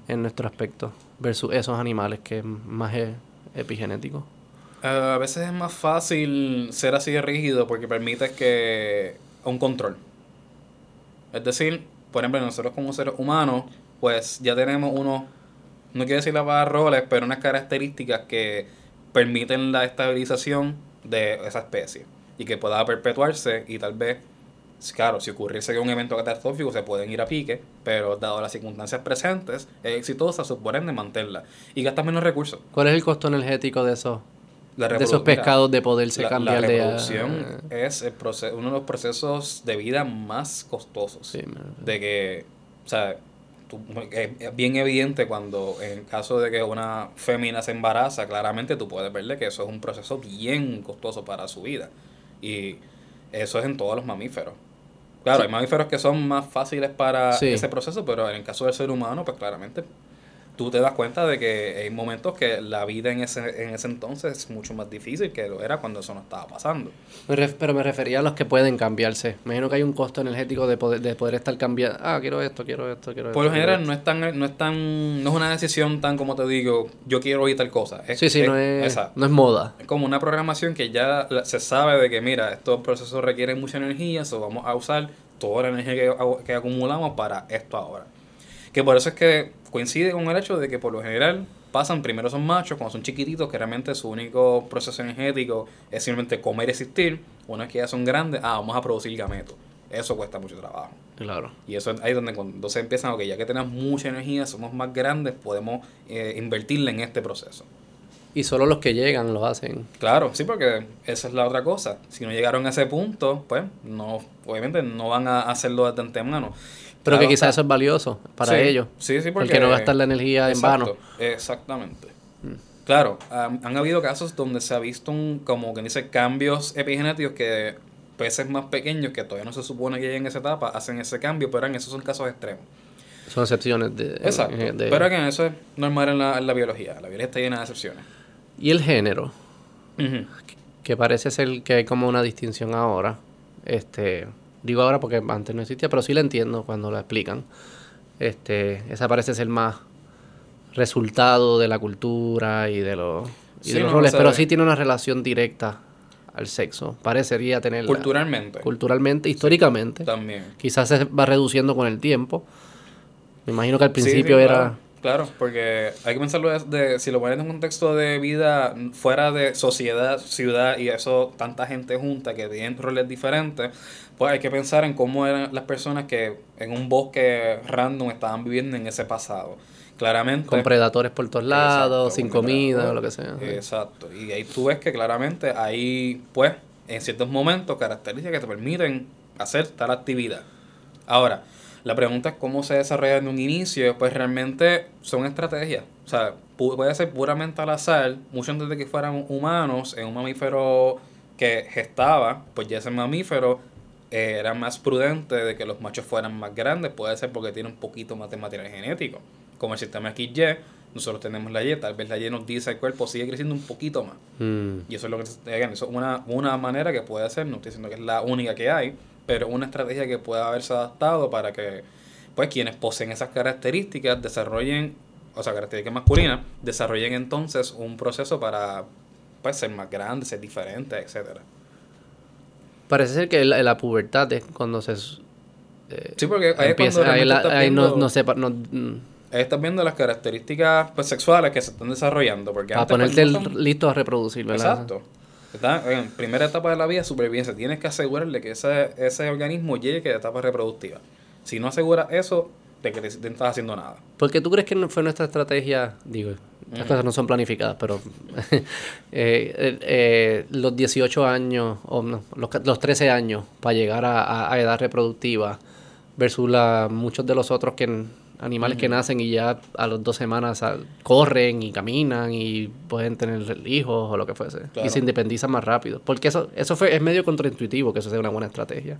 en nuestro aspecto versus esos animales que es más epigenético? Ah, a veces es más fácil ser así de rígido porque permite que un control. Es decir, por ejemplo, nosotros como seres humanos, pues ya tenemos unos, no quiero decir la palabra roles, pero unas características que permiten la estabilización de esa especie. y que pueda perpetuarse y tal vez, claro, si ocurriese un evento catastrófico se pueden ir a pique, pero dado las circunstancias presentes, es exitosa, suponen de mantenerla y gastas menos recursos. ¿Cuál es el costo energético de eso? La de esos pescados de poderse la, cambiar la de... reproducción ah, es el uno de los procesos de vida más costosos. sí, De que, o sea, tú- es es bien evidente cuando en caso de que una fémina se embaraza, claramente tú puedes verle que eso es un proceso bien costoso para su vida. Y eso es en todos los mamíferos. Claro, hay mamíferos que son más fáciles para Sí. ese proceso, pero en el caso del ser humano, pues claramente tú te das cuenta de que hay momentos que la vida en ese, en ese entonces es mucho más difícil que lo era cuando eso no estaba pasando. Me ref- pero me refería a los que pueden cambiarse. Me imagino que hay un costo energético de poder, de poder estar cambiando. Ah, quiero esto, quiero esto, quiero Por lo esto, general no es tan, no es tan, no es una decisión tan como te digo, yo quiero oír tal cosa. Es, Sí, sí, no es, no es moda. Es como una programación que ya se sabe de que, mira, estos procesos requieren mucha energía, so vamos a usar toda la energía que, que acumulamos para esto ahora. Que por eso es que coincide con el hecho de que por lo general pasan, primero son machos, cuando son chiquititos, que realmente su único proceso energético es simplemente comer y existir. Una vez que ya son grandes, ah, vamos a producir gametos. Eso cuesta mucho trabajo. Claro. Y eso es ahí donde cuando se empiezan, ok, ya que tenemos mucha energía, somos más grandes, podemos eh, invertirla en este proceso. Y solo los que llegan lo hacen. Claro, sí, porque esa es la otra cosa. Si no llegaron a ese punto, pues no, obviamente no van a hacerlo de antemano. Pero Claro que quizás eso es valioso para Sí, ellos. Sí, sí, porque... Porque no gastar la energía en vano. Exactamente. Claro, han, han habido casos donde se ha visto un, como que dice, cambios epigenéticos que peces más pequeños que todavía no se supone que lleguen en esa etapa hacen ese cambio, pero en esos son casos extremos. Son excepciones de... Exacto. de- Pero que eso es normal en la, en la biología. La biología está llena de excepciones. Y el género, que parece ser que hay como una distinción ahora. Este, digo ahora porque antes no existía, pero sí la entiendo cuando la explican. Este, esa parece ser más resultado de la cultura y de los, y Sí, de los no, roles, pero sí tiene una relación directa al sexo. Parecería tener Culturalmente. culturalmente, históricamente. También. Quizás se va reduciendo con el tiempo. Me imagino que al principio Sí, sí, era... Claro, claro, porque hay que pensarlo de, de- si lo pones en un contexto de vida fuera de sociedad, ciudad y eso, tanta gente junta que tienen roles diferentes, pues hay que pensar en cómo eran las personas que en un bosque random estaban viviendo en ese pasado. Claramente. Con predadores por todos lados, Exacto, sin comida, depredador. lo que sea. Exacto. Y ahí tú ves que claramente hay, pues, en ciertos momentos, características que te permiten hacer tal actividad. Ahora, la pregunta es cómo se desarrolla en un inicio. Pues realmente son estrategias. O sea, pu- puede ser puramente al azar. Mucho antes de que fueran humanos, en un mamífero que gestaba, pues ya ese mamífero eh, era más prudente de que los machos fueran más grandes. Puede ser porque tiene un poquito más de material genético. Como el sistema XY, nosotros tenemos la Y, tal vez la Y nos dice el cuerpo sigue creciendo un poquito más. Mm. Y eso es lo que again, eso es una, una manera que puede ser, no estoy diciendo que es la única que hay, pero una estrategia que puede haberse adaptado para que pues quienes poseen esas características desarrollen, o sea, características masculinas, desarrollen entonces un proceso para pues ser más grande, ser diferente, etcétera. Parece ser que la, la pubertad es cuando se... eh, Sí, porque ahí es empieza, cuando ahí, la- estás ahí no, viendo- no sepa... No, mm, Ahí estás viendo las características pues, sexuales que se están desarrollando. Porque antes, pues, ponerte no son- listo a reproducir, ¿verdad? Exacto. Está en primera etapa de la vida, supervivencia. Tienes que asegurarle que ese, esa organismo llegue a la etapa reproductiva. Si no aseguras eso, de que te, te no estás haciendo nada. ¿Por qué tú crees que no fue nuestra estrategia? Digo, las cosas no son planificadas, pero [LAUGHS] eh, eh, eh, los 18 años, o no, los, los 13 años para llegar a, a- a edad reproductiva versus la, muchos de los otros que animales que nacen y ya a las dos semanas corren y caminan y pueden tener hijos o lo que fuese. Claro. Y se independizan más rápido. Porque eso, eso fue, es medio contraintuitivo que eso sea una buena estrategia.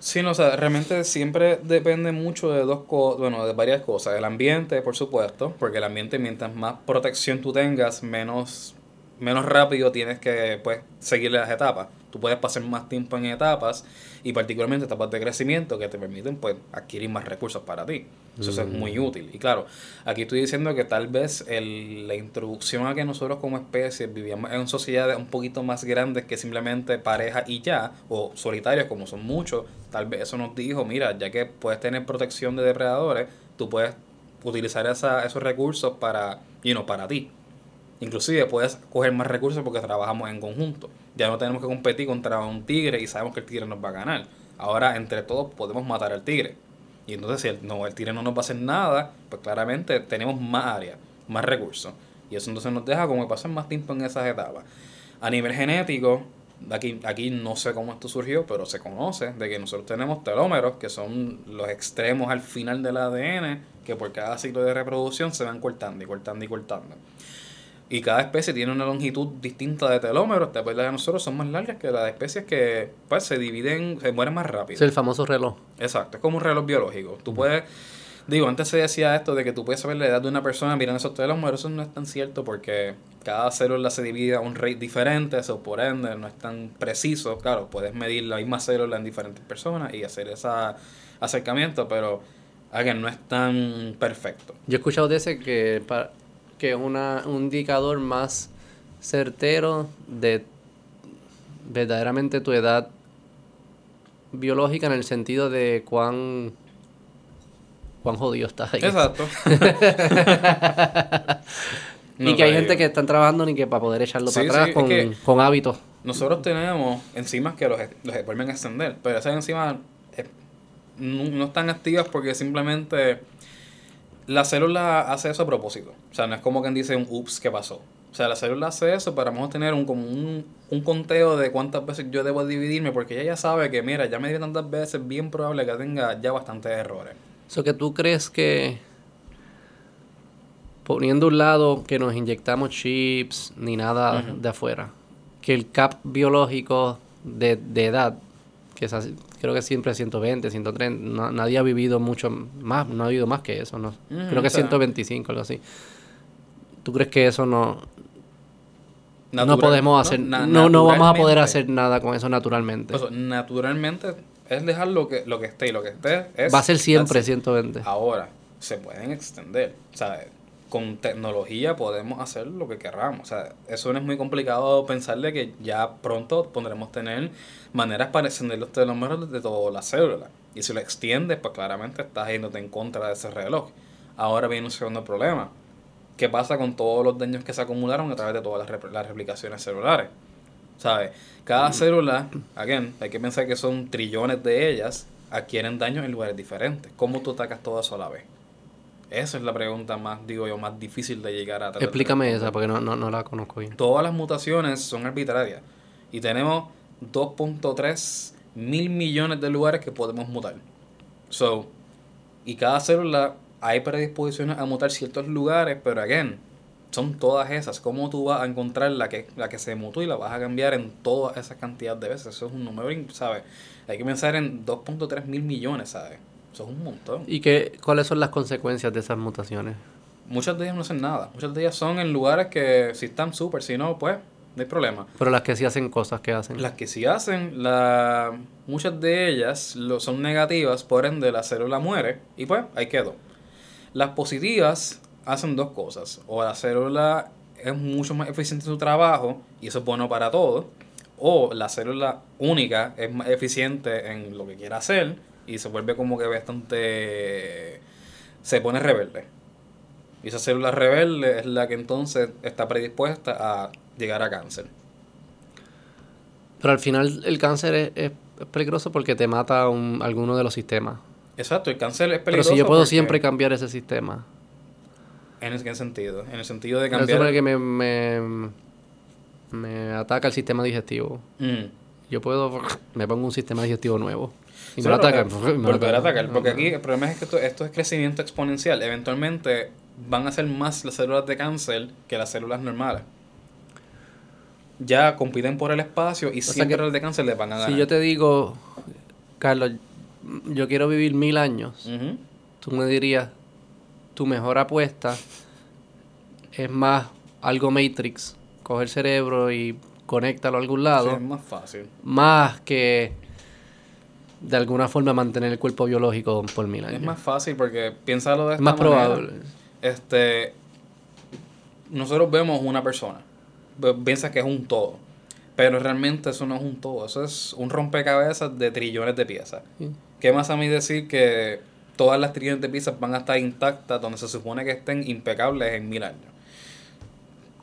Sí, no, o sea, realmente siempre depende mucho de dos cosas, bueno, de varias cosas. El ambiente, por supuesto, porque el ambiente, mientras más protección tú tengas, menos, menos rápido tienes que, pues, seguir las etapas. Tú puedes pasar más tiempo en etapas y particularmente etapas de crecimiento que te permiten, pues, adquirir más recursos para ti. Eso es muy útil. Y claro, aquí estoy diciendo que tal vez el, la introducción a que nosotros como especie vivíamos en sociedades un poquito más grandes que simplemente pareja y ya, o solitarios como son muchos, tal vez eso nos dijo, mira, ya que puedes tener protección de depredadores, tú puedes utilizar esa, esos recursos para, you know, para ti. Inclusive puedes coger más recursos porque trabajamos en conjunto. Ya no tenemos que competir contra un tigre y sabemos que el tigre nos va a ganar. Ahora, entre todos, podemos matar al tigre. Y entonces, si el, no, el tigre no nos va a hacer nada, pues claramente tenemos más área, más recursos. Y eso entonces nos deja como pasar más tiempo en esas etapas. A nivel genético, aquí, aquí no sé cómo esto surgió, pero se conoce de que nosotros tenemos telómeros, que son los extremos al final del ADN, que por cada ciclo de reproducción se van cortando y cortando y cortando. Y cada especie tiene una longitud distinta de telómeros. Después las de nosotros son más largas que las especies que pues, se dividen, se mueren más rápido. Es el famoso reloj. Exacto, es como un reloj biológico. Tú puedes, digo, antes se decía esto de que tú puedes saber la edad de una persona mirando esos telómeros, eso no es tan cierto porque cada célula se divide a un rate diferente, eso por ende no es tan preciso. Claro, puedes medir la misma célula en diferentes personas y hacer ese acercamiento, pero again, no es tan perfecto. Yo he escuchado de ese que, para, que es una, un indicador más certero de verdaderamente tu edad biológica en el sentido de cuán cuán jodido estás ahí. Exacto. [LAUGHS] y que hay gente que están trabajando ni que para poder echarlo para atrás con, con, hábitos. Nosotros tenemos enzimas que los, los vuelven a extender, pero esas enzimas eh, no, no están activas porque simplemente la célula hace eso a propósito. O sea, no es como quien dice un ups, ¿qué pasó? O sea, la célula hace eso para tener un, como un, un, conteo de cuántas veces yo debo dividirme, porque ella ya sabe que, mira, ya me di tantas veces, bien probable que tenga ya bastantes errores. Eso que tú crees que poniendo un lado que nos inyectamos chips ni nada de afuera, que el cap biológico de, de edad, que es así, creo que siempre 120, 130, nadie ha vivido mucho más, no ha vivido más que eso, ¿no? creo que 125, algo así. ¿Tú crees que eso no... no podemos hacer, no, no, vamos a poder hacer nada con eso naturalmente. naturalmente es dejar lo que, lo que esté y lo que esté es... Va a ser siempre 120. Ahora, se pueden extender, sea Con tecnología podemos hacer lo que queramos. O sea, eso no es muy complicado pensarle que ya pronto podremos tener maneras para extender los telómeros de todas las células. Y si lo extiendes, pues claramente estás yéndote en contra de ese reloj. Ahora viene un segundo problema. ¿Qué pasa con todos los daños que se acumularon a través de todas las, las replicaciones celulares? ¿Sabes? Cada célula, again, hay que pensar que son trillones de ellas, adquieren daños en lugares diferentes. ¿Cómo tú atacas todo eso a la vez? Esa es la pregunta más, digo yo, más difícil de llegar a... Explícame esa, porque no, no, no la conozco bien. Todas las mutaciones son arbitrarias. Y tenemos 2.3 mil millones de lugares que podemos mutar. So, y cada célula hay predisposiciones a mutar ciertos lugares, pero again, son todas esas. ¿Cómo tú vas a encontrar la que, la que se mutó y la vas a cambiar en todas esas cantidades de veces? Eso es un número, ¿sabes? Hay que pensar en 2.3 mil millones, ¿sabes? Eso es un montón. ¿Y qué, cuáles son las consecuencias de esas mutaciones? Muchas de ellas no hacen nada. Muchas de ellas son en lugares que si están súper, si no, pues no hay problema. Pero las que sí hacen cosas, ¿qué hacen? Las que sí hacen, la, muchas de ellas lo, son negativas, por ende la célula muere y pues ahí quedó. Las positivas hacen dos cosas. O la célula es mucho más eficiente en su trabajo y eso es bueno para todo. O la célula única es más eficiente en lo que quiera hacer y se vuelve como que bastante... se pone rebelde. Y esa célula rebelde es la que entonces está predispuesta a llegar a cáncer. Pero al final el cáncer es, peligroso porque te mata un, alguno de los sistemas. Exacto, el cáncer es peligroso. Pero si yo puedo siempre cambiar ese sistema. ¿En qué sentido? En el sentido de cambiar... En el que me, me, me ataca el sistema digestivo. Mm. Yo puedo... Me pongo un sistema digestivo nuevo. Y me lo atacan. [LAUGHS] Porque aquí el problema es que esto, esto es crecimiento exponencial. Eventualmente van a ser más las células de cáncer que las células normales ya compiten por el espacio y siempre el de cáncer le van a ganar. Si yo te digo, Carlos, yo quiero vivir mil años, tú me dirías, tu mejor apuesta es más algo Matrix, coger cerebro y conéctalo a algún lado. es más fácil. Más que de alguna forma mantener el cuerpo biológico por mil años. Es más fácil porque piénsalo de esta más probable. Este, nosotros vemos una persona piensas que es un todo. Pero realmente eso no es un todo, eso es un rompecabezas de trillones de piezas. ¿Qué más a mí decir que todas las trillones de piezas van a estar intactas donde se supone que estén impecables en mil años?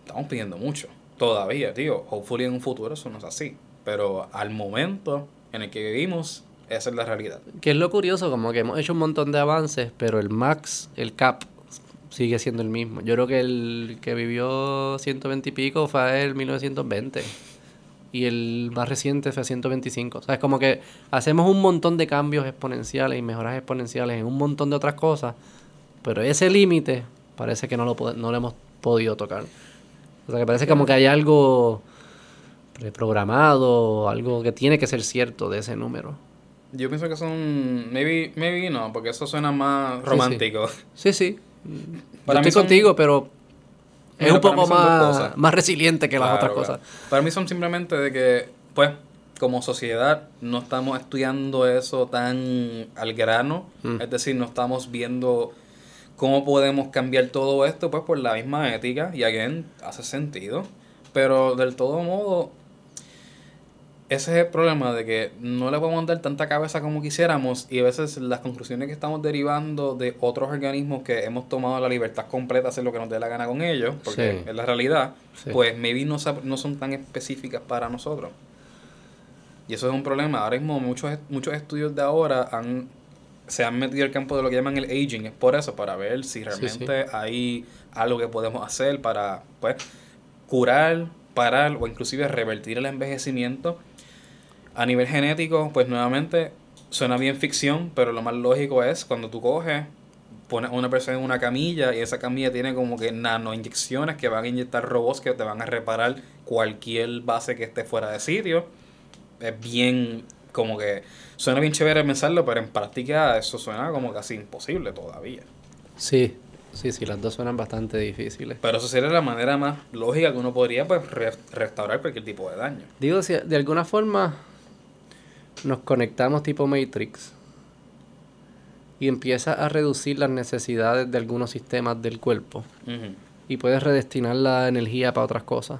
Estamos pidiendo mucho. todavía, tío. Hopefully en un futuro eso no es así. Pero al momento en el que vivimos, esa es la realidad. Que es lo curioso, como que hemos hecho un montón de avances, pero el max, el cap, sigue siendo el mismo. Yo creo que el que vivió 120 y pico fue el 1920. Y el más reciente fue 125. O sea, es como que hacemos un montón de cambios exponenciales y mejoras exponenciales en un montón de otras cosas. Pero ese límite parece que no lo, no lo hemos podido tocar. O sea, que parece como que hay algo preprogramado, algo que tiene que ser cierto de ese número. Yo pienso que son. Maybe, maybe no, porque eso suena más romántico. Sí, sí. Para Yo estoy contigo, pero es un poco más, más resiliente que las otras cosas. Para mí son simplemente de que, pues, como sociedad no estamos estudiando eso tan al grano. Mm. Es decir, no estamos viendo cómo podemos cambiar todo esto, pues por la misma ética. Y again, hace sentido. Pero del todo modo, ese es el problema de que no le podemos dar tanta cabeza como quisiéramos y a veces las conclusiones que estamos derivando de otros organismos que hemos tomado la libertad completa de hacer lo que nos dé la gana con ellos, porque es la realidad, pues maybe no, no son tan específicas para nosotros. Y eso es un problema. Ahora mismo muchos, muchos estudios de ahora han, se han metido al campo de lo que llaman el aging. Es por eso, para ver si realmente hay algo que podemos hacer para pues, curar, parar o inclusive revertir el envejecimiento a nivel genético, pues nuevamente suena bien ficción, pero lo más lógico es cuando tú coges, pones a una persona en una camilla y esa camilla tiene como que nano inyecciones que van a inyectar robots que te van a reparar cualquier base que esté fuera de sitio. Es bien como que suena bien chévere pensarlo, pero en práctica eso suena como casi imposible todavía. Sí, sí, sí, las dos suenan bastante difíciles. Pero eso sería la manera más lógica que uno podría pues restaurar cualquier tipo de daño. Digo, si de alguna forma nos conectamos tipo Matrix y empieza a reducir las necesidades de algunos sistemas del cuerpo y puedes redestinar la energía para otras cosas.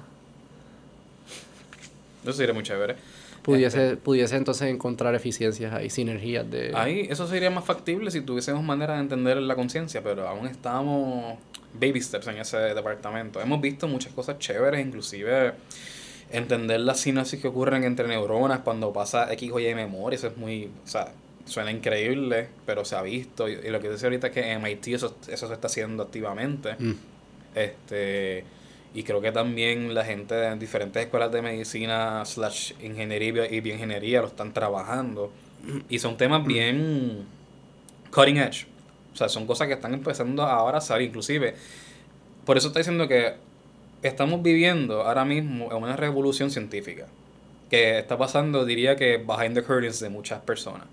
Eso sería muy chévere. Pudiese, este pudiese entonces encontrar eficiencias ahí, sinergias de... Ahí, eso sería más factible si tuviésemos manera de entender la conciencia, pero aún estamos baby steps en ese departamento. Hemos visto muchas cosas chéveres, inclusive entender las sinapsis que ocurren entre neuronas cuando pasa X o Y memoria, eso es muy, o sea, suena increíble, pero se ha visto. Y, lo que dice ahorita es que en MIT eso, eso se está haciendo activamente. Mm. Este, y creo que también la gente de diferentes escuelas de medicina slash ingeniería y bioingeniería lo están trabajando. Y son temas mm. bien cutting edge. O sea, son cosas que están empezando ahora a salir. Inclusive, por eso está diciendo que estamos viviendo ahora mismo en una revolución científica que está pasando, diría que behind the curtains de muchas personas.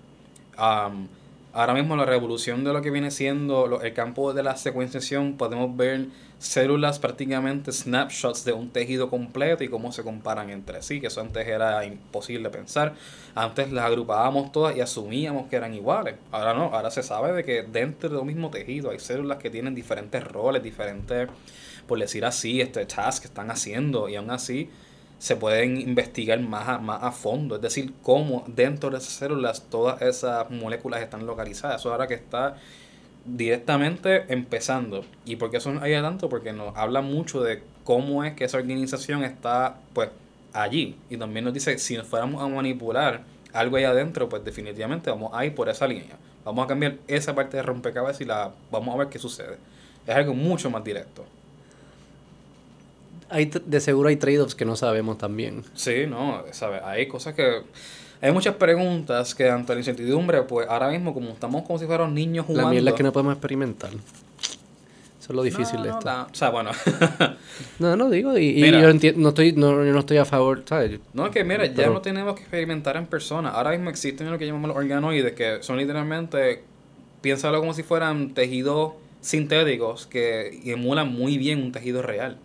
ahora mismo la revolución de lo que viene siendo el campo de la secuenciación, podemos ver células prácticamente snapshots de un tejido completo y cómo se comparan entre sí, que eso antes era imposible pensar. Antes las agrupábamos todas y asumíamos que eran iguales. Ahora no, ahora se sabe de que dentro del mismo tejido hay células que tienen diferentes roles, diferentes por decir así, este task que están haciendo y aún así se pueden investigar más a, más a fondo, es decir, cómo dentro de esas células todas esas moléculas están localizadas. Eso ahora que está directamente empezando. ¿Y por qué eso hay tanto? Porque nos habla mucho de cómo es que esa organización está pues allí. Y también nos dice, si nos fuéramos a manipular algo ahí adentro, pues definitivamente vamos a ir por esa línea. Vamos a cambiar esa parte de rompecabezas y la vamos a ver qué sucede. Es algo mucho más directo hay, de seguro hay trade-offs que no sabemos también. Sí, no, ¿sabes? Hay cosas que... Hay muchas preguntas que ante la incertidumbre, pues ahora mismo como estamos como si fuéramos niños jugando... La mierda es que no podemos experimentar. Eso es lo difícil de esto. o sea, bueno. [LAUGHS] no, no digo, y, yo entiendo, no estoy, no, yo no estoy a favor, ¿sabes? No, es que mira, ya no tenemos que experimentar en persona. Ahora mismo existen lo que llamamos los organoides, que son literalmente, piénsalo como si fueran tejidos sintéticos que emulan muy bien un tejido real.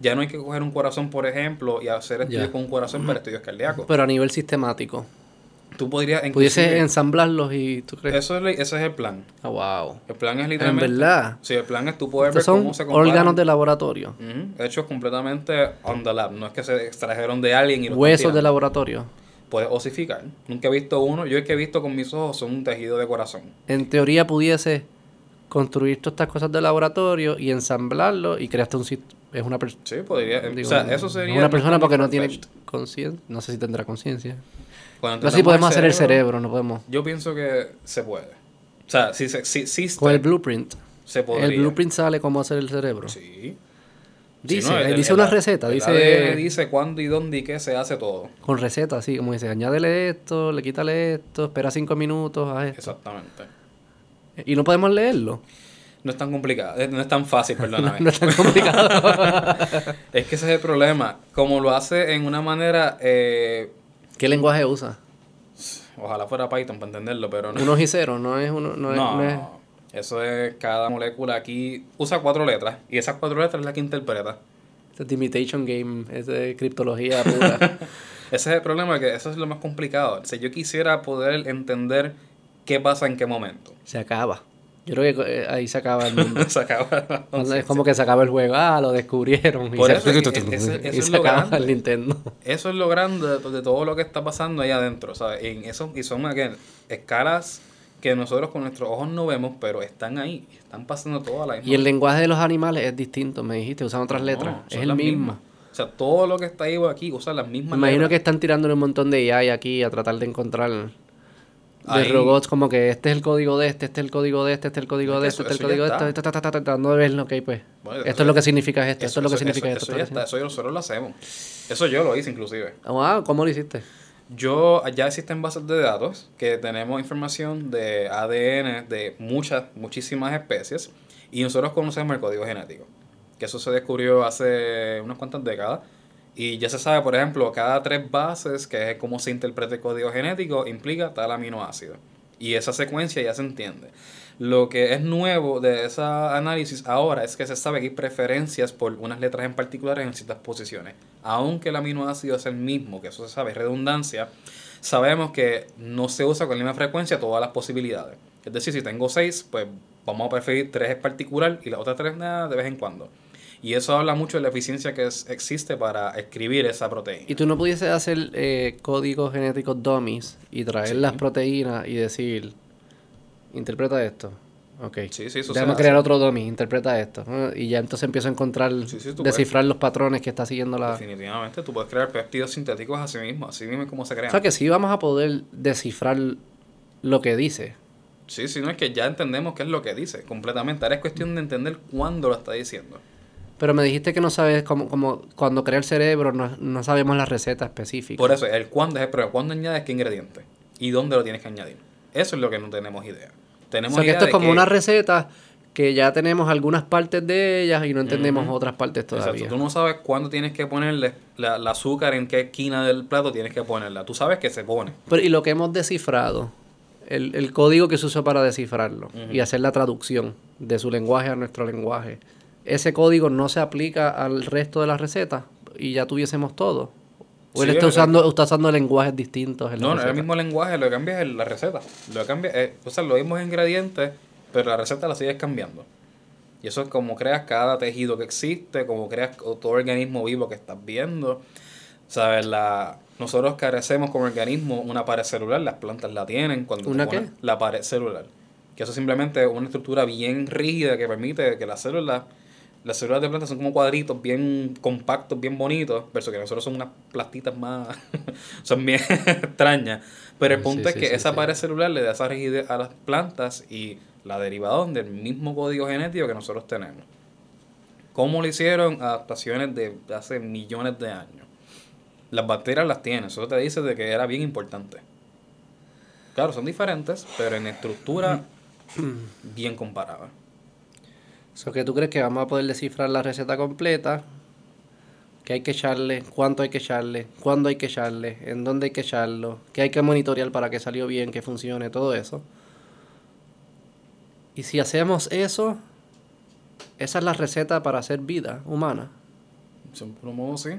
Ya no hay que coger un corazón, por ejemplo, y hacer estudios con un corazón para estudios cardíacos. Pero a nivel sistemático. Tú podrías... Pudiese ensamblarlos y tú crees... Eso es, ese es el plan. Ah, wow. El plan es literalmente... En verdad. Sí, el plan es tú poder ver cómo se comparan. órganos de laboratorio. Hechos completamente on the lab. No es que se extrajeron de alguien y los Huesos de laboratorio. Puedes osificar. Nunca he visto uno. Yo el que he visto con mis ojos son un tejido de corazón. En teoría pudiese construir todas estas cosas de laboratorio y ensamblarlo y creaste un sitio. Es una persona. Sí, podría. o sea, eso sería. Una persona porque no tiene conciencia. No sé si tendrá conciencia. No sé si podemos hacer el cerebro, no podemos. Yo pienso que se puede. O sea, si se si, Con el blueprint. se podría. El blueprint sale cómo hacer el cerebro. Sí. Dice, Sí, no, eh, el- dice el- una receta, dice dice cuándo y dónde y qué se hace todo. con receta, así como dice, añádele esto, le quítale esto, espera cinco minutos, haz esto. Exactamente. Y no podemos leerlo. No es tan complicado, eh, no es tan fácil, [LAUGHS] perdóname. No es tan complicado. [LAUGHS] Es que ese es el problema. Como lo hace en una manera, eh, ¿Qué lenguaje usa? ojalá fuera Python para entenderlo, pero no. Unos y ceros, no es uno, no, es, es- eso es cada molécula aquí usa cuatro letras y esas cuatro letras es la que interpreta. Este es imitation game, es de criptología pura. [LAUGHS] Ese es el problema, que eso es lo más complicado. Si yo quisiera poder entender qué pasa en qué momento. se acaba. Yo creo que eh, ahí se acaba el mundo. [LAUGHS] Se acaba. es como que se acaba el juego. Ah, lo descubrieron. Y Por se, eso es y se lo acaba grande. el Nintendo. Eso es lo grande de, de todo lo que está pasando ahí adentro, ¿sabes? En eso, y son again, escalas que nosotros con nuestros ojos no vemos, pero están ahí, están pasando toda la misma. Y el lenguaje de los animales es distinto, me dijiste, usan otras letras. No, es el mismo. O sea, todo lo que está ahí aquí usa las mismas imagino que están tirándole un montón de AI aquí a tratar de encontrar de Ahí- robots como que este es el código de este, este es el código de este, este es el código que de este, este es el código de este, ta, ta, ta, tratando de ver, ok, pues. Bueno, esto eso- es lo que significa esto, esto es lo que eso- significa esto. Eso, ya está, lo eso nosotros lo hacemos. Eso yo lo hice inclusive. que- Wow, ¿cómo lo hiciste? Yo, ya existen bases de datos que tenemos información de ADN de muchas, muchísimas especies y nosotros conocemos el código genético. Que eso se descubrió hace unas cuantas décadas. Y ya se sabe, por ejemplo, cada tres bases, que es cómo se interpreta el código genético, implica tal aminoácido. Y esa secuencia ya se entiende. Lo que es nuevo de ese análisis ahora es que se sabe que hay preferencias por unas letras en particular en ciertas posiciones. Aunque el aminoácido es el mismo, que eso se sabe, es redundancia, sabemos que no se usa con la misma frecuencia todas las posibilidades. Es decir, si tengo seis, pues vamos a preferir tres en particular y las otras tres nada de vez en cuando. Y eso habla mucho de la eficiencia que es- existe para escribir esa proteína. Y tú no pudieses hacer eh, códigos genéticos dummies y traer Sí. las proteínas y decir, interpreta esto. Ok. Sí, sí, eso Déjame crear hace. otro dummy, interpreta esto. ¿no? Y ya entonces empiezo a encontrar, Sí, descifrar los patrones que está siguiendo la... Definitivamente, tú puedes crear péptidos sintéticos así mismo, así mismo como se O crean. sea que sí vamos a poder descifrar lo que dice. Sí, sí, no es que ya entendemos qué es lo que dice completamente. Ahora es cuestión de entender cuándo lo está diciendo. Pero me dijiste que no sabes cómo, como cuando crea el cerebro no, no sabemos la receta específica. Por eso, el cuándo es el problema. ¿Cuándo añades qué ingrediente? ¿Y dónde lo tienes que añadir? Eso es lo que no tenemos idea. O Tenemos sea que esto es como que- una receta que ya tenemos algunas partes de ellas y no entendemos otras partes todavía. Exacto, tú no sabes cuándo tienes que ponerle la, la azúcar, en qué esquina del plato tienes que ponerla. Tú sabes que se pone. Pero, y lo que hemos descifrado, el, el código que se usó para descifrarlo y hacer la traducción de su lenguaje a nuestro lenguaje, ese código no se aplica al resto de las recetas y ya tuviésemos todo. O él Sí, está es- usando, está usando lenguajes distintos en No, no es el mismo lenguaje, lo que cambia es la receta. Lo que cambia es, o sea, los mismos ingredientes, pero la receta la sigues cambiando. Y eso es como creas cada tejido que existe, como creas todo organismo vivo que estás viendo. ¿Sabes? La, nosotros carecemos como organismo una pared celular, las plantas la tienen. Cuando ¿Una qué? La pared celular. Que eso simplemente es una estructura bien rígida que permite que las células, las células de plantas son como cuadritos bien compactos, bien bonitos, versus que nosotros son unas plastitas más, [LAUGHS] son bien [LAUGHS] extrañas. Pero el Sí, punto es sí, que sí, esa pared celular le da esa rigidez a las plantas y la derivaron del mismo código genético que nosotros tenemos. ¿Cómo lo hicieron? Adaptaciones de hace millones de años. Las bacterias las tienen, eso te dice de que era bien importante. Claro, son diferentes, pero en estructura [CLEARS THROAT] bien comparada. So que tú crees que vamos a poder descifrar la receta completa, qué hay que echarle, cuánto hay que echarle, cuándo hay que echarle, en dónde hay que echarlo, qué hay que monitorear para que salió bien, que funcione, todo eso. Y si hacemos eso, esa es la receta para hacer vida humana. Un modo sí.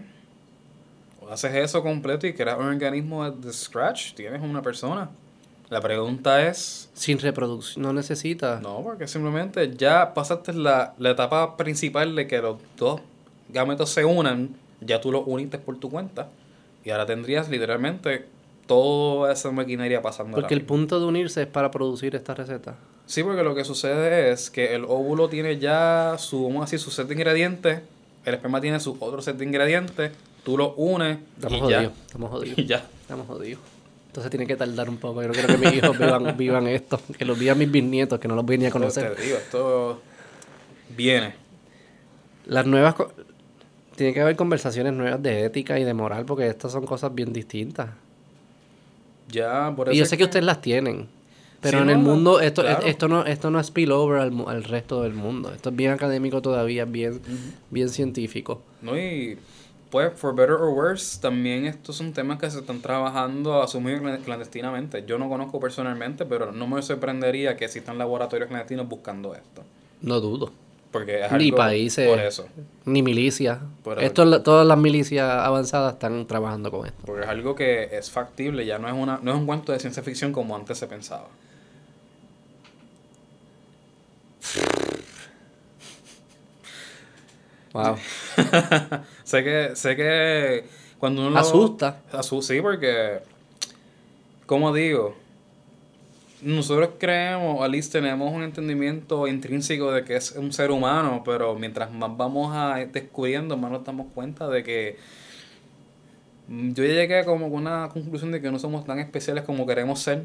O haces eso completo y creas un organismo de scratch, tienes una persona. La pregunta es, Sin reproducción, no necesita. no, porque simplemente ya pasaste la, la etapa principal de que los dos gametos se unan, ya tú los uniste por tu cuenta. Y ahora tendrías literalmente toda esa maquinaria pasando. Porque el punto de unirse es para producir esta receta. Sí, porque lo que sucede es que el óvulo tiene ya su, vamos a decir, su set de ingredientes, el esperma tiene su otro set de ingredientes, tú los unes Estamos y jodidos. ya. Estamos jodidos. [LAUGHS] Y ya. Estamos jodidos. Entonces tiene que tardar un poco. Yo no quiero que mis hijos vivan, [LAUGHS] vivan esto. Que los vivan mis bisnietos, que no los voy ni a conocer. Te digo, esto viene. Las nuevas... Tiene que haber conversaciones nuevas de ética y de moral, porque estas son cosas bien distintas. Ya, por eso Y yo sé que ustedes las tienen. Pero Sí, en el no, mundo, esto, claro. esto no, esto no es spillover al, al resto del mundo. Esto es bien académico todavía, bien, bien científico. No, y pues, for better or worse, también estos son temas que se están trabajando a asumir clan- clandestinamente. Yo no conozco personalmente, pero no me sorprendería que existan laboratorios clandestinos buscando esto. No dudo. Porque es Ni algo países. por eso. Ni milicias. Esto, todas las milicias avanzadas están trabajando con esto. Porque es algo que es factible, ya no es una no es un cuento de ciencia ficción como antes se pensaba. Wow. [LAUGHS] sé que sé que cuando uno lo- Asusta. Asu- sí, porque como digo, nosotros creemos, at least tenemos un entendimiento intrínseco de que es un ser humano, pero mientras más vamos a descubriendo, más nos damos cuenta de que yo llegué como a una conclusión de que no somos tan especiales como queremos ser,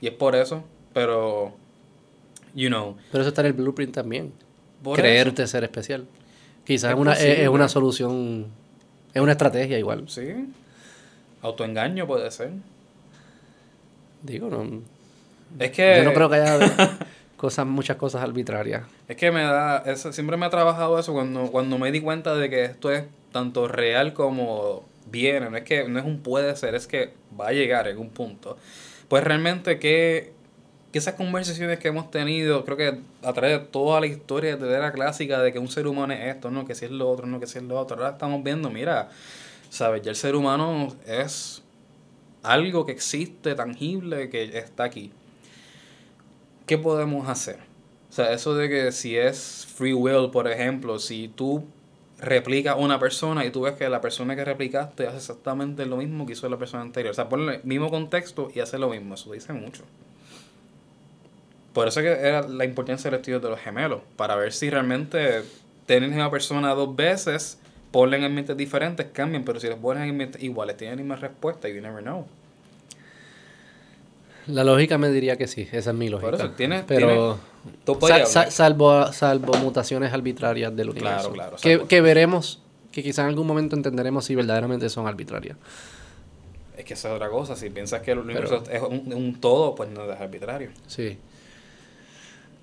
y es por eso, pero, you know, Pero eso está en el blueprint también. Creerte ser especial. Quizás Es una, es, una solución, es una estrategia igual. sí, autoengaño puede ser. Digo, no, Es que... yo no creo que haya [LAUGHS] [LAUGHS] cosas, muchas cosas arbitrarias. Es que me da, eso, siempre me ha trabajado eso cuando, cuando me di cuenta de que esto es tanto real como viene, no es que no es un puede ser, es que va a llegar en un punto. Pues realmente que, que esas conversaciones que hemos tenido, creo que a través de toda la historia de la clásica de que un ser humano es esto, no que si es lo otro, no que si es lo otro, ahora estamos viendo, mira, sabes, ya el ser humano es algo que existe, tangible, que está aquí. ¿qué podemos hacer? O sea, eso de que si es free will, por ejemplo, si tú replicas una persona y tú ves que la persona que replicaste hace exactamente lo mismo que hizo la persona anterior. O sea, ponle el mismo contexto y hace lo mismo. Eso dice mucho. Por eso que era la importancia del estudio de los gemelos. Para ver si realmente tienen a una persona dos veces, ponle en ambientes diferentes, cambian. Pero si los ponen en ambientes iguales, tienen la misma respuesta. You never know. La lógica me diría que sí, esa es mi lógica. Por eso, tiene- Pero Dos sa- variables. sa- salvo, salvo mutaciones arbitrarias del Claro, universo. claro, que, salvo- que veremos, que quizá en algún momento entenderemos si verdaderamente son arbitrarias. Es que esa es otra cosa. Si piensas que el universo es un, un todo, pues no es arbitrario. Sí.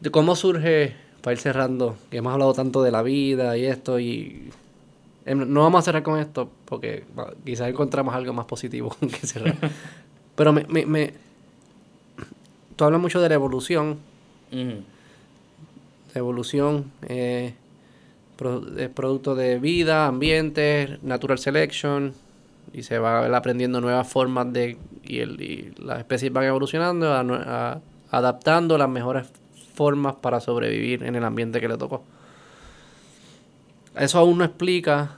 De cómo surge, para ir cerrando, que hemos hablado tanto de la vida y esto, y em, no vamos a cerrar con esto, porque quizás encontramos algo más positivo [LAUGHS] que cerrar. [LAUGHS] Pero me, me, me- tú hablas mucho de la evolución, la evolución eh, pro- es producto de vida, ambiente, natural selection, y se va aprendiendo nuevas formas de, y, el, y las especies van evolucionando, a nue- a- adaptando las mejores formas para sobrevivir en el ambiente que le tocó. Eso aún no explica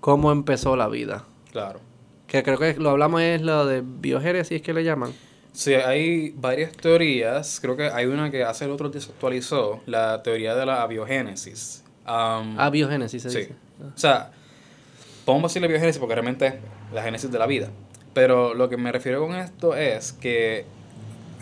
cómo empezó la vida. Claro. Que creo que lo hablamos es lo de biogénesis que le llaman. Sí, hay varias teorías. Creo que hay una que hace el otro día se actualizó, la teoría de la abiogénesis. Um, Ah, biogénesis se sí. dice. O sea, podemos decirle biogénesis porque realmente es la génesis de la vida. Pero lo que me refiero con esto es que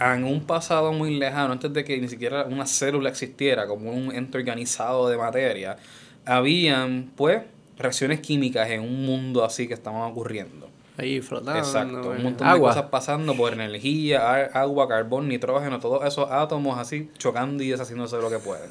en un pasado muy lejano, antes de que ni siquiera una célula existiera como un ente organizado de materia, habían pues reacciones químicas en un mundo así que estaban ocurriendo. Ahí flotando. Exacto, un montón de cosas pasando por energía, agua, carbón, nitrógeno, todos esos átomos así chocando y deshaciéndose de lo que pueden.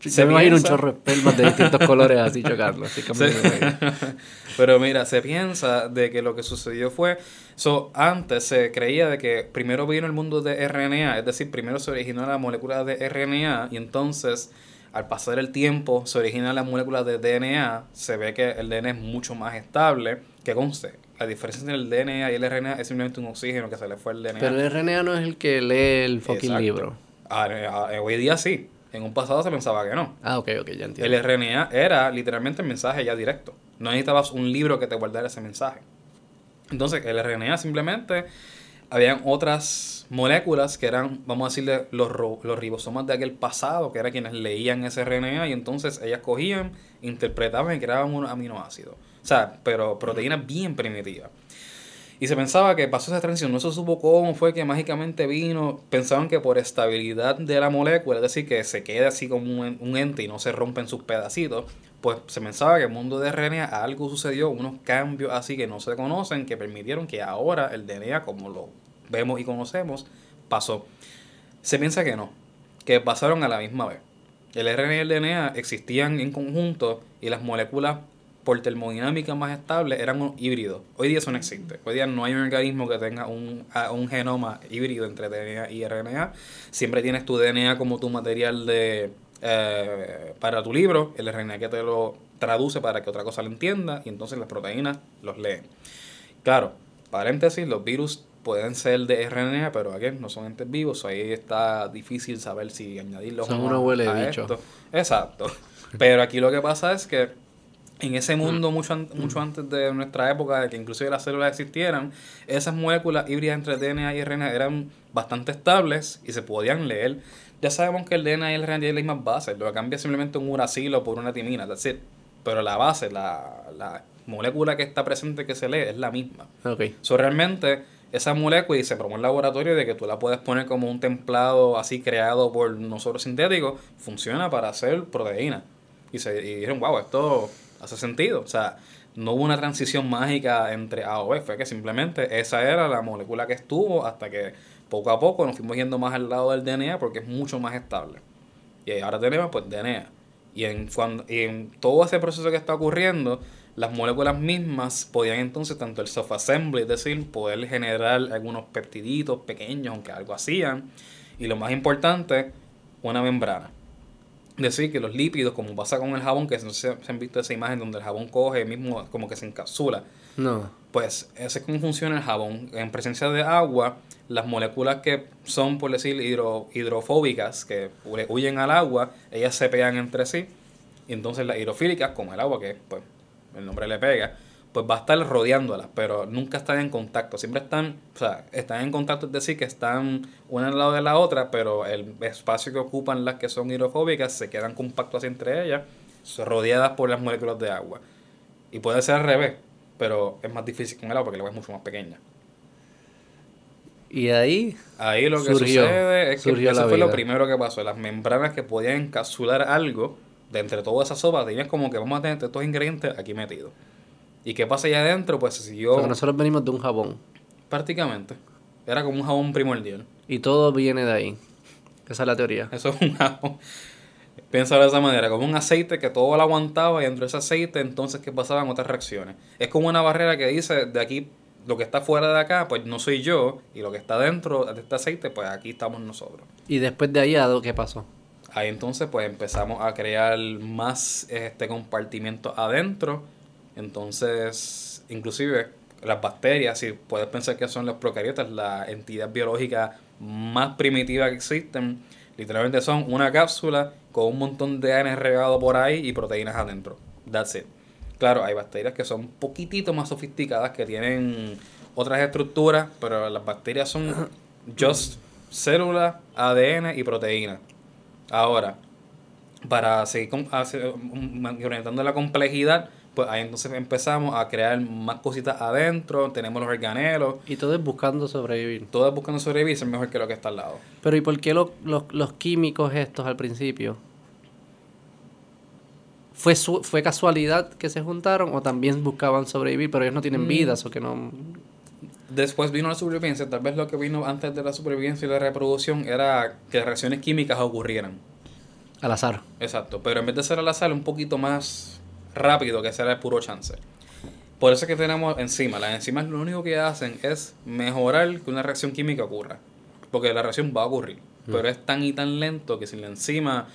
Se me un chorro de espermas de distintos colores así chocando. Así. [LAUGHS] Pero mira, se piensa de que lo que sucedió fue, so, antes se creía de que primero vino el mundo de RNA, es decir, primero se originó la molécula de RNA y entonces al pasar el tiempo se origina la molécula de DNA, se ve que el DNA es mucho más estable, que conste, la diferencia entre el DNA y el RNA es simplemente un oxígeno que se le fue al DNA. Pero el RNA no es el que lee el fucking Exacto. libro. Ah, ah, hoy día sí, en un pasado se pensaba que no. Ah, ok, ok, ya entiendo. El RNA era literalmente el mensaje ya directo. No necesitabas un libro que te guardara ese mensaje. Entonces, el RNA simplemente habían otras moléculas que eran, vamos a decirle, los, los ribosomas de aquel pasado, que eran quienes leían ese RNA y entonces ellas cogían, interpretaban y creaban unos aminoácidos. O sea, pero proteínas bien primitivas. Y se pensaba que pasó esa transición, no se supo cómo fue que mágicamente vino. Pensaban que por estabilidad de la molécula, es decir, que se quede así como un, un ente y no se rompen sus pedacitos, pues se pensaba que en el mundo de RNA algo sucedió, unos cambios así que no se conocen, que permitieron que ahora el DNA, como lo vemos y conocemos, pasó. Se piensa que no, que pasaron a la misma vez. El RNA y el DNA existían en conjunto y las moléculas por termodinámica más estables eran un híbridos. Hoy día eso no existe. Hoy día no hay un organismo que tenga un, un genoma híbrido entre DNA y RNA. Siempre tienes tu DNA como tu material de eh, para tu libro, el RNA que te lo traduce para que otra cosa lo entienda y entonces las proteínas los leen. Claro, paréntesis, los virus pueden ser de RNA, pero aquí no son entes vivos, ahí está difícil saber si añadirlos Son o no unos huele a bicho. esto. Exacto. Pero aquí lo que pasa es que en ese mundo mucho, an- mucho antes de nuestra época, de que inclusive las células existieran, esas moléculas híbridas entre DNA y RNA eran bastante estables y se podían leer. Ya sabemos que el DNA y el RNA tienen las mismas bases, lo que cambia es simplemente un uracilo por una timina, that's it. Pero la base, la, la molécula que está presente que se lee es la misma. Ok. So, realmente, esa molécula, y se probó en laboratorio de que tú la puedes poner como un templado así creado por nosotros sintéticos, funciona para hacer proteína. Y, se, y dijeron, wow, esto hace sentido. O sea, no hubo una transición mágica entre A o B, fue que simplemente esa era la molécula que estuvo hasta que poco a poco nos fuimos yendo más al lado del DNA porque es mucho más estable. Y ahora tenemos pues DNA. Y en, cuando, y en todo ese proceso que está ocurriendo, las moléculas mismas podían entonces, tanto el self-assembly, es decir, poder generar algunos peptiditos pequeños, aunque algo hacían. Y lo más importante, una membrana. Decir, que los lípidos, como pasa con el jabón, que no sé si se han visto esa imagen donde el jabón coge mismo como que se encapsula. No. Pues ese es como funciona el jabón. En presencia de agua, las moléculas que son, por decir, hidro- hidrofóbicas, que hu- huyen al agua, ellas se pegan entre sí. Y entonces las hidrofílicas, como el agua, que pues el nombre le pega, pues va a estar rodeándolas, pero nunca están en contacto. Siempre están, o sea, están en contacto, es decir, que están una al lado de la otra, pero el espacio que ocupan las que son hidrofóbicas se quedan compactos así entre ellas, rodeadas por las moléculas de agua. Y puede ser al revés, pero es más difícil con el agua porque el agua es mucho más pequeña. Y ahí, Ahí lo que Surgió, sucede es que eso fue lo primero que pasó. Las membranas que podían encapsular algo de entre toda esa sopa, tenías como que vamos a tener estos ingredientes aquí metidos. ¿Y qué pasa allá adentro? Pues se o siguió sea, que nosotros venimos de un jabón. prácticamente. Era como un jabón primordial. Y todo viene de ahí. Esa es la teoría. Eso es un jabón. Piénsalo de esa manera, como un aceite que todo lo aguantaba y dentro de ese aceite entonces que pasaban otras reacciones. Es como una barrera que dice de aquí, lo que está fuera de acá, pues no soy yo, y lo que está dentro de este aceite, pues aquí estamos nosotros. Y después de ahí, ¿a ¿qué pasó? Ahí entonces pues empezamos a crear más este compartimiento adentro. Entonces, inclusive las bacterias, si puedes pensar que son los procariotas, la entidad biológica más primitiva que existen, literalmente son una cápsula con un montón de ARN regado por ahí y proteínas adentro. That's it. Claro, hay bacterias que son un poquitito más sofisticadas, que tienen otras estructuras, pero las bacterias son just células, ADN y proteínas. Ahora, para seguir con- incrementando la complejidad, pues ahí entonces empezamos a crear más cositas adentro, tenemos los organelos, Y todo es buscando sobrevivir. todas buscando sobrevivir ser mejor que lo que está al lado. Pero ¿y por qué lo- los, los químicos estos al principio? ¿Fue, su- ¿Fue casualidad que se juntaron o también buscaban sobrevivir, pero ellos no tienen Mm. vidas o que no... Después vino la supervivencia, tal vez lo que vino antes de la supervivencia y la reproducción era que reacciones químicas ocurrieran. Al azar. Exacto, pero en vez de ser al azar, un poquito más rápido que ser el puro chance. Por eso es que tenemos enzimas. Las enzimas lo único que hacen es mejorar que una reacción química ocurra. Porque la reacción va a ocurrir. Pero es tan y tan lento que sin la enzima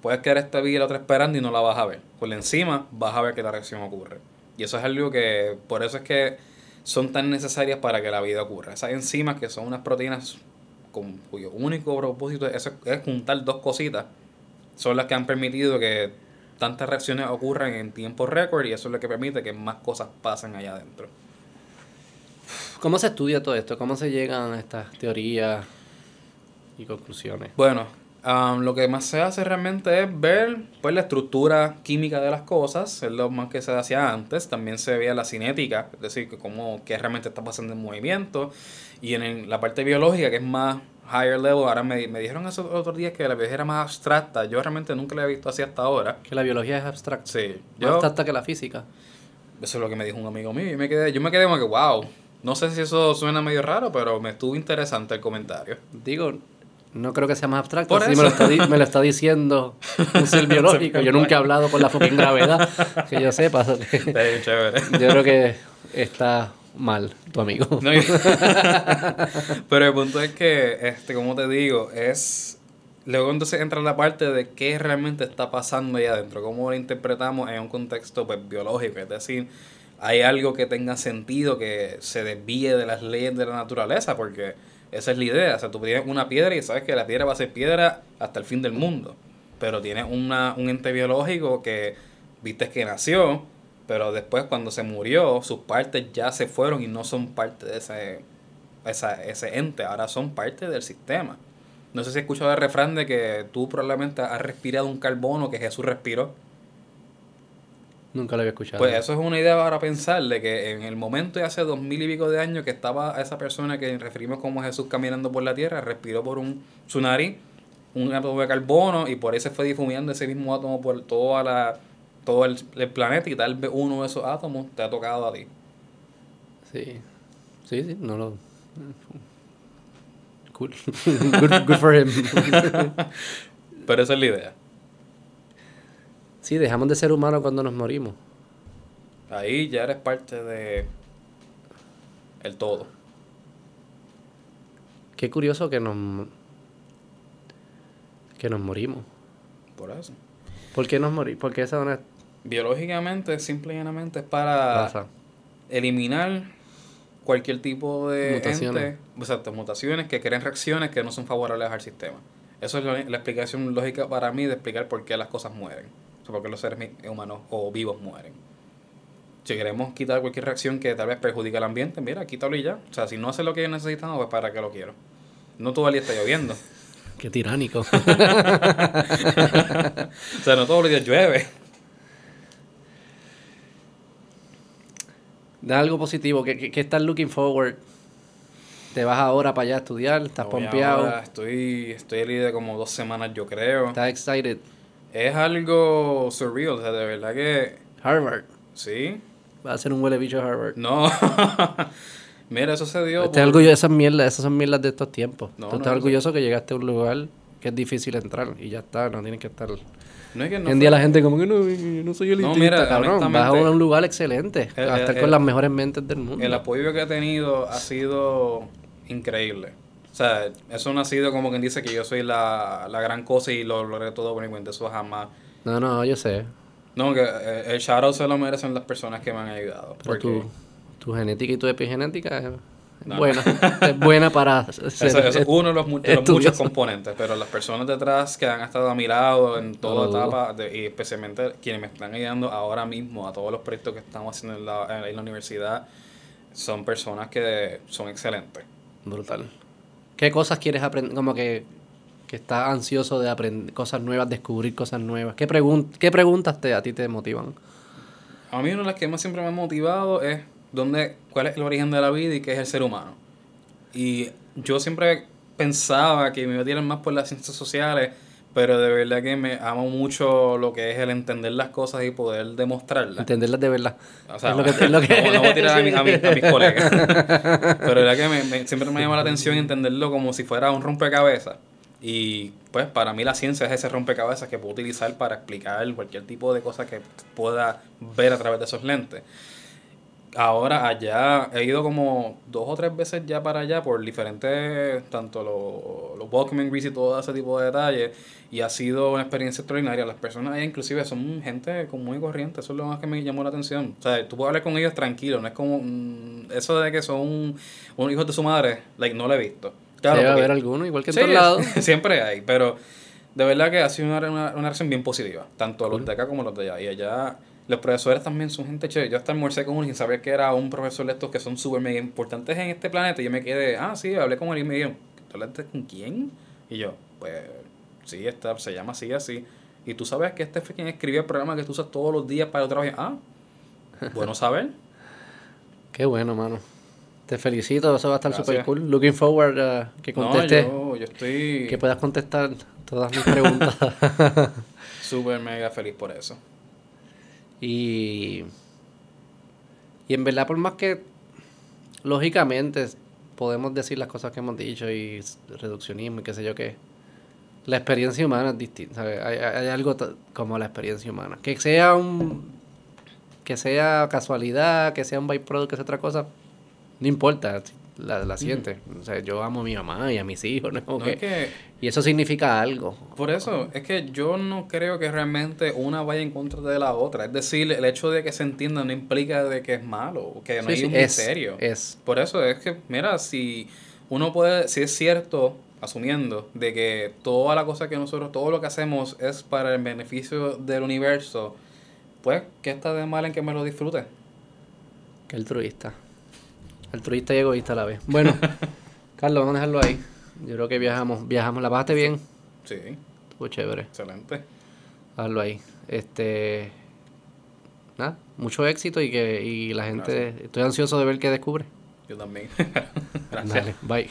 puedes quedar esta vida y la otra esperando y no la vas a ver. Con la enzima vas a ver que la reacción ocurre. Y eso es algo que, por eso es que son tan necesarias para que la vida ocurra. Esas enzimas que son unas proteínas con, cuyo único propósito es, es juntar dos cositas son las que han permitido que tantas reacciones ocurran en tiempo récord y eso es lo que permite que más cosas pasen allá adentro. ¿Cómo se estudia todo esto? ¿Cómo se llegan a estas teorías y conclusiones? Bueno, um, lo que más se hace realmente es ver pues, la estructura química de las cosas, es lo más que se hacía antes. También se veía la cinética, es decir, que cómo, qué realmente está pasando en movimiento. Y en la parte biológica, que es más higher level, ahora me, me dijeron esos otros días que la biología era más abstracta. Yo realmente nunca la he visto así hasta ahora. Que la biología es abstracta. Sí, Más yo, abstracta que la física. eso es lo que me dijo un amigo mío. Y me quedé, yo me quedé como que, wow. No sé si eso suena medio raro, pero me estuvo interesante el comentario. Digo, no creo que sea más abstracto. Por Sí, eso. me, lo está, me lo está diciendo un ser [LAUGHS] biológico. Yo nunca he hablado con la fucking gravedad. [LAUGHS] Que yo sepa. Está bien chévere. Yo creo que está mal tu amigo. [LAUGHS] Pero el punto es que, este, como te digo, es... Luego entonces entra la parte de qué realmente está pasando ahí adentro, cómo lo interpretamos en un contexto pues, biológico, es decir, hay algo que tenga sentido, que se desvíe de las leyes de la naturaleza, porque esa es la idea, o sea, tú tienes una piedra y sabes que la piedra va a ser piedra hasta el fin del mundo, pero tienes una, un ente biológico que viste que nació, pero después cuando se murió, sus partes ya se fueron y no son parte de ese, esa, ese ente, ahora son parte del sistema. No sé si has escuchado el refrán de que tú probablemente has respirado un carbono que Jesús respiró. Nunca lo había escuchado. Pues eso es una idea para pensar de que en el momento de hace dos mil y pico de años que estaba esa persona que referimos como Jesús caminando por la tierra, respiró por un su nariz un átomo de carbono y por eso fue difuminando ese mismo átomo por toda la, todo el, el planeta y tal vez uno de esos átomos te ha tocado a ti. Sí. Sí, sí, no lo. Cool. [LAUGHS] good, good for him. [LAUGHS] Pero esa es la idea. sí, dejamos de ser humanos cuando nos morimos. Ahí ya eres parte de el todo. Qué curioso que nos. que nos morimos. Por eso. ¿Por qué nos morimos? Porque esa es una Biológicamente, simple y llanamente, es para raza. eliminar cualquier tipo de Mutaciones. ente, exacto, mutaciones que creen reacciones que no son favorables al sistema. Eso es la, la explicación lógica para mí de explicar por qué las cosas mueren. O sea, por qué los seres humanos o vivos mueren. Si queremos quitar cualquier reacción que tal vez perjudique al ambiente, mira, quítalo y ya. O sea, si no hace lo que necesitamos, pues para qué lo quiero. No todo el día está lloviendo. Qué tiránico. [LAUGHS] O sea, no todos los días llueve. Da algo positivo. ¿Qué, qué, estás looking forward? ¿Te vas ahora para allá a estudiar? ¿Estás Voy pompeado? ahora, Estoy, estoy libre de como dos semanas, yo creo. ¿Estás excited? Es algo surreal, o sea, de verdad que Harvard. sí. Va a ser un huele bicho Harvard. No. [LAUGHS] Mira, eso se dio. Estás por- orgulloso, esas mierdas, esas son mierdas de estos tiempos. No, Tú no, estás no. orgulloso que llegaste a un lugar que es difícil entrar y ya está, no tienes que estar. No es que no Hoy en día la gente como que no, no soy elitista, No, mira, cabrón. Vas a un lugar excelente, el- a estar el- con las mejores mentes del mundo. El apoyo que he tenido ha sido increíble. O sea, eso no ha sido como quien dice que yo soy la, la gran cosa y lo logré todo por mi cuenta. Eso jamás. No, no, yo sé. No, que eh, el shoutout se lo merecen las personas que me han ayudado. Porque tu, tu genética y tu epigenética es No. buena. es buena para [LAUGHS] ser Eso, eso es uno de los, mu- de los muchos componentes, pero las personas detrás que han estado a mi lado en toda No dudo. etapa, de- y especialmente quienes me están ayudando ahora mismo a todos los proyectos que estamos haciendo en la, en la universidad, son personas que son excelentes. Brutal. ¿Qué cosas quieres aprender? Como que, que estás ansioso de aprender cosas nuevas, descubrir cosas nuevas. ¿Qué, pregun qué preguntas te, a ti te motivan? A mí una de las que más siempre me ha motivado es dónde, cuál es el origen de la vida y qué es el ser humano. Y yo siempre pensaba que me iba a tirar más por las ciencias sociales, pero de verdad que me amo mucho lo que es el entender las cosas y poder demostrarlas. Entenderlas de verdad. O sea, Es lo que- es lo que- no, no voy a tirar a, mi- a mi- a mis colegas. [LAUGHS] Pero la verdad que me- me- siempre me llama la atención entenderlo como si fuera un rompecabezas. Y pues para mí la ciencia es ese rompecabezas que puedo utilizar para explicar cualquier tipo de cosa que pueda ver a través de esos lentes. Ahora allá he ido como dos o tres veces ya para allá por diferentes, tanto los, Walkman Grease y todo ese tipo de detalles. Y ha sido una experiencia extraordinaria. Las personas allá inclusive son gente común y corriente. Eso es lo más que me llamó la atención. O sea, tú puedes hablar con ellos tranquilo. No es como mm, eso de que son un hijos de su madre. Like, no lo he visto. Claro, Debe haber alguno, igual que en Sí, todos lados. [LAUGHS] siempre hay, pero de verdad que ha sido una, una, una reacción bien positiva, tanto a los de acá como a los de allá. Y allá Los profesores también son gente chévere. Yo hasta almorcé con uno sin saber que era un profesor de estos que son súper mega importantes en este planeta. Y yo me quedé, ah, sí, hablé con él y me dijeron, ¿tú hablaste con quién? Y yo, pues, sí, está, se llama así, así. Y tú sabes que este fue quien escribió el programa que tú usas todos los días para trabajar. Ah, bueno saber. [LAUGHS] Qué bueno, mano. Te felicito, eso va a estar super cool. Looking forward uh, que conteste, No, yo, yo estoy que puedas contestar todas mis preguntas. [LAUGHS] súper mega feliz por eso. Y, y en verdad, por más que lógicamente podemos decir las cosas que hemos dicho y reduccionismo y qué sé yo qué, la experiencia humana es distinta. Hay, hay- algo como la experiencia humana. Que sea un que sea casualidad, que sea un byproduct, que sea otra cosa, no importa, la, la sientes. O sea, yo amo a mi mamá y a mis hijos, [LAUGHS] ¿no? Como No, que- es que y eso significa algo. Por eso, es que yo no creo que realmente una vaya en contra de la otra. Es decir, el hecho de que se entienda no implica de que es malo, que no Sí, hay sí, un es, misterio. es. Por eso es que, mira, si uno puede, si es cierto, asumiendo, de que toda la cosa que nosotros, todo lo que hacemos es para el beneficio del universo, pues, ¿qué está de mal en que me lo disfrute? Que altruista. Altruista y egoísta a la vez. Bueno, [LAUGHS] Carlos, vamos a dejarlo ahí. Yo creo que viajamos. Viajamos. ¿La pasaste bien? Sí. Estuvo chévere. Excelente. Hazlo ahí. Este. Nada, mucho éxito y que y la gente. Estoy ansioso de ver qué descubre. Yo también. [LAUGHS] Gracias. Dale, bye.